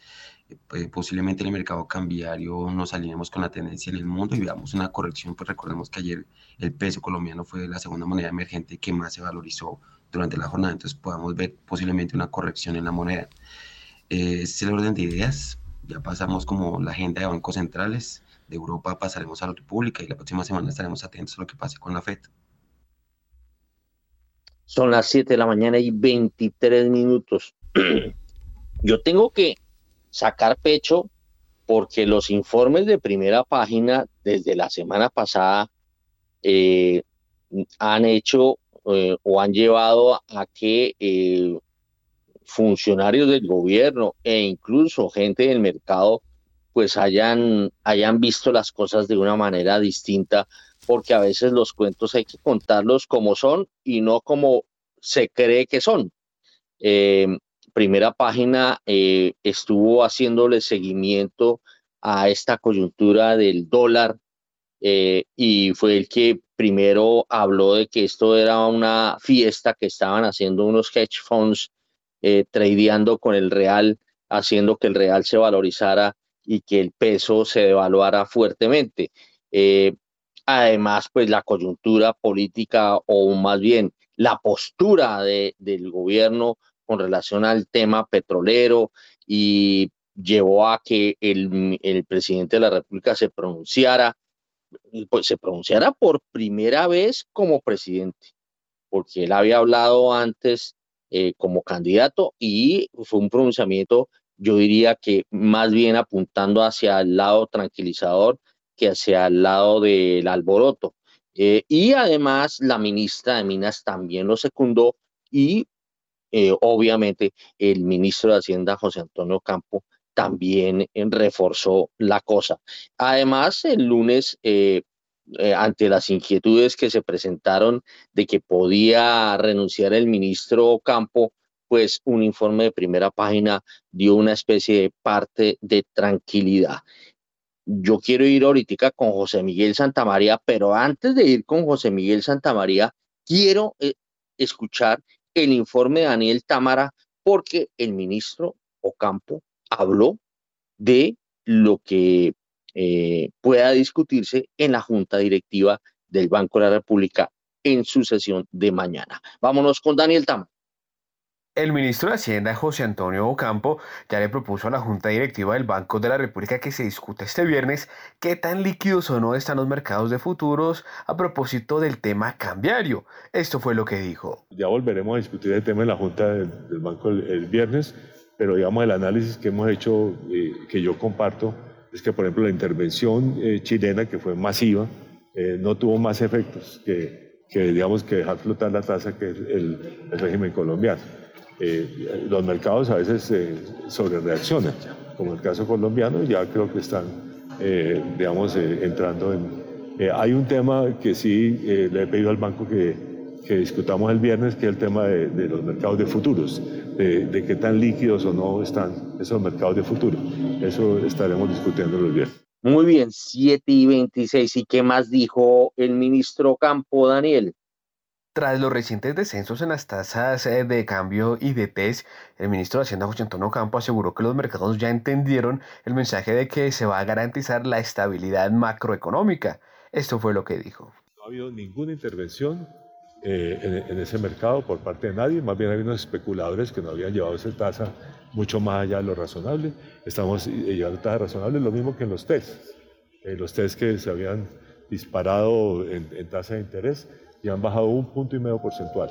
Speaker 18: Eh, posiblemente en el mercado cambiario nos alineemos con la tendencia en el mundo y veamos una corrección, pues recordemos que ayer el peso colombiano fue la segunda moneda emergente que más se valorizó durante la jornada, entonces podamos ver posiblemente una corrección en la moneda. Eh, es el orden de ideas, ya pasamos como la agenda de bancos centrales, de Europa pasaremos a la República y la próxima semana estaremos atentos a lo que pase con la FED.
Speaker 2: Son las 7 de la mañana y 23 minutos. [clears throat] Yo tengo que sacar pecho porque los informes de primera página desde la semana pasada eh, han hecho eh, o han llevado a que eh, funcionarios del gobierno e incluso gente del mercado pues hayan, hayan visto las cosas de una manera distinta porque a veces los cuentos hay que contarlos como son y no como se cree que son. Primera página eh, estuvo haciéndole seguimiento a esta coyuntura del dólar eh, y fue el que primero habló de que esto era una fiesta que estaban haciendo unos hedge funds eh, tradeando con el real, haciendo que el real se valorizara y que el peso se devaluara fuertemente. además, pues la coyuntura política o más bien la postura de, del gobierno con relación al tema petrolero y llevó a que el, el presidente de la República se pronunciara, pues se pronunciara por primera vez como presidente, porque él había hablado antes eh, como candidato y fue un pronunciamiento, yo diría que más bien apuntando hacia el lado tranquilizador que hacia el lado del alboroto. Eh, y además la ministra de Minas también lo secundó y eh, obviamente el ministro de Hacienda, José Antonio Campo, también reforzó la cosa. Además, el lunes, eh, ante las inquietudes que se presentaron de que podía renunciar el ministro Campo, pues un informe de primera página dio una especie de parte de tranquilidad. Yo quiero ir ahorita con José Miguel Santamaría, pero antes de ir con José Miguel Santamaría, quiero escuchar el informe de Daniel Támara porque el ministro Ocampo habló de lo que eh, pueda discutirse en la junta directiva del Banco de la República en su sesión de mañana. Vámonos con Daniel Tam.
Speaker 19: El ministro de Hacienda, José Antonio Ocampo, ya le propuso a la Junta Directiva del Banco de la República que se discute este viernes qué tan líquidos o no están los mercados de futuros a propósito del tema cambiario. Esto fue lo que dijo.
Speaker 7: Ya volveremos a discutir el tema en la Junta del, Banco el, viernes, pero digamos el análisis que hemos hecho, eh, que yo comparto, es que por ejemplo la intervención eh, chilena, que fue masiva, eh, no tuvo más efectos que, que, digamos, que dejar flotar la tasa que el, el régimen colombiano. Eh, los mercados a veces eh, sobre reaccionan, como el caso colombiano, ya creo que están, eh, digamos, entrando en... hay un tema que sí le he pedido al banco que, que discutamos el viernes, que es el tema de, los mercados de futuros, de, de, qué tan líquidos o no están esos mercados de futuro. Eso estaremos discutiendo el viernes.
Speaker 2: Muy bien, 7 y 26. ¿Y qué más dijo el ministro Campo, Daniel?
Speaker 19: Tras los recientes descensos en las tasas eh, de cambio y de TES, el ministro de Hacienda José Antonio Campo aseguró que los mercados ya entendieron el mensaje de que se va a garantizar la estabilidad macroeconómica. Esto fue lo que dijo.
Speaker 7: No ha habido ninguna intervención eh, en, ese mercado por parte de nadie, más bien hay unos especuladores que no habían llevado esa tasa mucho más allá de lo razonable. Estamos eh, llevando tasas razonables, lo mismo que en los TES. los TES que se habían disparado en, en tasa de interés y han bajado un punto y medio porcentual.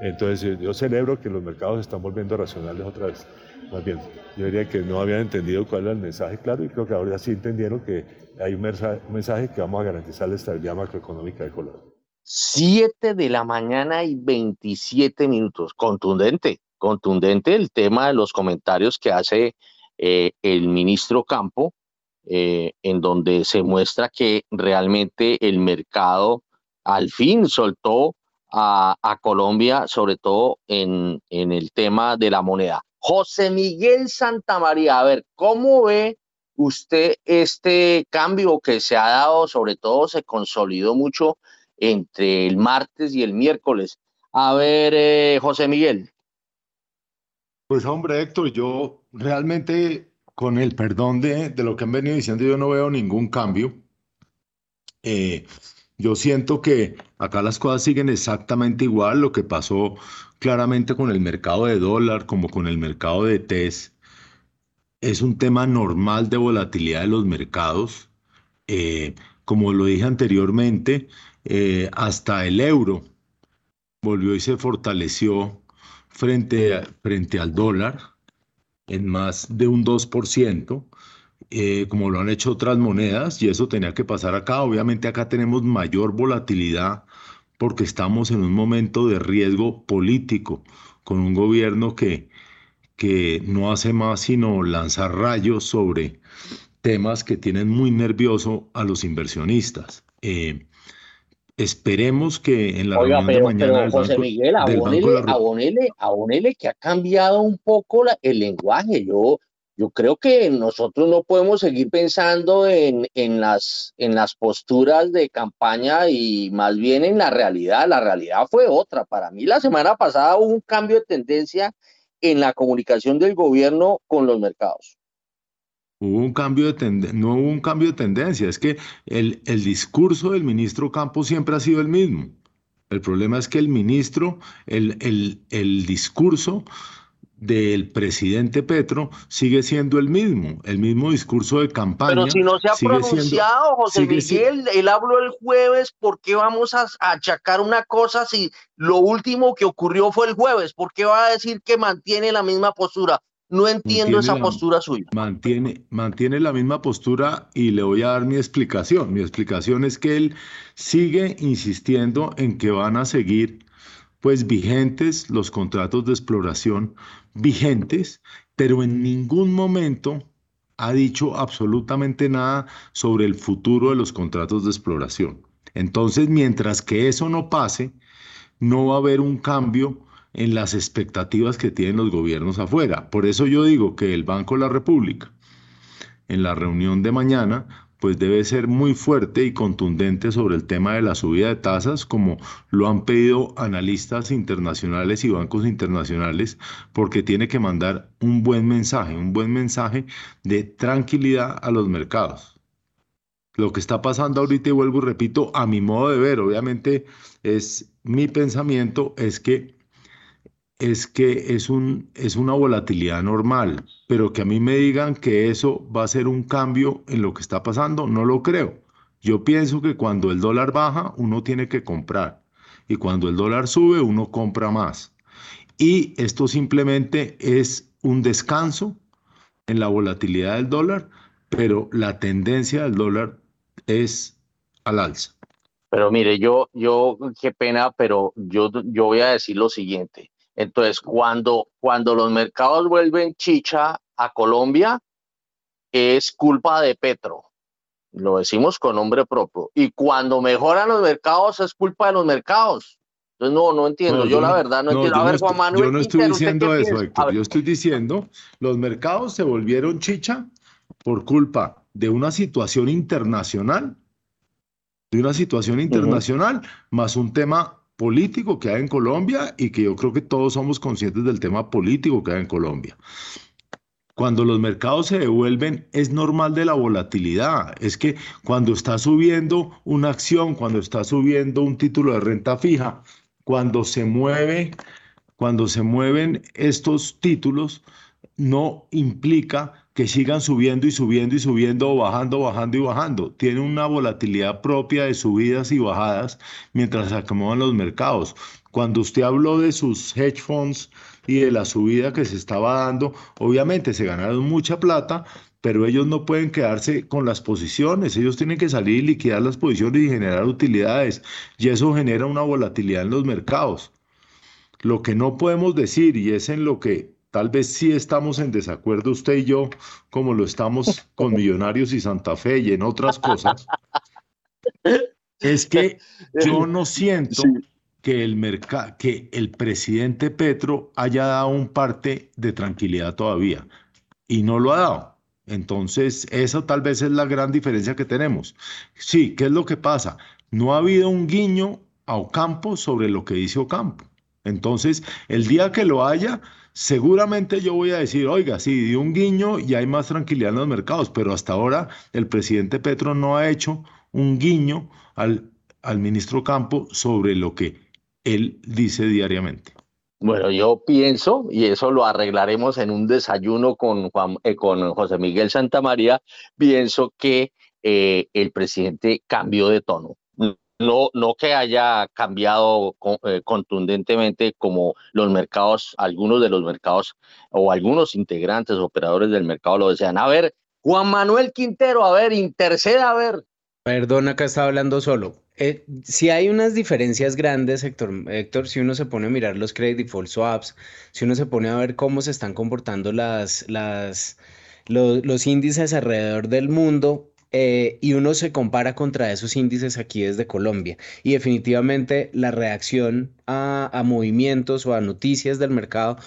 Speaker 7: Entonces yo celebro que los mercados están volviendo racionales otra vez. Más bien, yo diría que no habían entendido cuál era el mensaje claro y creo que ahora sí entendieron que hay un mensaje, que vamos a garantizar la estabilidad macroeconómica de Colombia.
Speaker 2: 7 de la mañana y 27 minutos. Contundente, contundente el tema de los comentarios que hace eh, el ministro Campo, eh, en donde se muestra que realmente el mercado al fin soltó a, Colombia, sobre todo en, en, el tema de la moneda. José Miguel Santamaría, a ver, ¿cómo ve usted este cambio que se ha dado, sobre todo se consolidó mucho entre el martes y el miércoles? A ver, eh, José Miguel.
Speaker 7: Pues hombre, Héctor, yo realmente, con el perdón de, de lo que han venido diciendo, yo no veo ningún cambio. Eh, yo siento que acá las cosas siguen exactamente igual, lo que pasó claramente con el mercado de dólar como con el mercado de TES. Es un tema normal de volatilidad de los mercados. Eh, como lo dije anteriormente, eh, hasta el euro volvió y se fortaleció frente, frente al dólar en más de un 2%. Eh, como lo han hecho otras monedas, y eso tenía que pasar acá. Obviamente acá tenemos mayor volatilidad porque estamos en un momento de riesgo político, con un gobierno que, que no hace más sino lanzar rayos sobre temas que tienen muy nervioso a los inversionistas. Eh, esperemos que en la reunión de mañana
Speaker 2: José Miguel, abonele, que ha cambiado un poco el lenguaje. Yo, yo creo que nosotros no podemos seguir pensando en, en, las, en las posturas de campaña y más bien en la realidad. La realidad fue otra. Para mí la semana pasada hubo un cambio de tendencia en la comunicación del gobierno con los mercados.
Speaker 7: Hubo un cambio de tendencia, no hubo un cambio de tendencia, es que el, el discurso del ministro Campos siempre ha sido el mismo. El problema es que el ministro, el, el, el discurso del presidente Petro sigue siendo el mismo, el mismo discurso de campaña.
Speaker 2: Pero si no se ha pronunciado, José Miguel, él habló el jueves, ¿por qué vamos a, achacar una cosa si lo último que ocurrió fue el jueves? ¿Por qué va a decir que mantiene la misma postura? No entiendo esa postura suya.
Speaker 7: Mantiene, mantiene la misma postura y le voy a dar mi explicación. Mi explicación es que él sigue insistiendo en que van a seguir pues vigentes los contratos de exploración vigentes, pero en ningún momento ha dicho absolutamente nada sobre el futuro de los contratos de exploración. Entonces, mientras que eso no pase, no va a haber un cambio en las expectativas que tienen los gobiernos afuera. Por eso yo digo que el Banco de la República, en la reunión de mañana, pues debe ser muy fuerte y contundente sobre el tema de la subida de tasas, como lo han pedido analistas internacionales y bancos internacionales, porque tiene que mandar un buen mensaje, un buen mensaje de tranquilidad a los mercados. Lo que está pasando ahorita, y vuelvo y repito, a mi modo de ver, obviamente es mi pensamiento, es que es que es, un, es una volatilidad normal, pero que a mí me digan que eso va a ser un cambio en lo que está pasando, no lo creo. Yo pienso que cuando el dólar baja, uno tiene que comprar y cuando el dólar sube, uno compra más. Y esto simplemente es un descanso en la volatilidad del dólar, pero la tendencia del dólar es al alza.
Speaker 2: Pero mire, yo, yo, qué pena, pero yo, yo voy a decir lo siguiente. Entonces, cuando, cuando los mercados vuelven chicha a Colombia, es culpa de Petro. Lo decimos con nombre propio. Y cuando mejoran los mercados, es culpa de los mercados. Entonces, no, no entiendo. yo, la verdad no, entiendo. A ver, Juan Manuel.
Speaker 7: Yo no estoy diciendo eso, Héctor. Yo estoy diciendo, los mercados se volvieron chicha por culpa de una situación internacional, de una situación internacional, más un tema político que hay en Colombia y que yo creo que todos somos conscientes del tema político que hay en Colombia. Cuando los mercados se devuelven, es normal de la volatilidad. Es que cuando está subiendo una acción, cuando está subiendo un título de renta fija, cuando se mueve, cuando se mueven estos títulos, no implica que sigan subiendo y subiendo y subiendo, o bajando, bajando y bajando. Tiene una volatilidad propia de subidas y bajadas mientras se acomodan los mercados. Cuando usted habló de sus hedge funds y de la subida que se estaba dando, obviamente se ganaron mucha plata, pero ellos no pueden quedarse con las posiciones, ellos tienen que salir y liquidar las posiciones y generar utilidades, y eso genera una volatilidad en los mercados. Lo que no podemos decir, y es en lo que Tal vez sí estamos en desacuerdo usted y yo, como lo estamos con Millonarios y Santa Fe y en otras cosas. Es que yo no siento que el que el presidente Petro haya dado un parte de tranquilidad todavía y no lo ha dado. Entonces, eso tal vez es la gran diferencia que tenemos. Sí, ¿qué es lo que pasa? No ha habido un guiño a Ocampo sobre lo que dice Ocampo. Entonces, el día que lo haya, Seguramente yo voy a decir, oiga, sí, di un guiño y hay más tranquilidad en los mercados, pero hasta ahora el presidente Petro no ha hecho un guiño al, al ministro Campo sobre lo que él dice diariamente.
Speaker 2: Bueno, yo pienso, y eso lo arreglaremos en un desayuno con, eh, con José Miguel Santamaría, pienso que eh, el presidente cambió de tono no, no que haya cambiado eh, contundentemente como los mercados, algunos de los mercados o algunos integrantes, operadores del mercado lo desean. A ver, Juan Manuel Quintero, a ver, interceda, a ver.
Speaker 5: Perdona que estaba hablando solo. Eh, si hay unas diferencias grandes, Héctor, Héctor, si uno se pone a mirar los credit default swaps, si uno se pone a ver cómo se están comportando las, los índices alrededor del mundo, eh, y uno se compara contra esos índices aquí desde Colombia. Y definitivamente la reacción a, movimientos o a noticias del mercado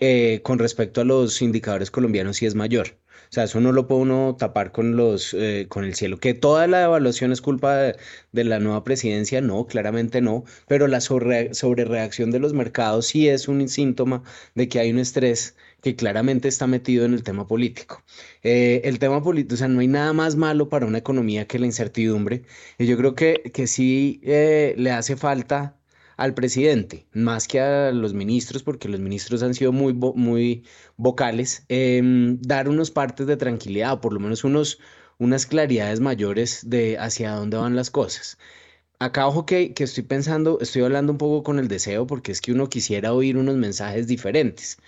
Speaker 5: eh, con respecto a los indicadores colombianos sí es mayor. O sea, eso no lo puede uno tapar con, los, eh, con el cielo. Que toda la evaluación es culpa de, la nueva presidencia, no, claramente no, pero la sobre, sobrereacción de los mercados sí es un síntoma de que hay un estrés que claramente está metido en el tema político. Eh, el tema político, o sea, no hay nada más malo para una economía que la incertidumbre. Y yo creo que, que sí eh, le hace falta al presidente, más que a los ministros, porque los ministros han sido muy, muy vocales, em, dar unos partes de tranquilidad, o por lo menos unos, unas claridades mayores de hacia dónde van las cosas. Acá, ojo que, que estoy pensando, estoy hablando un poco con el deseo, porque es que uno quisiera oír unos mensajes diferentes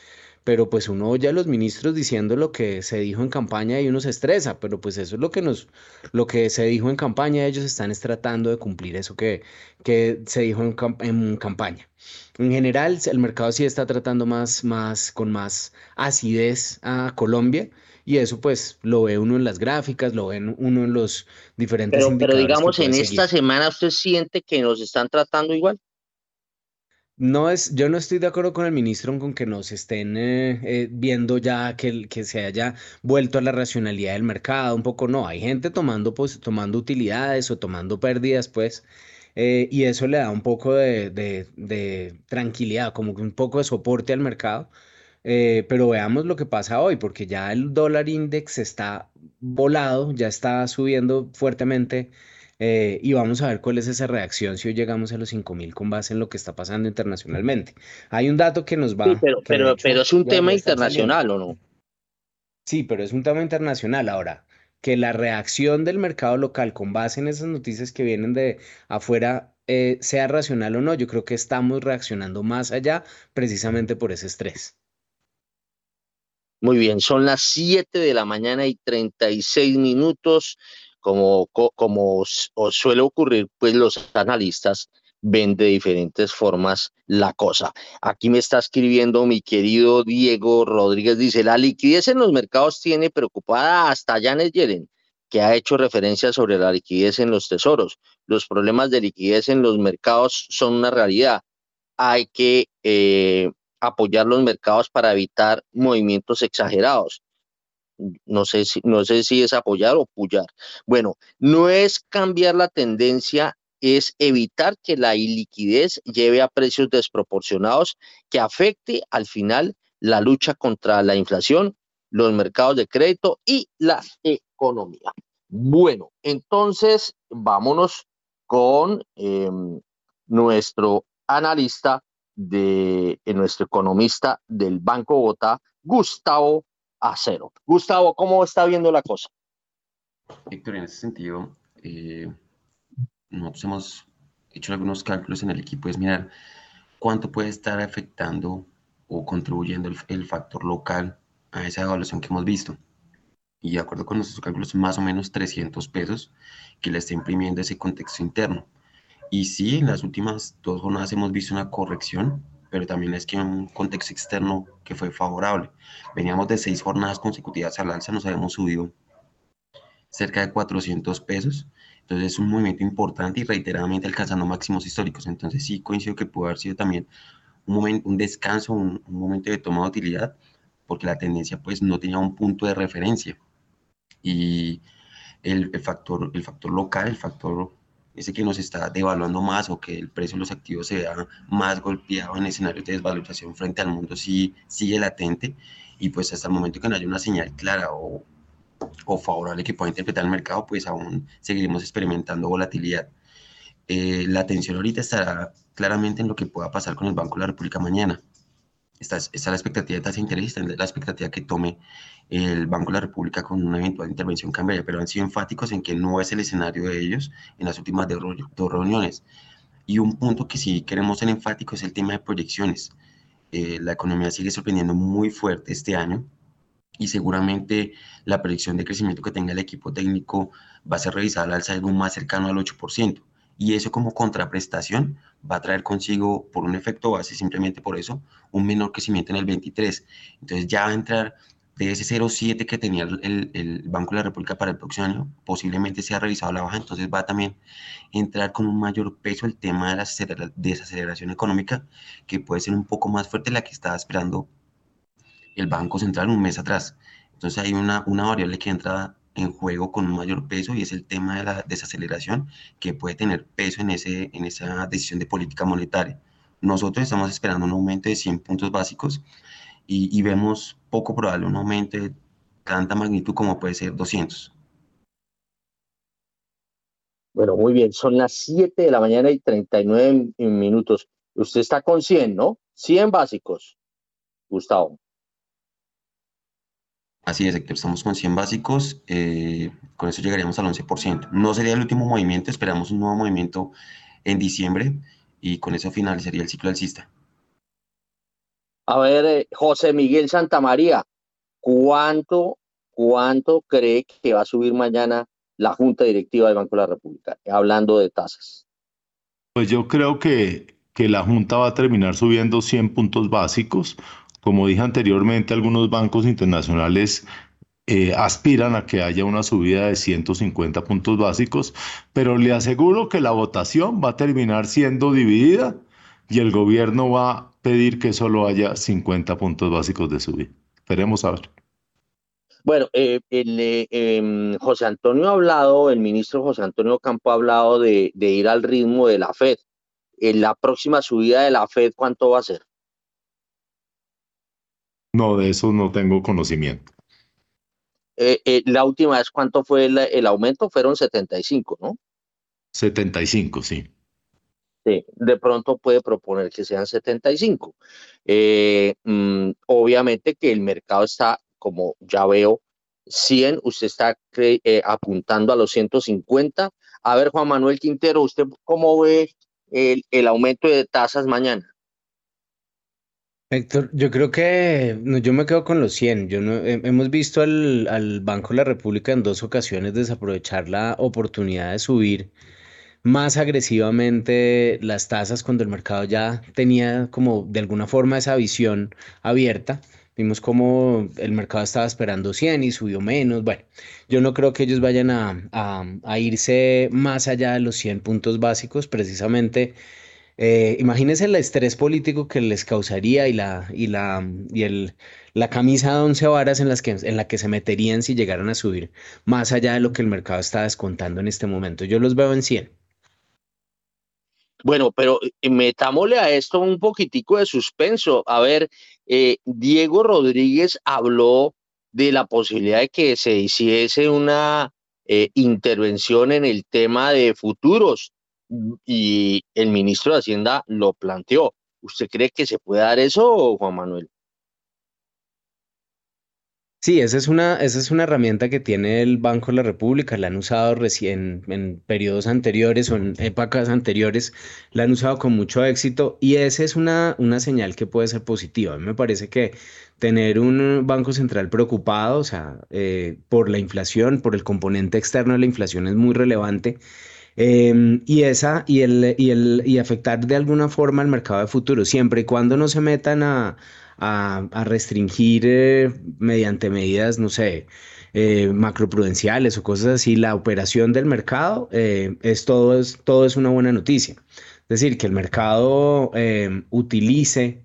Speaker 5: pero pues uno oye a los ministros diciendo lo que se dijo en campaña y uno se estresa, pero pues eso es lo que nos, lo que se dijo en campaña, ellos están tratando de cumplir eso que, que se dijo en, en, campaña. En general, el mercado sí está tratando más, más, con más acidez a Colombia, y eso pues lo ve uno en las gráficas, lo ve uno en los diferentes
Speaker 2: pero, Pero digamos, en esta semana usted siente que nos están tratando igual.
Speaker 5: No es, yo no estoy de acuerdo con el ministro con que nos estén eh, eh, viendo ya que, que se haya vuelto a la racionalidad del mercado, un poco no, hay gente tomando, pues, tomando utilidades o tomando pérdidas, pues, eh, y eso le da un poco de, de, tranquilidad, como un poco de soporte al mercado. pero veamos lo que pasa hoy, porque ya el dólar index está volado, ya está subiendo fuertemente eh, y vamos a ver cuál es esa reacción si hoy llegamos a los 5.000 con base en lo que está pasando internacionalmente. Hay un dato que nos va...
Speaker 2: pero, pero, pero es un tema internacional, ¿o no?
Speaker 5: Sí, pero es un tema internacional. Ahora, que la reacción del mercado local con base en esas noticias que vienen de afuera eh, sea racional o no, yo creo que estamos reaccionando más allá precisamente por ese estrés.
Speaker 2: Muy bien, son las 7 de la mañana y 36 minutos como, suele ocurrir, pues los analistas ven de diferentes formas la cosa. Aquí me está escribiendo mi querido Diego Rodríguez, dice, la liquidez en los mercados tiene preocupada hasta Janet Yellen, que ha hecho referencia sobre la liquidez en los tesoros. Los problemas de liquidez en los mercados son una realidad. Hay que eh, apoyar los mercados para evitar movimientos exagerados no sé si, no sé si es apoyar o puyar. Bueno, no es cambiar la tendencia, es evitar que la iliquidez lleve a precios desproporcionados que afecte al final la lucha contra la inflación, los mercados de crédito y la economía. Bueno, entonces vámonos con em, nuestro analista de nuestro economista del Banco Bogotá, Gustavo a cero. Gustavo, ¿cómo está viendo la cosa?
Speaker 18: Víctor, en ese sentido, eh, nosotros hemos hecho algunos cálculos en el equipo, es mirar cuánto puede estar afectando o contribuyendo el, factor local a esa evaluación que hemos visto. Y de acuerdo con nuestros cálculos, más o menos 300 pesos que le está imprimiendo ese contexto interno. Y sí, en las últimas dos jornadas hemos visto una corrección pero también es que un contexto externo que fue favorable. Veníamos de seis jornadas consecutivas al alza, nos habíamos subido cerca de 400 pesos, entonces es un movimiento importante y reiteradamente alcanzando máximos históricos, entonces sí coincido que pudo haber sido también un, momento, un descanso, un, momento de toma de utilidad, porque la tendencia pues no tenía un punto de referencia. Y el, el factor, el factor local, el factor ese que nos está devaluando más o que el precio de los activos se vea más golpeado en escenarios de desvalorización frente al mundo sí sigue latente y pues hasta el momento que no haya una señal clara o, o favorable que pueda interpretar el mercado, pues aún seguiremos experimentando volatilidad. Eh, la atención ahorita estará claramente en lo que pueda pasar con el Banco de la República mañana. Esta es, la expectativa de tasa de interés, esta es la expectativa que tome el Banco de la República con una eventual intervención cambiaria, pero han sido enfáticos en que no es el escenario de ellos en las últimas dos reuniones. Y un punto que sí queremos ser enfático es el tema de proyecciones. Eh, la economía sigue sorprendiendo muy fuerte este año y seguramente la proyección de crecimiento que tenga el equipo técnico va a ser revisada al alza algo más cercano al 8% y eso como contraprestación va a traer consigo, por un efecto base, simplemente por eso, un menor crecimiento en el 23. Entonces ya va a entrar de ese 0,7 que tenía el, el, Banco de la República para el próximo año, posiblemente sea revisado a la baja, entonces va a también entrar con un mayor peso el tema de la desaceleración económica, que puede ser un poco más fuerte la que estaba esperando el Banco Central un mes atrás. Entonces hay una, una variable que entra en juego con un mayor peso y es el tema de la desaceleración que puede tener peso en, ese, en esa decisión de política monetaria. Nosotros estamos esperando un aumento de 100 puntos básicos y, vemos poco probable un aumento de tanta magnitud como puede ser 200.
Speaker 2: Bueno, muy bien, son las 7 de la mañana y 39 minutos. Usted está con 100, ¿no? 100 básicos, Gustavo.
Speaker 18: Así es, Héctor, estamos con 100 básicos, eh, con eso llegaríamos al 11%. No sería el último movimiento, esperamos un nuevo movimiento en diciembre y con eso finalizaría el ciclo alcista.
Speaker 2: A ver, eh, José Miguel Santamaría, ¿cuánto, ¿cuánto cree que va a subir mañana la Junta Directiva del Banco de la República, hablando de tasas?
Speaker 7: Pues yo creo que, que la Junta va a terminar subiendo 100 puntos básicos, como dije anteriormente, algunos bancos internacionales eh, aspiran a que haya una subida de 150 puntos básicos, pero le aseguro que la votación va a terminar siendo dividida y el gobierno va a pedir que solo haya 50 puntos básicos de subida. Esperemos a ver.
Speaker 2: Bueno, eh, eh, em, José Antonio ha hablado, el ministro José Antonio Campo ha hablado de ir al ritmo de la FED. En la próxima subida de la FED, ¿cuánto va a ser?
Speaker 7: No, de eso no tengo conocimiento.
Speaker 2: eh, eh, la última vez, ¿cuánto fue el, aumento? Fueron 75, ¿no?
Speaker 7: 75, sí.
Speaker 2: Sí, de pronto puede proponer que sean 75. Mm, obviamente que el mercado está, como ya veo, 100, usted está apuntando a los 150. A ver, Juan Manuel Quintero, ¿usted cómo ve el, el aumento de tasas mañana?
Speaker 5: Héctor, yo creo que yo me quedo con los 100. Yo no, hemos visto al, al, Banco de la República en dos ocasiones desaprovechar la oportunidad de subir más agresivamente las tasas cuando el mercado ya tenía como de alguna forma esa visión abierta. Vimos como el mercado estaba esperando 100 y subió menos. Bueno, yo no creo que ellos vayan a, a, a irse más allá de los 100 puntos básicos, precisamente eh, imagínense el estrés político que les causaría y la, y la, y el, la camisa de once varas en, las que, en la que se meterían si llegaran a subir, más allá de lo que el mercado está descontando en este momento. Yo los veo en 100.
Speaker 2: Bueno, pero eh, metámosle a esto un poquitico de suspenso. A ver, eh, Diego Rodríguez habló de la posibilidad de que se hiciese una intervención en el tema de futuros y el ministro de Hacienda lo planteó. ¿Usted cree que se puede dar eso, Juan Manuel?
Speaker 5: Sí, esa es una, esa es una herramienta que tiene el Banco de la República, la han usado recién en periodos anteriores o en épocas anteriores, la han usado con mucho éxito y esa es una, una señal que puede ser positiva. A mí me parece que tener un Banco Central preocupado, o sea, eh, por la inflación, por el componente externo de la inflación es muy relevante Em, y esa y el, y el y afectar de alguna forma al mercado de futuro, siempre y cuando no se metan a, a, restringir eh, mediante medidas, no sé, eh, macroprudenciales o cosas así, la operación del mercado, eh, es, todo, es, todo es una buena noticia. Es decir, que el mercado em, utilice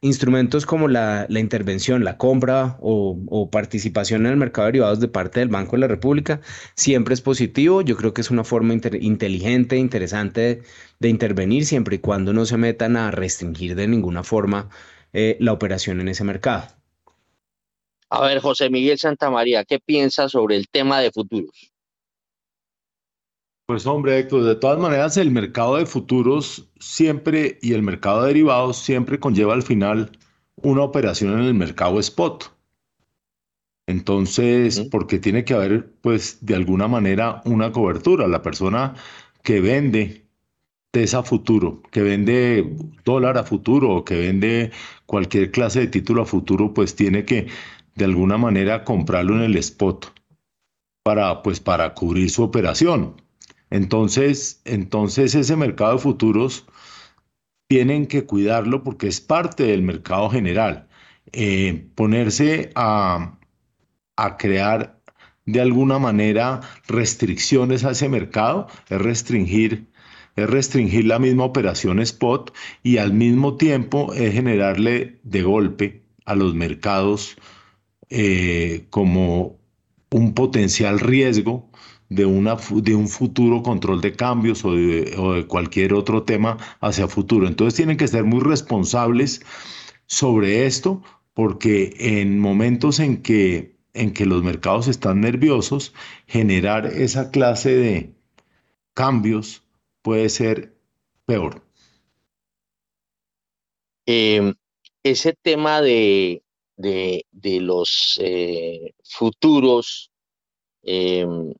Speaker 5: instrumentos como la, intervención, la compra o, participación en el mercado de derivados de parte del Banco de la República siempre es positivo. Yo creo que es una forma inteligente, interesante de, intervenir siempre y cuando no se metan a restringir de ninguna forma eh, la operación en ese mercado.
Speaker 2: A ver, José Miguel Santamaría, ¿qué piensa sobre el tema de futuros?
Speaker 7: Pues hombre, Héctor, de todas maneras el mercado de futuros siempre y el mercado de derivados siempre conlleva al final una operación en el mercado spot. Entonces, porque tiene que haber, pues, de alguna manera una cobertura. La persona que vende TESA futuro, que vende dólar a futuro o que vende cualquier clase de título a futuro, pues tiene que de alguna manera comprarlo en el spot para, pues, para cubrir su operación. Entonces, entonces ese mercado de futuros tienen que cuidarlo porque es parte del mercado general. Eh, ponerse a, crear de alguna manera restricciones a ese mercado es restringir es restringir la misma operación spot y al mismo tiempo es generarle de golpe a los mercados eh, como un potencial riesgo de, de un futuro control de cambios o de, cualquier otro tema hacia futuro. Entonces tienen que ser muy responsables sobre esto porque en momentos en que, en que los mercados están nerviosos, generar esa clase de cambios puede ser peor.
Speaker 2: Em, ese tema de, de, los eh, futuros em,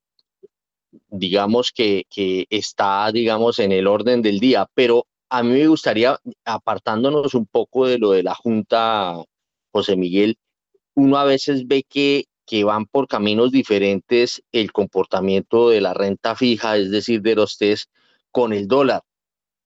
Speaker 2: digamos que, está, digamos, en el orden del día, pero a mí me gustaría, apartándonos un poco de lo de la Junta, José Miguel, uno a veces ve que, que van por caminos diferentes el comportamiento de la renta fija, es decir, de los test con el dólar.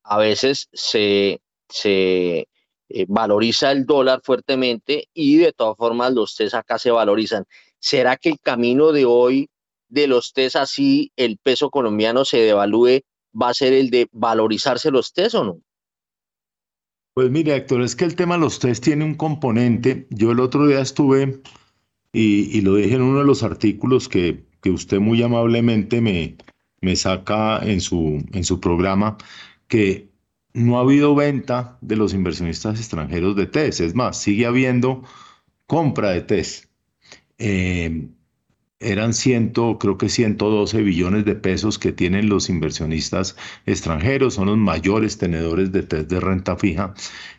Speaker 2: A veces se, se eh, valoriza el dólar fuertemente y de todas formas los test acá se valorizan. ¿Será que el camino de hoy de los test así el peso colombiano se devalúe va a ser el de valorizarse los test o no?
Speaker 7: Pues mire, Héctor, es que el tema de los test tiene un componente. Yo el otro día estuve, y, lo dije en uno de los artículos que, que usted muy amablemente me, me saca en su, en su programa, que no ha habido venta de los inversionistas extranjeros de test. Es más, sigue habiendo compra de test. eh, eran ciento, creo que 112 billones de pesos que tienen los inversionistas extranjeros, son los mayores tenedores de test de renta fija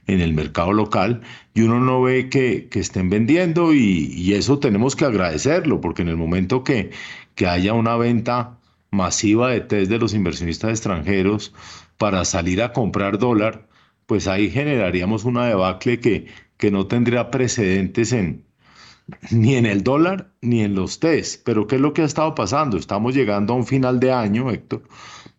Speaker 7: en el mercado local y uno no ve que, estén vendiendo y, eso tenemos que agradecerlo porque en el momento que, que haya una venta masiva de test de los inversionistas extranjeros para salir a comprar dólar, pues ahí generaríamos una debacle que, que no tendría precedentes en, ni en el dólar ni en los test. Pero ¿qué es lo que ha estado pasando? Estamos llegando a un final de año, Héctor,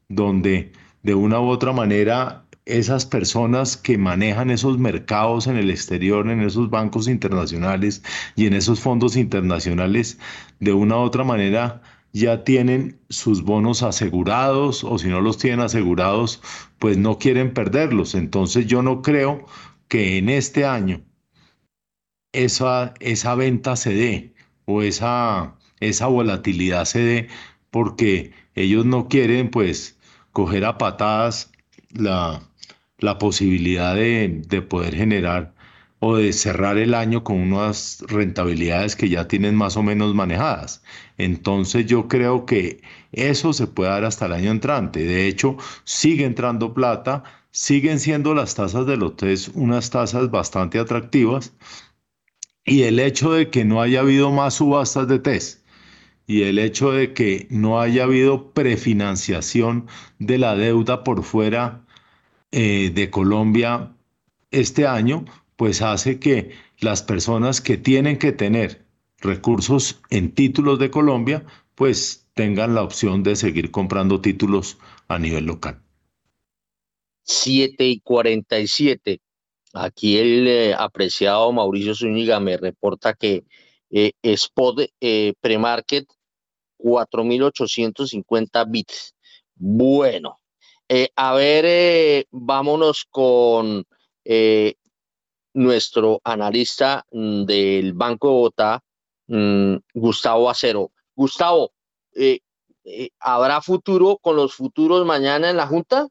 Speaker 7: donde de una u otra manera esas personas que manejan esos mercados en el exterior, en esos bancos internacionales y en esos fondos internacionales, de una u otra manera ya tienen sus bonos asegurados o si no los tienen asegurados, pues no quieren perderlos. Entonces yo no creo que en este año esa, esa venta se dé o esa, esa volatilidad se dé porque ellos no quieren pues coger a patadas la, la posibilidad de, de, poder generar o de cerrar el año con unas rentabilidades que ya tienen más o menos manejadas. Entonces yo creo que eso se puede dar hasta el año entrante. De hecho, sigue entrando plata, siguen siendo las tasas de los test unas tasas bastante atractivas y el hecho de que no haya habido más subastas de test y el hecho de que no haya habido prefinanciación de la deuda por fuera eh, de Colombia este año, pues hace que las personas que tienen que tener recursos en títulos de Colombia, pues tengan la opción de seguir comprando títulos a nivel local.
Speaker 2: 7 y 47. Aquí el eh, apreciado Mauricio Zúñiga me reporta que eh, Spot eh, Premarket 4.850 bits. Bueno, a ver, vámonos con nuestro analista mm, del Banco de Bogotá, mm, Gustavo Acero. Gustavo, ¿habrá futuro con los futuros mañana en la Junta?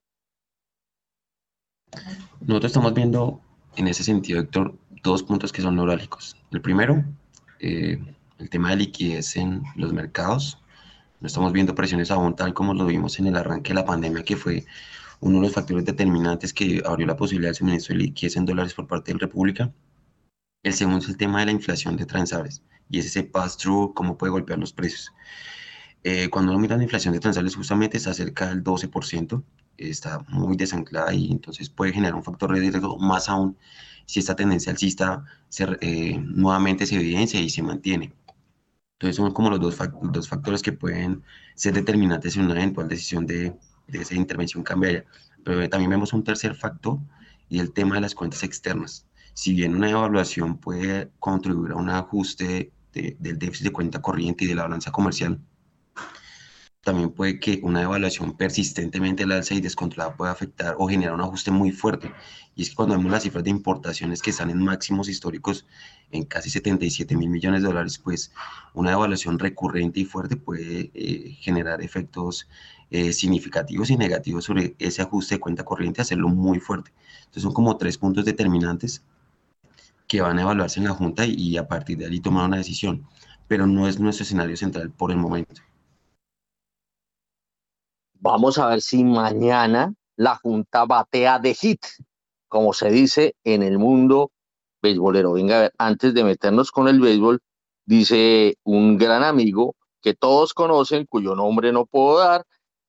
Speaker 18: Nosotros estamos viendo en ese sentido, Héctor, dos puntos que son neurálgicos. El primero, eh, el tema de liquidez en los mercados. No estamos viendo presiones aún tal como lo vimos en el arranque de la pandemia, que fue uno de los factores determinantes que abrió la posibilidad de suministro de liquidez en dólares por parte de la República. El segundo es el tema de la inflación de transables y es ese pass-through, cómo puede golpear los precios. Eh, cuando uno mira la inflación de transables, justamente está cerca del 12%, está muy desanclada y entonces puede generar un factor de riesgo más aún si esta tendencia alcista se, eh, nuevamente se evidencia y se mantiene. Entonces son como los dos, factores que pueden ser determinantes en una eventual decisión de, de esa intervención cambiaria. Pero también vemos un tercer factor y el tema de las cuentas externas. Si bien una evaluación puede contribuir a un ajuste del déficit de cuenta corriente y de la balanza comercial, también puede que una devaluación persistentemente al alza y descontrolada pueda afectar o generar un ajuste muy fuerte. Y es que cuando vemos las cifras de importaciones que están en máximos históricos en casi 77 mil millones de dólares, pues una devaluación recurrente y fuerte puede eh, generar efectos eh, significativos y negativos sobre ese ajuste de cuenta corriente, hacerlo muy fuerte. Entonces son como tres puntos determinantes que van a evaluarse en la Junta y, y a partir de ahí tomar una decisión. Pero no es nuestro escenario central por el momento.
Speaker 2: Vamos a ver si mañana la Junta batea de hit, como se dice en el mundo beisbolero. Venga, a ver, antes de meternos con el béisbol, dice un gran amigo que todos conocen, cuyo nombre no puedo dar,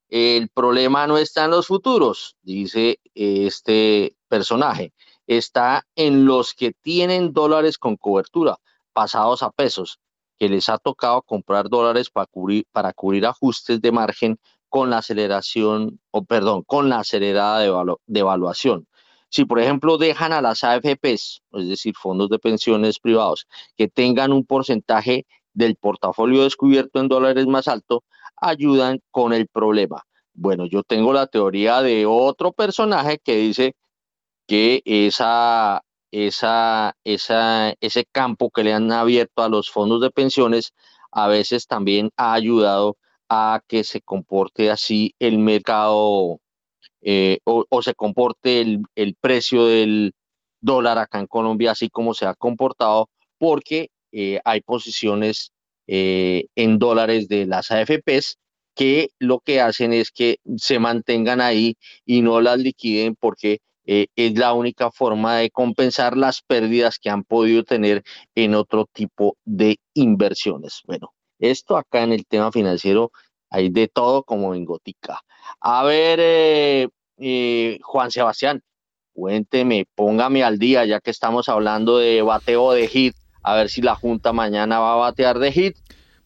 Speaker 2: el problema no está en los futuros, dice este personaje, está en los que tienen dólares con cobertura, pasados a pesos, que les ha tocado comprar dólares para cubrir, para cubrir ajustes de margen con la aceleración, o perdón, con la acelerada de, evaluación. Si, por ejemplo, dejan a las AFPs, es decir, fondos de pensiones privados, que tengan un porcentaje del portafolio descubierto en dólares más alto, ayudan con el problema. Bueno, yo tengo la teoría de otro personaje que dice que esa, esa, esa, ese campo que le han abierto a los fondos de pensiones a veces también ha ayudado que se comporte así el mercado eh, o, se comporte el, precio del dólar acá en Colombia así como se ha comportado porque eh, hay posiciones eh, en dólares de las AFPs que lo que hacen es que se mantengan ahí y no las liquiden porque eh, es la única forma de compensar las pérdidas que han podido tener en otro tipo de inversiones. Bueno, esto acá en el tema financiero hay de todo como en Gotica. A ver, eh, eh, Juan Sebastián, cuénteme, póngame al día, ya que estamos hablando de bateo de hit, a ver si la Junta mañana va a batear de hit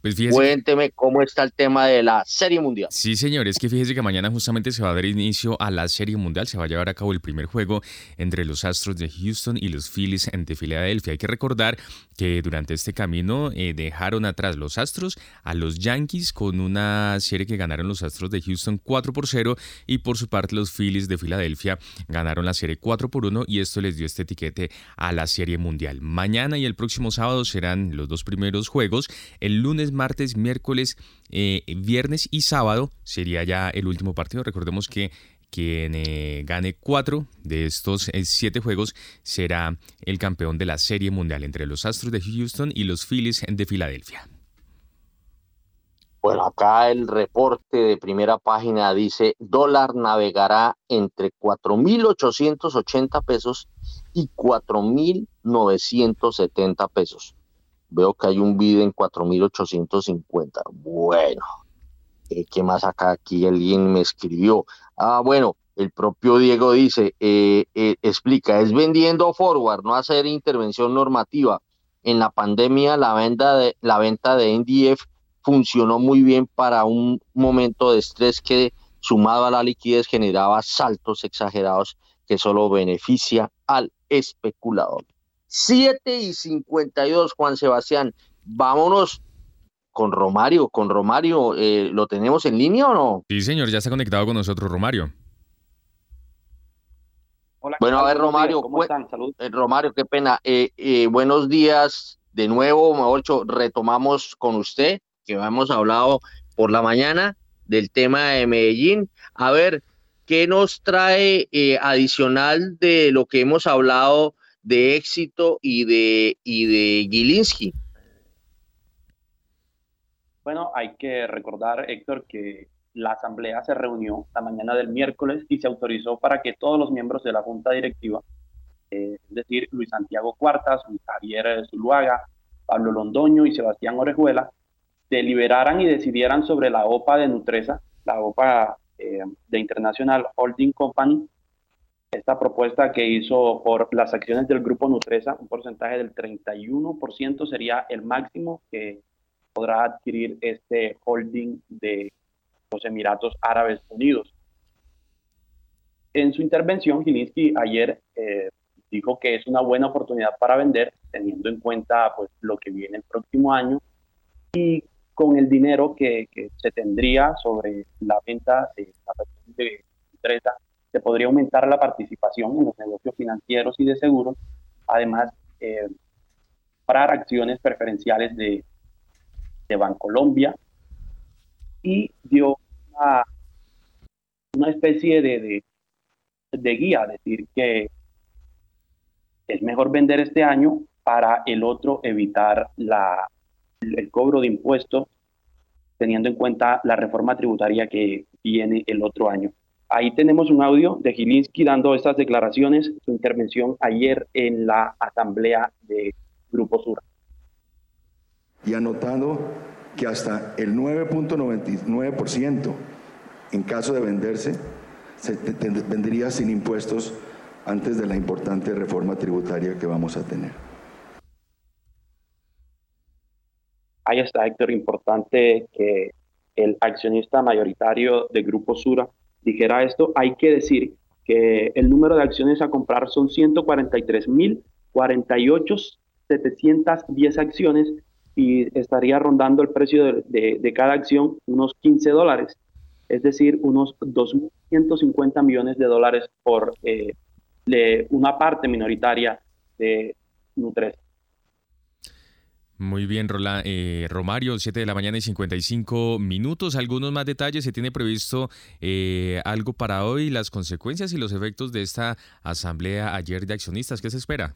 Speaker 2: pues Cuénteme cómo está el tema de la Serie Mundial.
Speaker 1: Sí, señor, es que fíjese que mañana justamente se va a dar inicio a la Serie Mundial, se va a llevar a cabo el primer juego entre los Astros de Houston y los Phillies de Filadelfia. Hay que recordar que durante este camino eh, dejaron atrás los Astros a los Yankees con una serie que ganaron los Astros de Houston 4 por 0 y por su parte los Phillies de Filadelfia ganaron la serie 4 por 1 y esto les dio este etiquete a la Serie Mundial. Mañana y el próximo sábado serán los dos primeros juegos. El lunes martes, miércoles, eh, viernes y sábado sería ya el último partido. Recordemos que quien eh, gane cuatro de estos eh, siete juegos será el campeón de la Serie Mundial entre los Astros de Houston y los Phillies de Filadelfia.
Speaker 2: Bueno, acá el reporte de primera página dice, dólar navegará entre 4.880 pesos y 4.970 pesos. Veo que hay un bid en 4.850. Bueno, eh, ¿qué más acá? Aquí alguien me escribió. Ah, bueno, el propio Diego dice, eh, eh, explica, es vendiendo forward, no hacer intervención normativa. En la pandemia la venta de, la venta de NDF funcionó muy bien para un momento de estrés que sumado a la liquidez generaba saltos exagerados que solo beneficia al especulador. 7 y 52, Juan Sebastián. Vámonos con Romario. Con Romario, eh, ¿lo tenemos en línea o no?
Speaker 1: Sí, señor, ya está conectado con nosotros, Romario.
Speaker 2: Hola, bueno, a ver, Romario, ¿cómo están? Salud. Eh, Romario, qué pena. Eh, buenos días de nuevo, Maorcho. Retomamos con usted, que hemos hablado por la mañana del tema de Medellín. A ver, ¿qué nos trae adicional de lo que hemos hablado de éxito y de, y de Gilinski.
Speaker 9: Bueno, hay que recordar, Héctor, que la asamblea se reunió la mañana del miércoles y se autorizó para que todos los miembros de la junta directiva, eh, es decir, Luis Santiago Cuartas, Luis Javier Zuluaga, Pablo Londoño y Sebastián Orejuela, deliberaran y decidieran sobre la OPA de Nutresa, la OPA eh, de International Holding Company, esta propuesta que hizo por las acciones del grupo Nutresa, un porcentaje del 31% sería el máximo que podrá adquirir este holding de los Emiratos Árabes Unidos. En su intervención, Gilinski ayer eh, dijo que es una buena oportunidad para vender, teniendo en cuenta pues, lo que viene el próximo año y con el dinero que, que se tendría sobre la venta de la de Nutresa se podría aumentar la participación en los negocios financieros y de seguros, además eh, comprar acciones preferenciales de, de Bancolombia y dio una, una especie de, de, de guía, decir que es mejor vender este año para el otro evitar la, el cobro de impuestos, teniendo en cuenta la reforma tributaria que viene el otro año. Ahí tenemos un audio de Gilinski dando estas declaraciones, su intervención ayer en la asamblea de Grupo Sur.
Speaker 20: Y ha notado que hasta el 9.99% en caso de venderse se vendería sin impuestos antes de la importante reforma tributaria que vamos a tener.
Speaker 9: Ahí está, Héctor, importante que el accionista mayoritario de Grupo Sura dijera esto, hay que decir que el número de acciones a comprar son 143.048.710 acciones y estaría rondando el precio de, cada acción unos 15 dólares, es decir, unos 2.150 millones de dólares por eh, una parte minoritaria de Nutres.
Speaker 1: Muy bien, eh, Romario, 7 de la mañana y 55 minutos. Algunos más detalles. ¿Se tiene previsto eh, algo para hoy? Las consecuencias y los efectos de esta asamblea ayer de accionistas. ¿Qué se espera?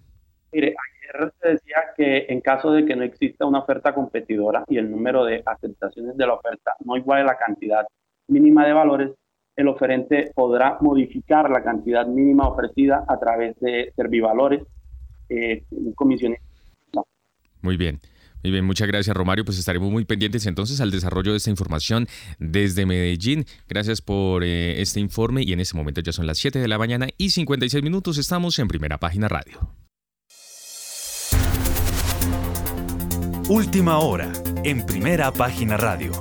Speaker 9: Mire, ayer
Speaker 21: te decía que en caso de que no exista una oferta competidora y el número de aceptaciones de la oferta no iguale la cantidad mínima de valores, el oferente podrá modificar la cantidad mínima ofrecida a través de servivalores, eh, comisiones.
Speaker 1: Muy bien. Muy bien, muchas gracias Romario. Pues estaremos muy pendientes entonces al desarrollo de esta información desde Medellín. Gracias por eh, este informe y en este momento ya son las 7 de la mañana y 56 minutos. Estamos en primera página radio.
Speaker 8: Última hora en primera página radio.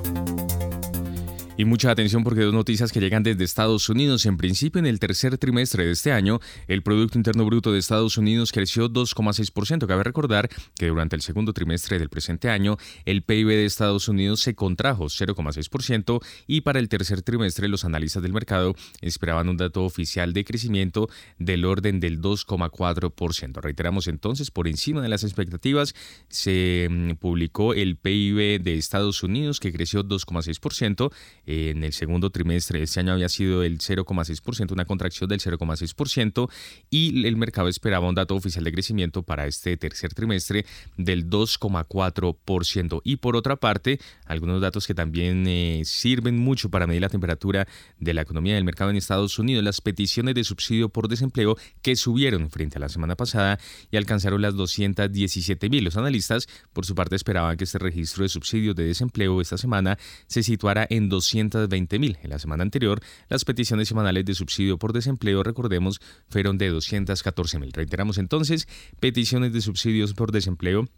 Speaker 1: Y mucha atención porque dos noticias que llegan desde Estados Unidos. En principio, en el tercer trimestre de este año, el Producto Interno Bruto de Estados Unidos creció 2,6%. Cabe recordar que durante el segundo trimestre del presente año, el PIB de Estados Unidos se contrajo 0,6% y para el tercer trimestre los analistas del mercado esperaban un dato oficial de crecimiento del orden del 2,4%. Reiteramos entonces, por encima de las expectativas, se mm, publicó el PIB de Estados Unidos que creció 2,6% en el segundo trimestre de este año había sido el 0,6%, una contracción del 0,6%, y el mercado esperaba un dato oficial de crecimiento para este tercer trimestre del 2,4%. Y por otra parte, algunos datos que también eh, sirven mucho para medir la temperatura de la economía del mercado en Estados Unidos, las peticiones de subsidio por desempleo que subieron frente a la semana pasada y alcanzaron las 217 mil. Los analistas, por su parte, esperaban que este registro de subsidios de desempleo esta semana se situara en 200 220 mil. En la semana anterior, las peticiones semanales de subsidio por desempleo, recordemos, fueron de 214 mil. Reiteramos entonces, peticiones de subsidios por desempleo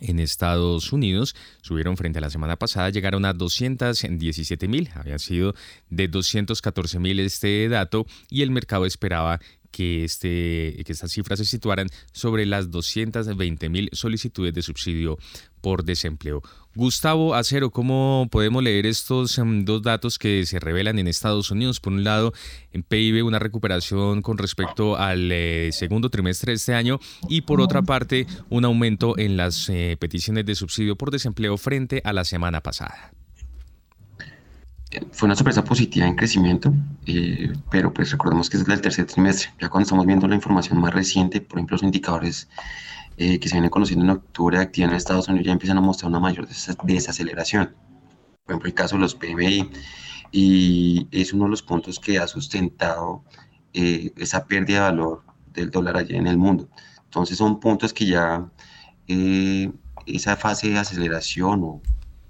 Speaker 1: en Estados Unidos subieron frente a la semana pasada, llegaron a 217 mil, habían sido de 214 mil este dato y el mercado esperaba que, este, que estas cifras se situaran sobre las 220 mil solicitudes de subsidio por desempleo. Gustavo Acero, ¿cómo podemos leer estos em, dos datos que se revelan en Estados Unidos? Por un lado, en PIB una recuperación con respecto al eh, segundo trimestre de este año y por otra parte un aumento en las eh, peticiones de subsidio por desempleo frente a la semana pasada
Speaker 18: fue una sorpresa positiva en crecimiento, eh, pero pues recordemos que es del tercer trimestre. Ya cuando estamos viendo la información más reciente, por ejemplo, los indicadores eh, que se vienen conociendo en octubre de actividad en Estados Unidos ya empiezan a mostrar una mayor desaceleración. Por ejemplo, el caso de los PMI, y es uno de los puntos que ha sustentado eh, esa pérdida de valor del dólar allá en el mundo. Entonces son puntos que ya esa fase de aceleración o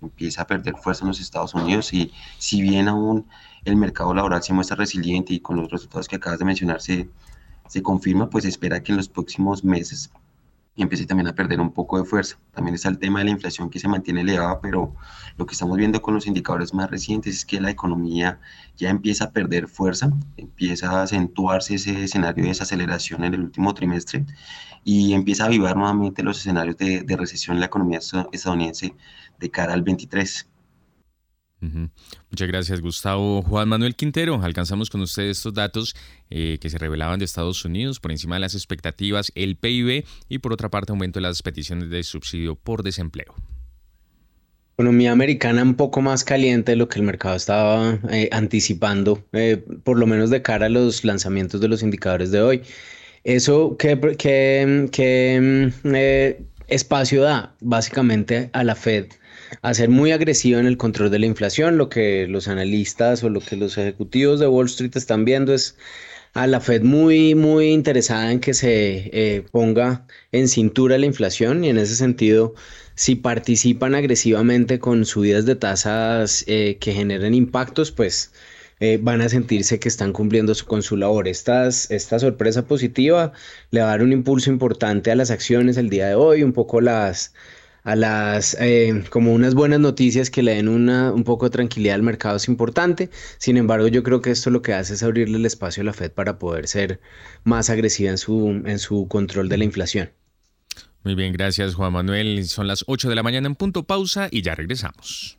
Speaker 18: empieza a perder fuerza en los Estados Unidos y si bien aún el mercado laboral se muestra resiliente y con los resultados que acabas de mencionar se, se confirma, pues espera que en los próximos meses empiece también a perder un poco de fuerza. También está el tema de la inflación que se mantiene elevada, pero lo que estamos viendo con los indicadores más recientes es que la economía ya empieza a perder fuerza, empieza a acentuarse ese escenario de desaceleración en el último trimestre y empieza a avivar nuevamente los escenarios de, de recesión en la economía estadounidense de cara al 23.
Speaker 1: Muchas gracias, Gustavo. Juan Manuel Quintero, alcanzamos con ustedes estos datos eh, que se revelaban de Estados Unidos por encima de las expectativas, el PIB y por otra parte aumento de las peticiones de subsidio por desempleo.
Speaker 5: Economía americana un poco más caliente de lo que el mercado estaba eh, anticipando, eh, por lo menos de cara a los lanzamientos de los indicadores de hoy. Eso, ¿qué, qué, mm, espacio da básicamente a la Fed? A ser muy agresiva en el control de la inflación. Lo que los analistas o lo que los ejecutivos de Wall Street están viendo es a la Fed muy, muy interesada en que se eh, ponga en cintura la inflación y en ese sentido, si participan agresivamente con subidas de tasas eh, que generen impactos, pues eh, van a sentirse que están cumpliendo con su labor. esta sorpresa positiva le va a dar un impulso importante a las acciones el día de hoy, un poco las a las eh, como unas buenas noticias que le den una, un poco de tranquilidad al mercado es importante. Sin embargo, yo creo que esto lo que hace es abrirle el espacio a la Fed para poder ser más agresiva en su, en su control de la inflación.
Speaker 1: Muy bien, gracias Juan Manuel. Son las 8 de la mañana en punto pausa y ya regresamos.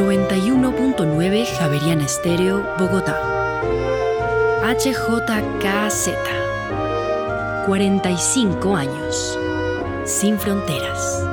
Speaker 10: 91.9 Javeriana Estéreo, Bogotá. HJKZ. 45 años. Sin fronteras.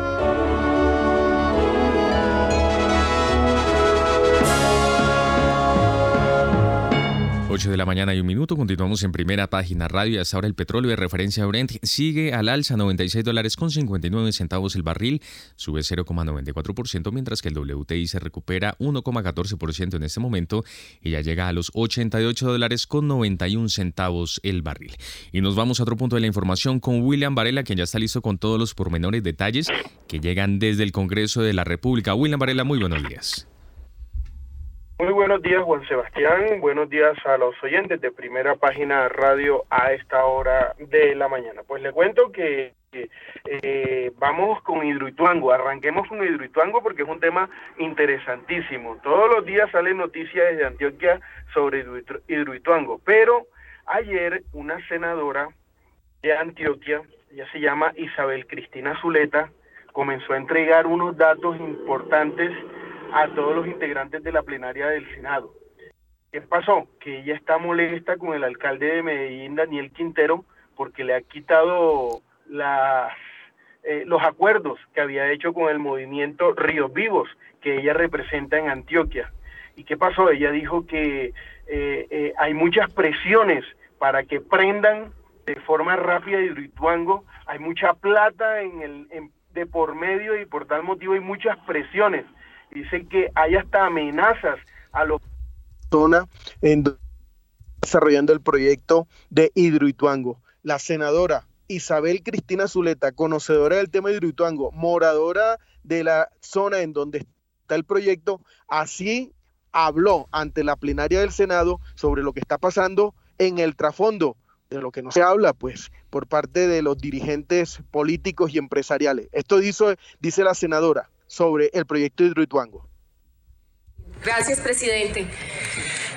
Speaker 1: 8 de la mañana y un minuto, continuamos en primera página radio hasta ahora el petróleo de referencia Brent sigue al alza 96 dólares con 59 centavos el barril, sube 0,94%, mientras que el WTI se recupera 1,14% en este momento y ya llega a los 88 dólares con 91 centavos el barril. Y nos vamos a otro punto de la información con William Varela, quien ya está listo con todos los pormenores detalles que llegan desde el Congreso de la República. William Varela, muy buenos días.
Speaker 22: Muy buenos días, Juan Sebastián. Buenos días a los oyentes de Primera Página Radio a esta hora de la mañana. Pues le cuento que eh, vamos con Hidroituango. Arranquemos con Hidroituango porque es un tema interesantísimo. Todos los días salen noticias desde Antioquia sobre Hidroituango, pero ayer una senadora de Antioquia, ella se llama Isabel Cristina Zuleta, comenzó a entregar unos datos importantes a todos los integrantes de la plenaria del Senado. ¿Qué pasó? Que ella está molesta con el alcalde de Medellín, Daniel Quintero, porque le ha quitado las, eh, los acuerdos que había hecho con el movimiento Ríos Vivos, que ella representa en Antioquia. ¿Y qué pasó? Ella dijo que eh, eh, hay muchas presiones para que prendan de forma rápida Hidroituango, hay mucha plata en el, de por medio y por tal motivo hay muchas presiones Dicen que hay hasta amenazas a los personas en desarrollando el proyecto de Hidroituango. La senadora Isabel Cristina Zuleta, conocedora del tema de Hidroituango, moradora de la zona en donde está el proyecto, así habló ante la plenaria del Senado sobre lo que está pasando en el trasfondo de lo que no se habla, pues, por parte de los dirigentes políticos y empresariales. Esto dice, dice la senadora sobre el proyecto Hidroituango.
Speaker 23: Gracias, presidente.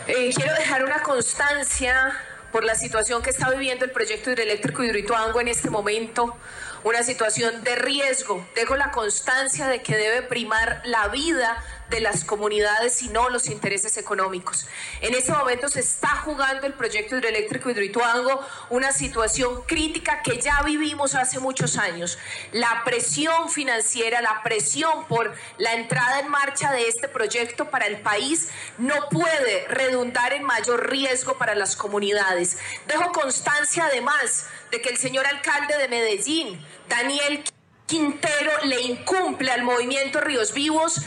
Speaker 23: Eh, quiero dejar una constancia por la situación que está viviendo el proyecto hidroeléctrico Hidroituango en este momento, una situación de riesgo. Dejo la constancia de que debe primar la vida de las comunidades y no los intereses económicos. En este momento se está jugando el proyecto hidroeléctrico Hidroituango, una situación crítica que ya vivimos hace muchos años. La presión financiera, la presión por la entrada en marcha de este proyecto para el país no puede redundar en mayor riesgo para las comunidades. Dejo constancia además de que el señor alcalde de Medellín, Daniel Quintero, le incumple al movimiento Ríos Vivos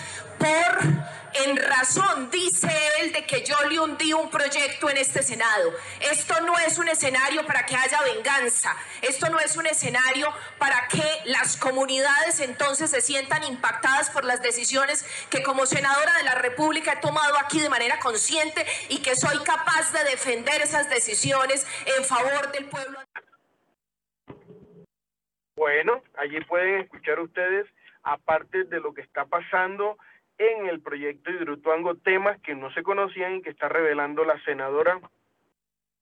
Speaker 23: por en razón, dice él, de que yo le hundí un proyecto en este Senado. Esto no es un escenario para que haya venganza. Esto no es un escenario para que las comunidades entonces se sientan impactadas por las decisiones que como senadora de la República he tomado aquí de manera consciente y que soy capaz de defender esas decisiones en favor del pueblo.
Speaker 22: Bueno, allí pueden escuchar ustedes, aparte de lo que está pasando en el proyecto Hidroituango temas que no se conocían y que está revelando la senadora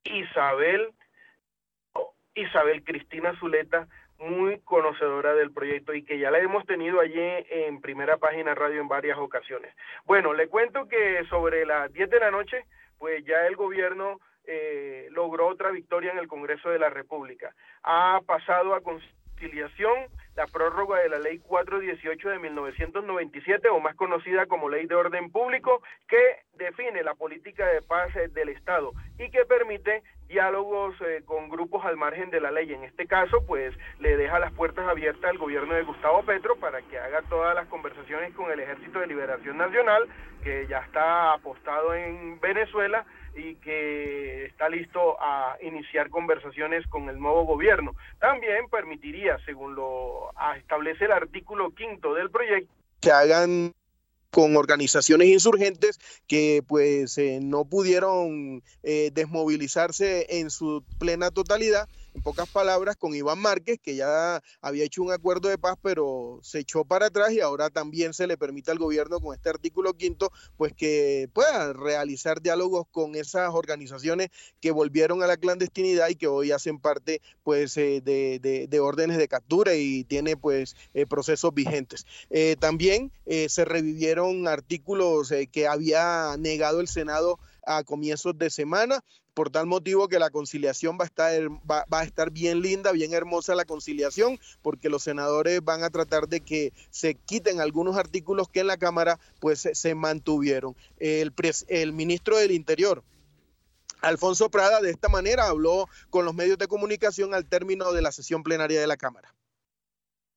Speaker 22: Isabel Isabel Cristina Zuleta, muy conocedora del proyecto y que ya la hemos tenido allí en primera página radio en varias ocasiones. Bueno, le cuento que sobre las 10 de la noche, pues ya el gobierno eh, logró otra victoria en el Congreso de la República. Ha pasado a conciliación la prórroga de la Ley 418 de 1997, o más conocida como Ley de Orden Público, que define la política de paz eh, del Estado y que permite diálogos eh, con grupos al margen de la ley. En este caso, pues le deja las puertas abiertas al gobierno de Gustavo Petro para que haga todas las conversaciones con el Ejército de Liberación Nacional, que ya está apostado en Venezuela y que está listo a iniciar conversaciones con el nuevo gobierno. También permitiría, según lo establece el artículo quinto del proyecto, que hagan con organizaciones insurgentes que pues eh, no pudieron eh, desmovilizarse en su plena totalidad en pocas palabras, con Iván Márquez, que ya había hecho un acuerdo de paz, pero se echó para atrás y ahora también se le permite al gobierno con este artículo quinto, pues que pueda realizar diálogos con esas organizaciones que volvieron a la clandestinidad y que hoy hacen parte pues eh, de, órdenes de captura y tiene pues eh, procesos vigentes. Eh, también se revivieron artículos que había negado el Senado a comienzos de semana por tal motivo que la conciliación va a estar va, a estar bien linda, bien hermosa la conciliación, porque los senadores van a tratar de que se quiten algunos artículos que en la Cámara pues se, mantuvieron. El, el ministro del Interior,
Speaker 24: Alfonso Prada de esta manera habló con los medios de comunicación al término de la sesión plenaria de la Cámara.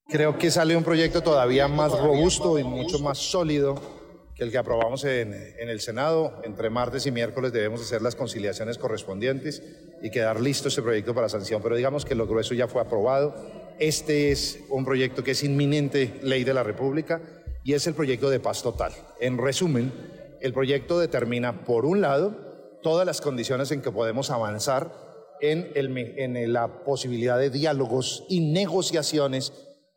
Speaker 25: Creo que sale un proyecto todavía más robusto y mucho más sólido que el que aprobamos en, el Senado. Entre martes y miércoles debemos hacer las conciliaciones correspondientes y quedar listo este proyecto para sanción. Pero digamos que lo grueso ya fue aprobado. Este es un proyecto que es inminente ley de la República y es el proyecto de paz total. En resumen, el proyecto determina, por un lado, todas las condiciones en que podemos avanzar en la posibilidad de diálogos y negociaciones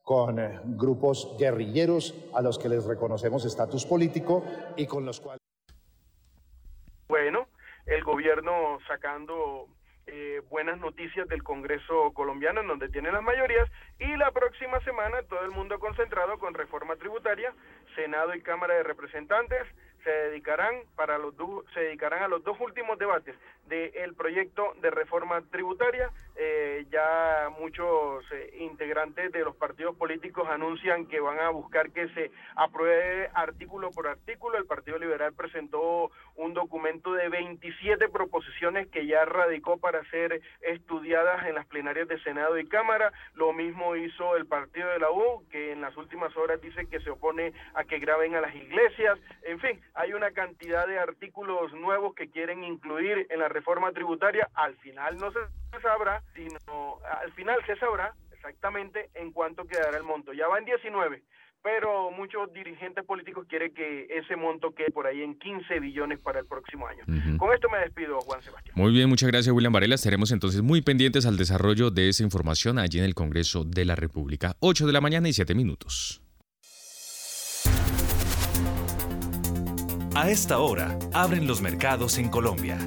Speaker 25: con eh, grupos guerrilleros a los que les reconocemos estatus político y con los cuales...
Speaker 22: Bueno, el gobierno sacando eh, buenas noticias del Congreso colombiano en donde tienen las mayorías y la próxima semana todo el mundo concentrado con reforma tributaria, Senado y Cámara de Representantes, se dedicarán para los se dedicarán a los dos últimos debates del proyecto de reforma tributaria. Eh, ya muchos eh, integrantes de los partidos políticos anuncian que van a buscar que se apruebe artículo por artículo. El Partido Liberal presentó un documento de 27 proposiciones que ya radicó para ser estudiadas en las plenarias de Senado y Cámara. Lo mismo hizo el Partido de la U, que en las últimas horas dice que se opone a que graben a las iglesias. En fin, hay una cantidad de artículos nuevos que quieren incluir en la reforma tributaria. Al final no se sabrá, sino al final se sabrá exactamente en cuánto quedará el monto. Ya va en 19 pero muchos dirigentes políticos quieren que ese monto quede por ahí en 15 billones para el próximo año. Con esto me despido, Juan Sebastián.
Speaker 1: Muy bien, muchas gracias, William Varela. Estaremos entonces muy pendientes al desarrollo de esa información allí en el Congreso de la República. 8 de la mañana y 7 minutos.
Speaker 8: A esta hora, abren los mercados en Colombia.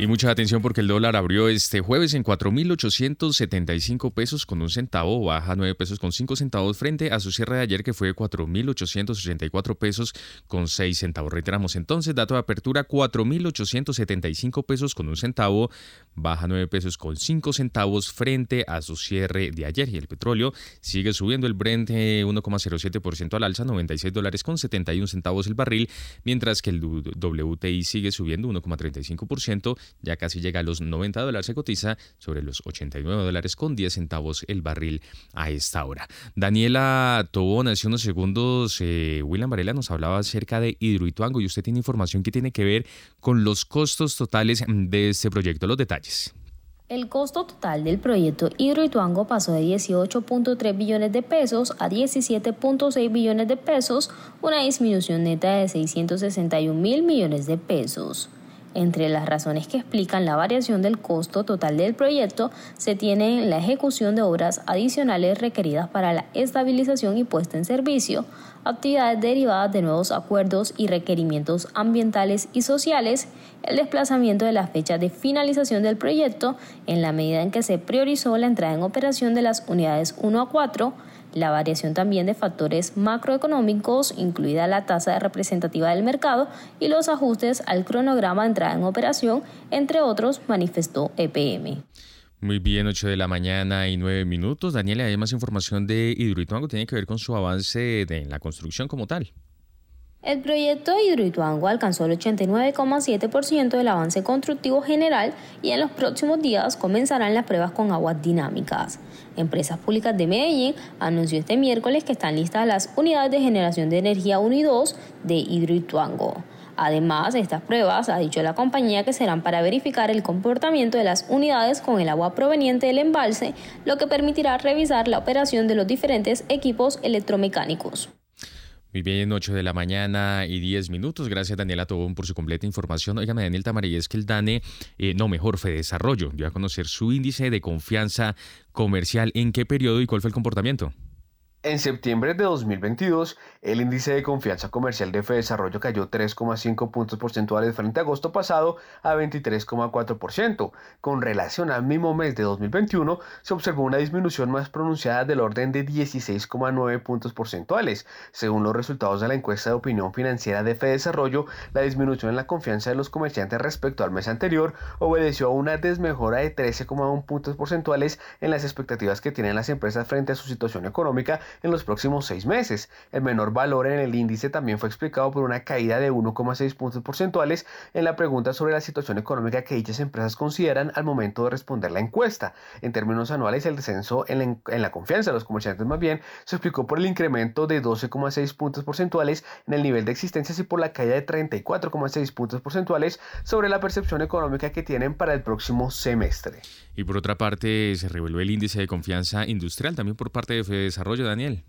Speaker 1: Y mucha atención porque el dólar abrió este jueves en 4.875 pesos con un centavo, baja 9 pesos con 5 centavos frente a su cierre de ayer que fue 4.884 pesos con 6 centavos. Reiteramos entonces, dato de apertura 4.875 pesos con un centavo, baja 9 pesos con 5 centavos frente a su cierre de ayer. Y el petróleo sigue subiendo el Brent 1,07% al alza, 96 dólares con 71 centavos el barril, mientras que el WTI sigue subiendo 1,35% ya casi llega a los 90 dólares, se cotiza sobre los 89 dólares con 10 centavos el barril a esta hora. Daniela Tobón, hace unos segundos, eh, William Varela nos hablaba acerca de Hidroituango y usted tiene información que tiene que ver con los costos totales de este proyecto. Los detalles.
Speaker 26: El costo total del proyecto Hidroituango pasó de 18.3 billones de pesos a 17.6 billones de pesos, una disminución neta de 661 mil millones de pesos. Entre las razones que explican la variación del costo total del proyecto se tiene la ejecución de obras adicionales requeridas para la estabilización y puesta en servicio, actividades derivadas de nuevos acuerdos y requerimientos ambientales y sociales, el desplazamiento de las fechas de finalización del proyecto en la medida en que se priorizó la entrada en operación de las unidades 1 a 4, la variación también de factores macroeconómicos, incluida la tasa representativa del mercado y los ajustes al cronograma de entrada en operación, entre otros, manifestó EPM.
Speaker 1: Muy bien, 8 de la mañana y 9 minutos. Daniela, hay más información de Hidroituango, tiene que ver con su avance en la construcción como tal.
Speaker 26: El proyecto de Hidroituango alcanzó el 89,7% del avance constructivo general y en los próximos días comenzarán las pruebas con aguas dinámicas. Empresas Públicas de Medellín anunció este miércoles que están listas las unidades de generación de energía 1 y 2 de Hidroituango. Además, estas pruebas, ha dicho la compañía, que serán para verificar el comportamiento de las unidades con el agua proveniente del embalse, lo que permitirá revisar la operación de los diferentes equipos electromecánicos.
Speaker 1: Muy bien, 8 de la mañana y 10 minutos. Gracias Daniela Tobón por su completa información. Óigame, Daniel Tamarí, es que el DANE, eh, no, mejor, Fede Desarrollo, dio a conocer su índice de confianza comercial. ¿En qué periodo y cuál fue el comportamiento?
Speaker 19: En septiembre de 2022, el índice de confianza comercial de Desarrollo cayó 3,5 puntos porcentuales frente a agosto pasado a 23,4%. Con relación al mismo mes de 2021, se observó una disminución más pronunciada del orden de 16,9 puntos porcentuales. Según los resultados de la encuesta de opinión financiera de Desarrollo, la disminución en la confianza de los comerciantes respecto al mes anterior obedeció a una desmejora de 13,1 puntos porcentuales en las expectativas que tienen las empresas frente a su situación económica en los próximos seis meses. El menor valor en el índice también fue explicado por una caída de 1,6 puntos porcentuales en la pregunta sobre la situación económica que dichas empresas consideran al momento de responder la encuesta. En términos anuales, el descenso en la, en la confianza de los comerciantes más bien se explicó por el incremento de 12,6 puntos porcentuales en el nivel de existencias y por la caída de 34,6 puntos porcentuales sobre la percepción económica que tienen para el próximo semestre.
Speaker 1: Y por otra parte, se reveló el índice de confianza industrial también por parte de Fede Desarrollo, Daniel.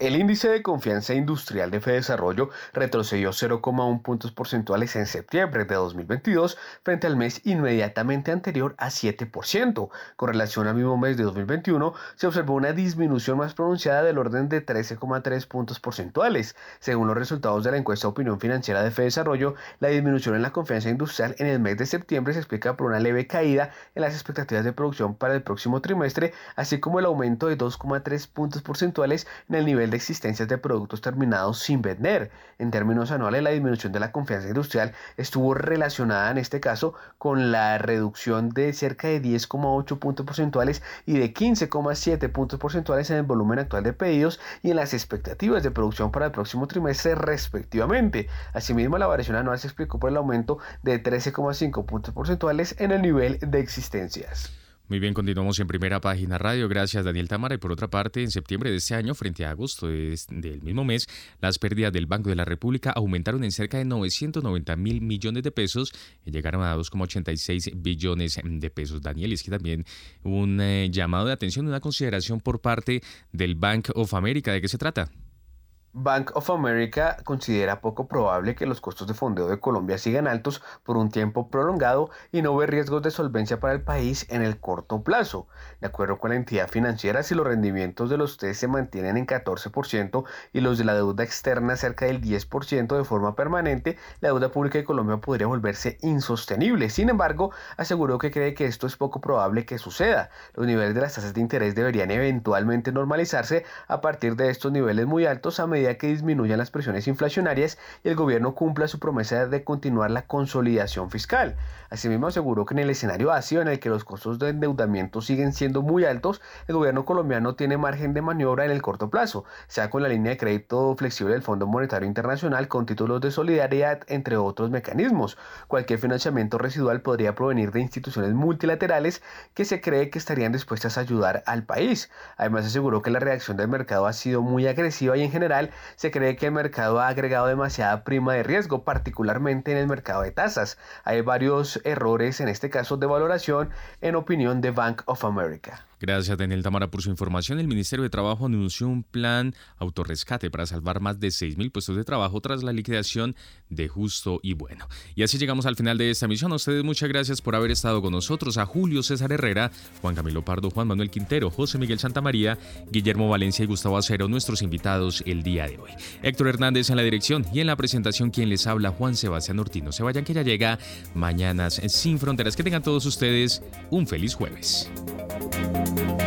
Speaker 19: El índice de confianza industrial de Fedesarrollo retrocedió 0,1 puntos porcentuales en septiembre de 2022 frente al mes inmediatamente anterior a 7%. Con relación al mismo mes de 2021, se observó una disminución más pronunciada del orden de 13,3 puntos porcentuales. Según los resultados de la encuesta de opinión financiera de Fedesarrollo, la disminución en la confianza industrial en el mes de septiembre se explica por una leve caída en las expectativas de producción para el próximo trimestre, así como el aumento de 2,3 puntos porcentuales en el nivel de existencias de productos terminados sin vender. En términos anuales, la disminución de la confianza industrial estuvo relacionada en este caso con la reducción de cerca de 10,8 puntos porcentuales y de 15,7 puntos porcentuales en el volumen actual de pedidos y en las expectativas de producción para el próximo trimestre respectivamente. Asimismo, la variación anual se explicó por el aumento de 13,5 puntos porcentuales en el nivel de existencias.
Speaker 1: Muy bien, continuamos en primera página radio. Gracias, Daniel Tamara. Y por otra parte, en septiembre de este año, frente a agosto del mismo mes, las pérdidas del Banco de la República aumentaron en cerca de 990 mil millones de pesos y llegaron a 2,86 billones de pesos. Daniel, es que también un eh, llamado de atención, una consideración por parte del Bank of America. ¿De qué se trata?
Speaker 19: Bank of America considera poco probable que los costos de fondeo de Colombia sigan altos por un tiempo prolongado y no ve riesgos de solvencia para el país en el corto plazo. De acuerdo con la entidad financiera, si los rendimientos de los TES se mantienen en 14% y los de la deuda externa cerca del 10% de forma permanente, la deuda pública de Colombia podría volverse insostenible. Sin embargo, aseguró que cree que esto es poco probable que suceda. Los niveles de las tasas de interés deberían eventualmente normalizarse a partir de estos niveles muy altos a medida que disminuyan las presiones inflacionarias y el gobierno cumpla su promesa de continuar la consolidación fiscal. Asimismo, aseguró que en el escenario ácido en el que los costos de endeudamiento siguen siendo muy altos, el gobierno colombiano tiene margen de maniobra en el corto plazo, sea con la línea de crédito flexible del Fondo Monetario Internacional con títulos de solidaridad, entre otros mecanismos. Cualquier financiamiento residual podría provenir de instituciones multilaterales que se cree que estarían dispuestas a ayudar al país. Además, aseguró que la reacción del mercado ha sido muy agresiva y en general se cree que el mercado ha agregado demasiada prima de riesgo, particularmente en el mercado de tasas. Hay varios errores, en este caso de valoración, en opinión de Bank of America.
Speaker 1: Gracias, Daniel Tamara, por su información. El Ministerio de Trabajo anunció un plan autorrescate para salvar más de 6.000 puestos de trabajo tras la liquidación de Justo y Bueno. Y así llegamos al final de esta emisión. A ustedes muchas gracias por haber estado con nosotros. A Julio César Herrera, Juan Camilo Pardo, Juan Manuel Quintero, José Miguel Santamaría, Guillermo Valencia y Gustavo Acero, nuestros invitados el día de hoy. Héctor Hernández en la dirección y en la presentación quien les habla, Juan Sebastián Ortino. Se vayan que ya llega Mañanas sin Fronteras. Que tengan todos ustedes un feliz jueves. Bye.